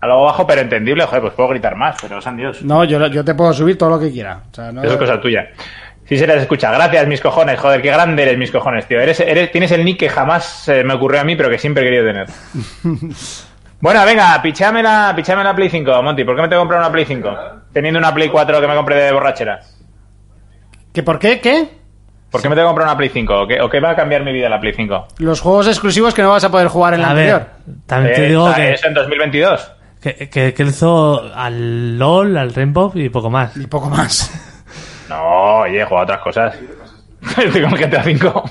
Algo bajo pero entendible, joder, pues puedo gritar más, pero san Dios. No, yo, lo- yo te puedo subir todo lo que quiera. O sea, no... Eso es cosa tuya. Sí se les escucha. Gracias, mis cojones. Joder, qué grande eres, mis cojones, tío. Eres, eres, tienes el nick que jamás eh, me ocurrió a mí, pero que siempre he querido tener. bueno, venga, pichame la, pichame la Play 5, Monty. ¿Por qué me tengo que comprar una Play 5? Teniendo una Play 4 que me compré de borrachera. ¿Que por qué? ¿Qué? ¿Por qué me tengo que comprar una Play 5? ¿O qué, o qué va a cambiar mi vida la Play 5? Los juegos exclusivos que no vas a poder jugar en la A anterior. ver, también te Eh, digo que, Eso en 2022. que, que, que hizo al LOL, al Rainbow y poco más. Y poco más. No, oye, he jugado a otras cosas. Estoy con el GTA 5.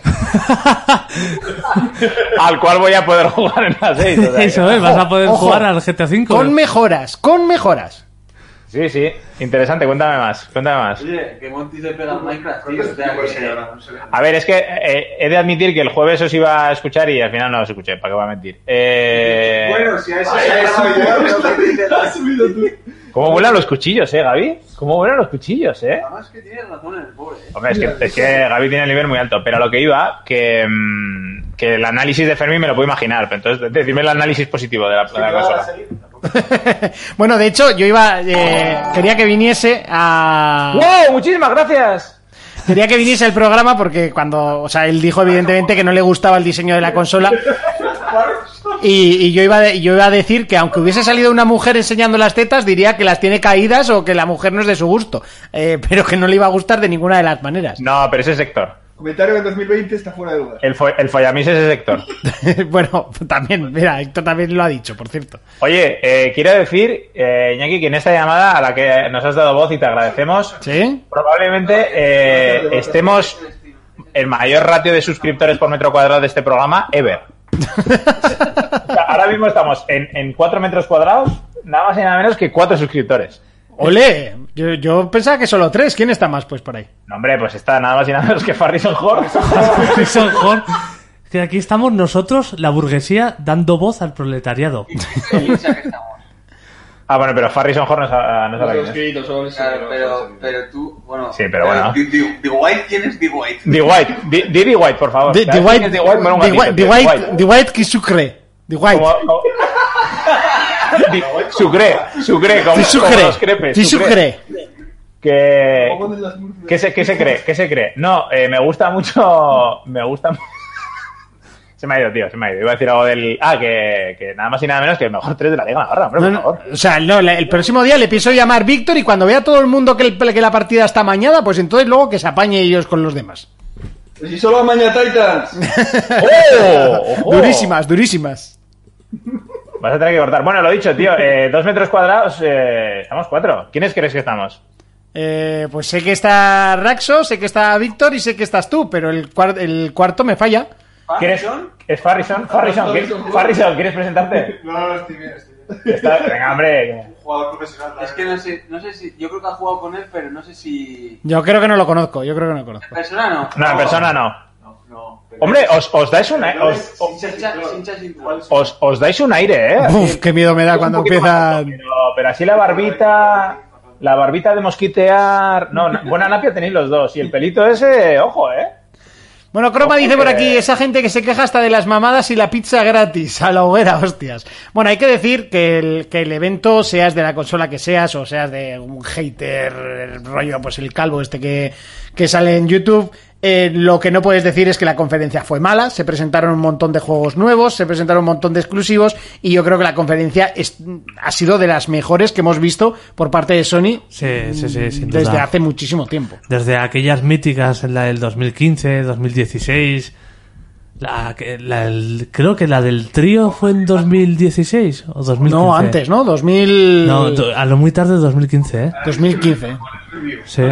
Al cual voy a poder jugar en la 6. o sea que- Eso es, vas a poder ojo. jugar al GTA V. Con mejoras, con mejoras. Sí, sí. Interesante, cuéntame más. Cuéntame más. Oye, que Monty se pega al Minecraft, tío. O sea, que... A ver, es que eh, he de admitir que el jueves os iba a escuchar y al final no os escuché, ¿para qué voy a mentir? Eh... Bueno, si a eso se le ha subido tú. ¿Cómo vuelan los cuchillos, eh, Gaby? ¿Cómo vuelan los cuchillos, eh? Además que tienes razón el pobre, eh. Hombre, es que, es que Gaby tiene el nivel muy alto, pero a lo que iba, que, mm, que el análisis de Fermi me lo puedo imaginar, pero entonces decidme el análisis positivo de la, de la consola. bueno, de hecho, yo iba. eh, quería que viniese a. ¡Wow! ¡Muchísimas gracias! Quería que viniese el programa porque cuando. O sea, él dijo evidentemente que no le gustaba el diseño de la consola. Y, y yo, iba, de- yo iba a decir que aunque hubiese salido una mujer enseñando las tetas, diría que las tiene caídas o que la mujer no es de su gusto. Eh, pero que no le iba a gustar de ninguna de las maneras. No, pero ese es sector. Comentario que en 2020 está fuera de duda. El, fo el follamis es ese sector. bueno, también, mira, Héctor también lo ha dicho, por cierto. Oye, eh, quiero decir, eh, Iñaki, que en esta llamada a la que nos has dado voz y te agradecemos, ¿Sí? probablemente eh, estemos el mayor ratio de suscriptores por metro cuadrado de este programa ever. Ahora mismo estamos en, en 4 metros cuadrados, nada más y nada menos que 4 suscriptores. Ole, yo, yo pensaba que solo tres. ¿Quién está más, pues, por ahí? No, hombre, pues está nada más y nada menos que Farrison Horn. Harrison Ford. Que aquí estamos nosotros, la burguesía, dando voz al proletariado. Ah, bueno, pero Farrison Horn no sabe, no sabe Los quién es. son Claro, pero, pero tú, bueno. Sí, pero bueno. Di- di White, ¿quién es Di White? D. White. D. White, por favor. The, ¿Sabes the White, the White, the White, the White que sucre. The White. Como- como- Di- Sucre, sucre, como, Sí, como los crepes. Sí, sucre. Que. ¿qué, se, ¿Qué se cree? ¿Qué se cree? No, eh, me gusta mucho. Me gusta. Se me ha ido, tío, se me ha ido. Iba a decir algo del. Ah, que, que nada más y nada menos que el mejor 3 de la Liga Navarra, hombre, No, por no, favor. o sea, no, el próximo día le pienso llamar Víctor y cuando vea todo el mundo que, el- que la partida está mañada, pues entonces luego que se apañe ellos con los demás. Pues si solo amaña Titans. ¡Oh! Durísimas, durísimas. Vas a tener que cortar. Bueno, lo dicho, tío, eh, dos metros cuadrados, eh, estamos cuatro. ¿Quiénes crees que estamos? Eh, pues sé que está Raxo, sé que está Víctor y sé que estás tú, pero el, cuar- el cuarto me falla. ¿Quieres? ¿Farrison? ¿Es Farrison? Farrison, ¿quieres, Farrison, ¿quieres presentarte? No, no, estoy bien, estoy bien. Está- Venga, hombre. Jugador profesional. Es que no sé, no sé si. Yo creo que ha jugado con él, pero no sé si. Yo creo que no lo conozco, yo creo que no lo conozco. ¿En persona no? No, en persona no. No. Hombre, os, os dais un aire. Os, os, os- dais un aire, eh. Uf, qué miedo me da cuando empiezan... alto, Pero, pero así la barbita. La barbita de mosquitear. No, na- buena napia tenéis los dos. Y el pelito ese, ojo, eh. Bueno, Croma Ojo dice por aquí, esa gente que se queja hasta de las mamadas y la pizza gratis, a la hoguera, hostias. Bueno, hay que decir que el, que el evento, seas de la consola que seas, o seas de un hater, el rollo, pues el calvo este que, que sale en YouTube, Eh, lo que no puedes decir es que la conferencia fue mala, se presentaron un montón de juegos nuevos, se presentaron un montón de exclusivos y yo creo que la conferencia es- ha sido de las mejores que hemos visto por parte de Sony Sí, sí, sí, sin duda. desde hace muchísimo tiempo. Desde aquellas míticas, en la del 2015, 2016. La, la- el- creo que la del trío fue en 2016 o 2015. No, antes, ¿no? 2000... No, a lo muy tarde 2015, ¿eh? 2015, Sí.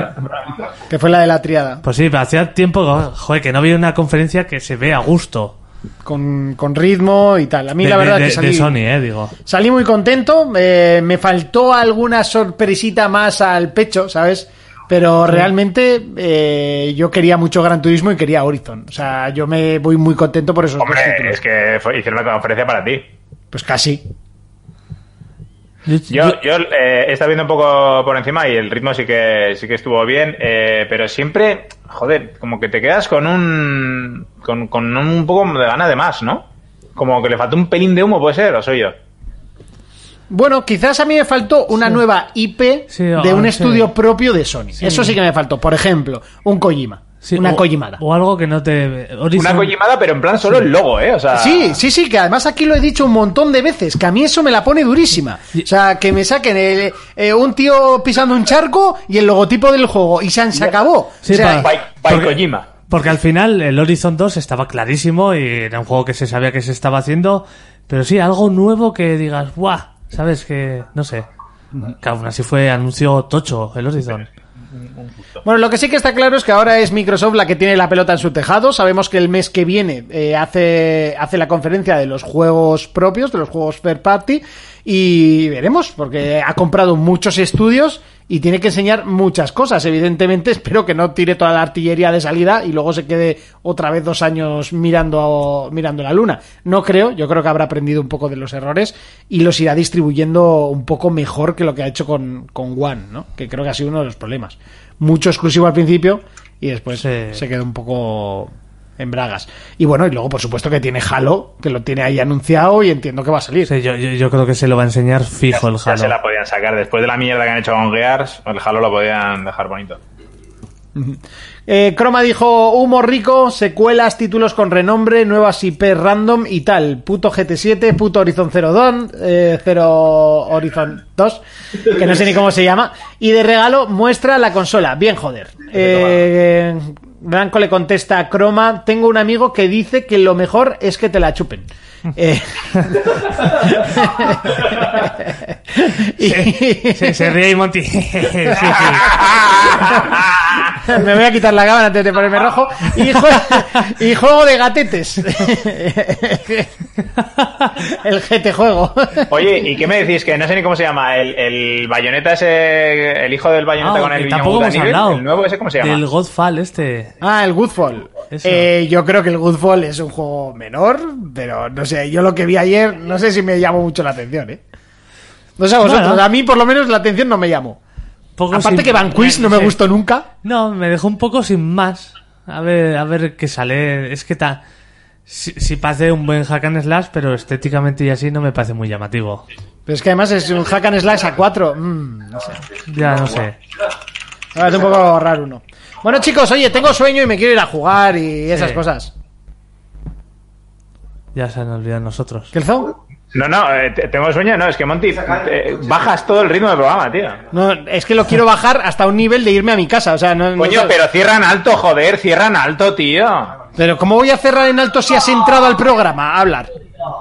que fue la de la triada, Pues sí, hacía tiempo joder, que no había una conferencia que se ve a gusto. con, con ritmo y tal. A mí De, la verdad de- que de salí, Sony, ¿eh? Digo. salí muy contento, eh, me faltó alguna sorpresita más al pecho, ¿sabes? Pero realmente eh, yo quería mucho Gran Turismo y quería Horizon. O sea, yo me voy muy contento por esos dos Hombre, títulos. es que fue- hicieron la conferencia para ti. Pues casi. Yo, Yo, yo- yo eh, he estado viendo un poco por encima y el ritmo sí que sí que estuvo bien, eh, pero siempre, joder, como que te quedas con un con, con un poco de gana de más, ¿no? Como que le faltó un pelín de humo, puede ser, o soy yo. Bueno, quizás a mí me faltó una nueva IP Sí, de ah, un sí. estudio propio de Sony. Eso sí que me faltó. Por ejemplo, un Kojima. sí, una o- Kojimada. O algo que no te. Horizon- Una Kojimada, pero en plan solo el logo, ¿eh? O sea, Sí, sí, sí, que además aquí lo he dicho un montón de veces, que a mí eso me la pone durísima. O sea, que me saquen el- eh, un tío pisando un charco y el logotipo del juego y se, han- se acabó. Sí, o sea, by Porque- Kojima. Porque al final el Horizon 2 estaba clarísimo y era un juego que se sabía que se estaba haciendo, pero sí, algo nuevo que digas, ¡guau! ¿Sabes? Que, no sé. Que aún así fue anuncio tocho el Horizon. Bueno, lo que sí que está claro es que ahora es Microsoft la que tiene la pelota en su tejado. Sabemos que el mes que viene eh, hace, hace la conferencia de los juegos propios, de los juegos Fair Party, y veremos, porque ha comprado muchos estudios y tiene que enseñar muchas cosas. Evidentemente, espero que no tire toda la artillería de salida y luego se quede otra vez dos años mirando, mirando la luna. No creo, yo creo que habrá aprendido un poco de los errores y los irá distribuyendo un poco mejor que lo que ha hecho con, con One, ¿no? Que creo que ha sido uno de los problemas. Mucho exclusivo al principio y después Sí. se quedó un poco en bragas. Y bueno, y luego por supuesto que tiene Halo, que lo tiene ahí anunciado y entiendo que va a salir. Sí, yo, yo, yo creo que se lo va a enseñar fijo el Ya se Halo. la podían sacar. Después de la mierda que han hecho con Gears, el Halo lo podían dejar bonito. Eh, Croma dijo humo rico, secuelas, títulos con renombre, nuevas IP random y tal. Puto GT7, puto Horizon Zero Dawn, eh, Zero Horizon 2, que no sé ni cómo se llama. Y de regalo muestra la consola. Bien, joder. Eh, Blanco le contesta a Croma, tengo un amigo que dice que lo mejor es que te la chupen. Eh, y- Se, se ríe y Monty. Sí, sí. Me voy a quitar la cámara antes de ponerme rojo. Y, jue- y juego de gatetes. El GT juego. Oye, ¿y qué me decís? Que no sé ni cómo se llama. El, el bayoneta ese, el hijo del bayoneta Ah, con el tampoco hemos hablado. el nuevo ese, ¿cómo se llama? Del Godfall este. Ah, el Goodfall. Eh, yo creo que el Goodfall es un juego menor, pero no sé, yo lo que vi ayer, no sé si me llamó mucho la atención, ¿eh? No sé a vosotros, Bueno. a mí por lo menos la atención no me llamó. Poco Aparte sin- que Vanquish no me sí. gustó nunca. No, me dejó un poco sin más. A ver, a ver qué sale. Es que ta... Sí, sí parece un buen hack and slash, pero estéticamente y así no me parece muy llamativo. Pero es que además es un hack and slash a 4. no sé. Ya no sé. Me parece un poco raro uno. Bueno, chicos, oye, tengo sueño y me quiero ir a jugar y esas Sí. cosas. Ya se han olvidado nosotros. ¿Qué el zoo? No, no, eh, te- tengo sueño. No, es que Monty, eh, bajas todo el ritmo del programa, tío. No, es que lo quiero bajar hasta un nivel de irme a mi casa. O sea, no, Coño, pero cierran alto, joder, cierran alto, tío. Pero ¿cómo voy a cerrar en alto si has entrado al programa a hablar?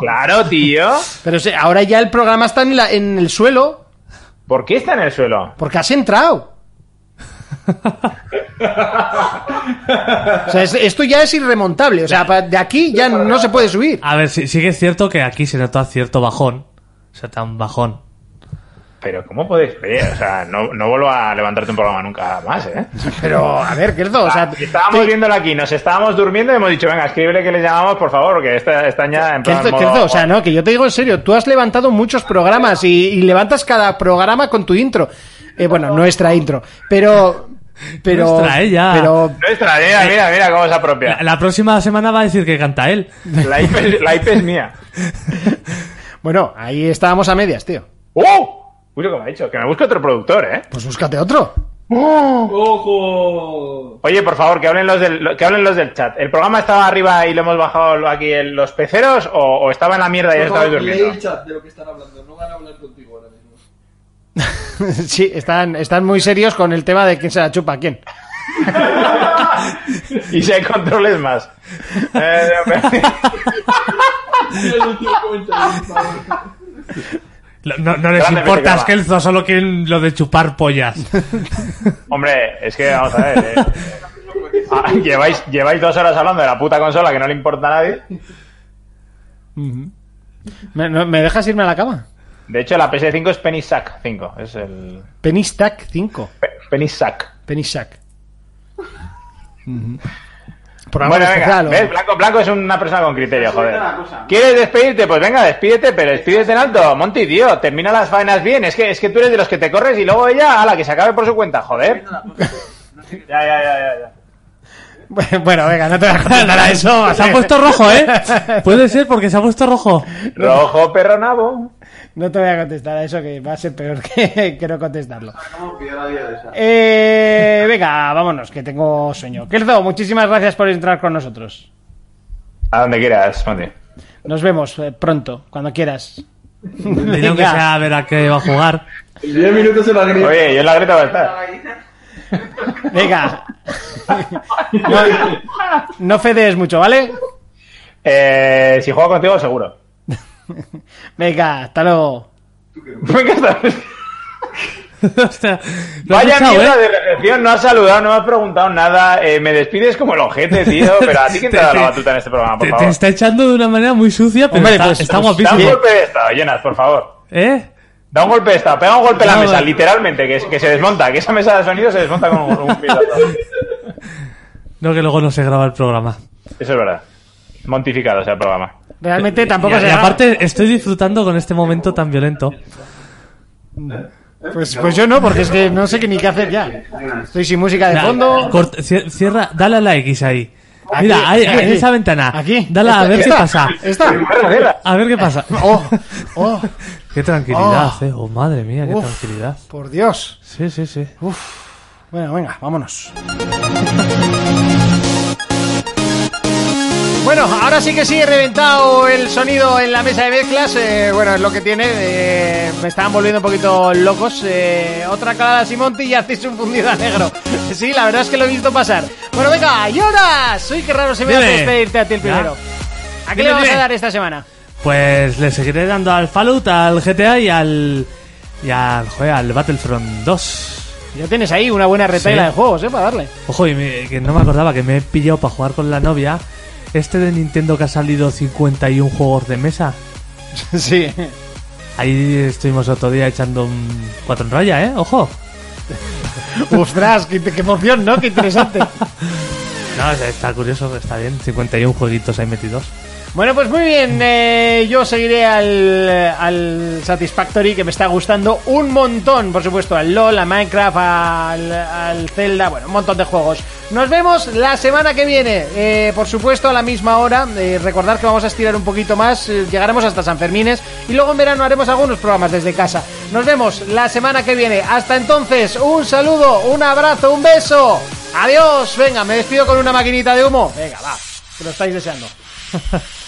Claro, tío. Pero si- ahora ya el programa está en, la- en el suelo ¿Por qué está en el suelo? porque has entrado. O sea, es- esto ya es irremontable. O sea, de aquí ya no se puede subir. A ver, sí, sí que es cierto que aquí se nota cierto bajón. O sea, tan bajón. Pero, ¿cómo podéis ver? O sea, no, no vuelvo a levantarte un programa nunca más, ¿eh? Pero, a ver, Kerzo, o sea... Ah, estábamos te- viéndolo aquí, nos estábamos durmiendo y hemos dicho, venga, escríbele que le llamamos, por favor, porque esta- están ya en plan Kerzo, modo- o sea, no, que yo te digo en serio, tú has levantado muchos programas y, y levantas cada programa con tu intro. Eh, bueno, nuestra intro. Pero... Pero... Nuestra, eh, ya. Pero... Nuestra, mira, mira, mira cómo se La, apropia. la próxima semana va a decir que canta él. La IP, es- la IP es mía. Bueno, ahí estábamos a medias, tío. ¡Oh! Uy, lo que me ha dicho, que me busque otro productor, ¿eh? Pues búscate otro. ¡Ojo! Oye, por favor, que hablen los del, que hablen los del chat. ¿El programa estaba arriba y lo hemos bajado aquí en los peceros o, o estaba en la mierda y ya Por estabais durmiendo? el chat de lo que están hablando. No van a hablar contigo. sí, están, están muy serios con el tema de quién se la chupa a quién. Y si hay controles más. Eh. No, no- no les Grande, importa Pepe, Skelzo, solo quieren lo de chupar pollas. Hombre, es que vamos a ver. eh. Ah, lleváis, lleváis dos horas hablando de la puta consola que no le importa a nadie. ¿Me, no- ¿me dejas irme a la cama? De hecho, la PS5 es Penny Sack 5. Es el. Penny Stack 5. Pe- Penny Sack. Penny Sack. Bueno, venga, especial, ¿o? ¿ves? Blanco, Blanco es una persona con criterio, joder. ¿Quieres despedirte? Pues venga, despídete, pero despídete en alto. Monty, tío, termina las faenas bien. Es que, es que tú eres de los que te corres y luego ella, a la que se acabe por su cuenta, joder. Ya, ya, ya, ya. ya. Bueno, venga, no te voy a contestar a eso. Se ha puesto rojo, ¿eh? Puede ser porque se ha puesto rojo. Rojo, perro nabo. No te voy a contestar a eso, que va a ser peor que, que no contestarlo. ¿Cómo pidió la vida de esa? Eh, venga, vámonos, que tengo sueño. Kelzo, muchísimas gracias por entrar con nosotros. A donde quieras, Monty. Nos vemos eh, pronto, cuando quieras. Dile que Venga. sea a ver a qué va a jugar. En 10 minutos en la grilla. Oye, yo en la greta voy a estar. Venga. No, no fedees mucho, ¿vale? Eh, si juego contigo, seguro. Venga, hasta luego. Venga, hasta- has Vaya mierda ¿eh? de recepción, no has saludado, no me has preguntado nada. eh, me despides como el ojete, tío. Pero a ti quién te, Te- da la te- batuta en este programa, por Te, te favor. está echando de una manera muy sucia, pero Hombre, está, pues- está pues Da guapísimo. un golpe de estado, Jonas, por favor. ¿Eh? Da un golpe de estado, pega un golpe en la mesa, no. literalmente, que, que se desmonta, que esa mesa de sonido se desmonta con un, un piloto. No, que luego no se graba el programa. Eso es verdad. Montificado sea el programa. Realmente tampoco y, y se aparte, estoy disfrutando con este momento tan violento. Pues, pues yo no, porque es que no sé qué ni qué hacer ya. Estoy sin música de fondo. cierra, dale a la X ahí. Aquí, Mira, ahí, aquí, en aquí. esa ventana. Aquí. Dale a Esta- ver qué pasa. Esta. A ver qué pasa. Oh, oh, Qué tranquilidad, Oh. eh. Oh, madre mía, qué Uf. tranquilidad. por Dios. Sí, sí, sí. Bueno, venga, vámonos. Bueno, ahora sí que sí he reventado el sonido en la mesa de mezclas. eh, bueno, es lo que tiene. eh, me estaban volviendo un poquito locos. eh, otra calada Simonti y hacéis un fundido a negro. Sí, la verdad es que lo he visto pasar. Bueno, venga, Jonas. Uy, qué raro se me hace Dime. despedirte a ti el primero. ¿A qué Dime, le vamos dime. a dar esta semana? Pues le seguiré dando al Fallout, al GTA y al. y al. joder, al Battlefront 2. Ya tienes ahí una buena retaila Sí. de juegos, ¿eh? Para darle. Ojo, y me- que no me acordaba que me he pillado para jugar con la novia. Este de Nintendo que ha salido 51 juegos de mesa. sí. Ahí estuvimos otro día echando un 4 en raya, ¿eh? Ojo. Ostras, qué, qué emoción, ¿no? Qué interesante. No, está curioso, está bien. 51 jueguitos ahí metidos. Bueno, pues muy bien, eh, yo seguiré al, al Satisfactory que me está gustando un montón, por supuesto, al LOL, a Minecraft, al, al Zelda, bueno, un montón de juegos. Nos vemos la semana que viene, eh, por supuesto, a la misma hora. Eh, recordad que vamos a estirar un poquito más, eh, llegaremos hasta San Fermines y luego en verano haremos algunos programas desde casa. Nos vemos la semana que viene. Hasta entonces, un saludo, un abrazo, un beso. Adiós, venga, me despido con una maquinita de humo. Venga, va, que lo estáis deseando.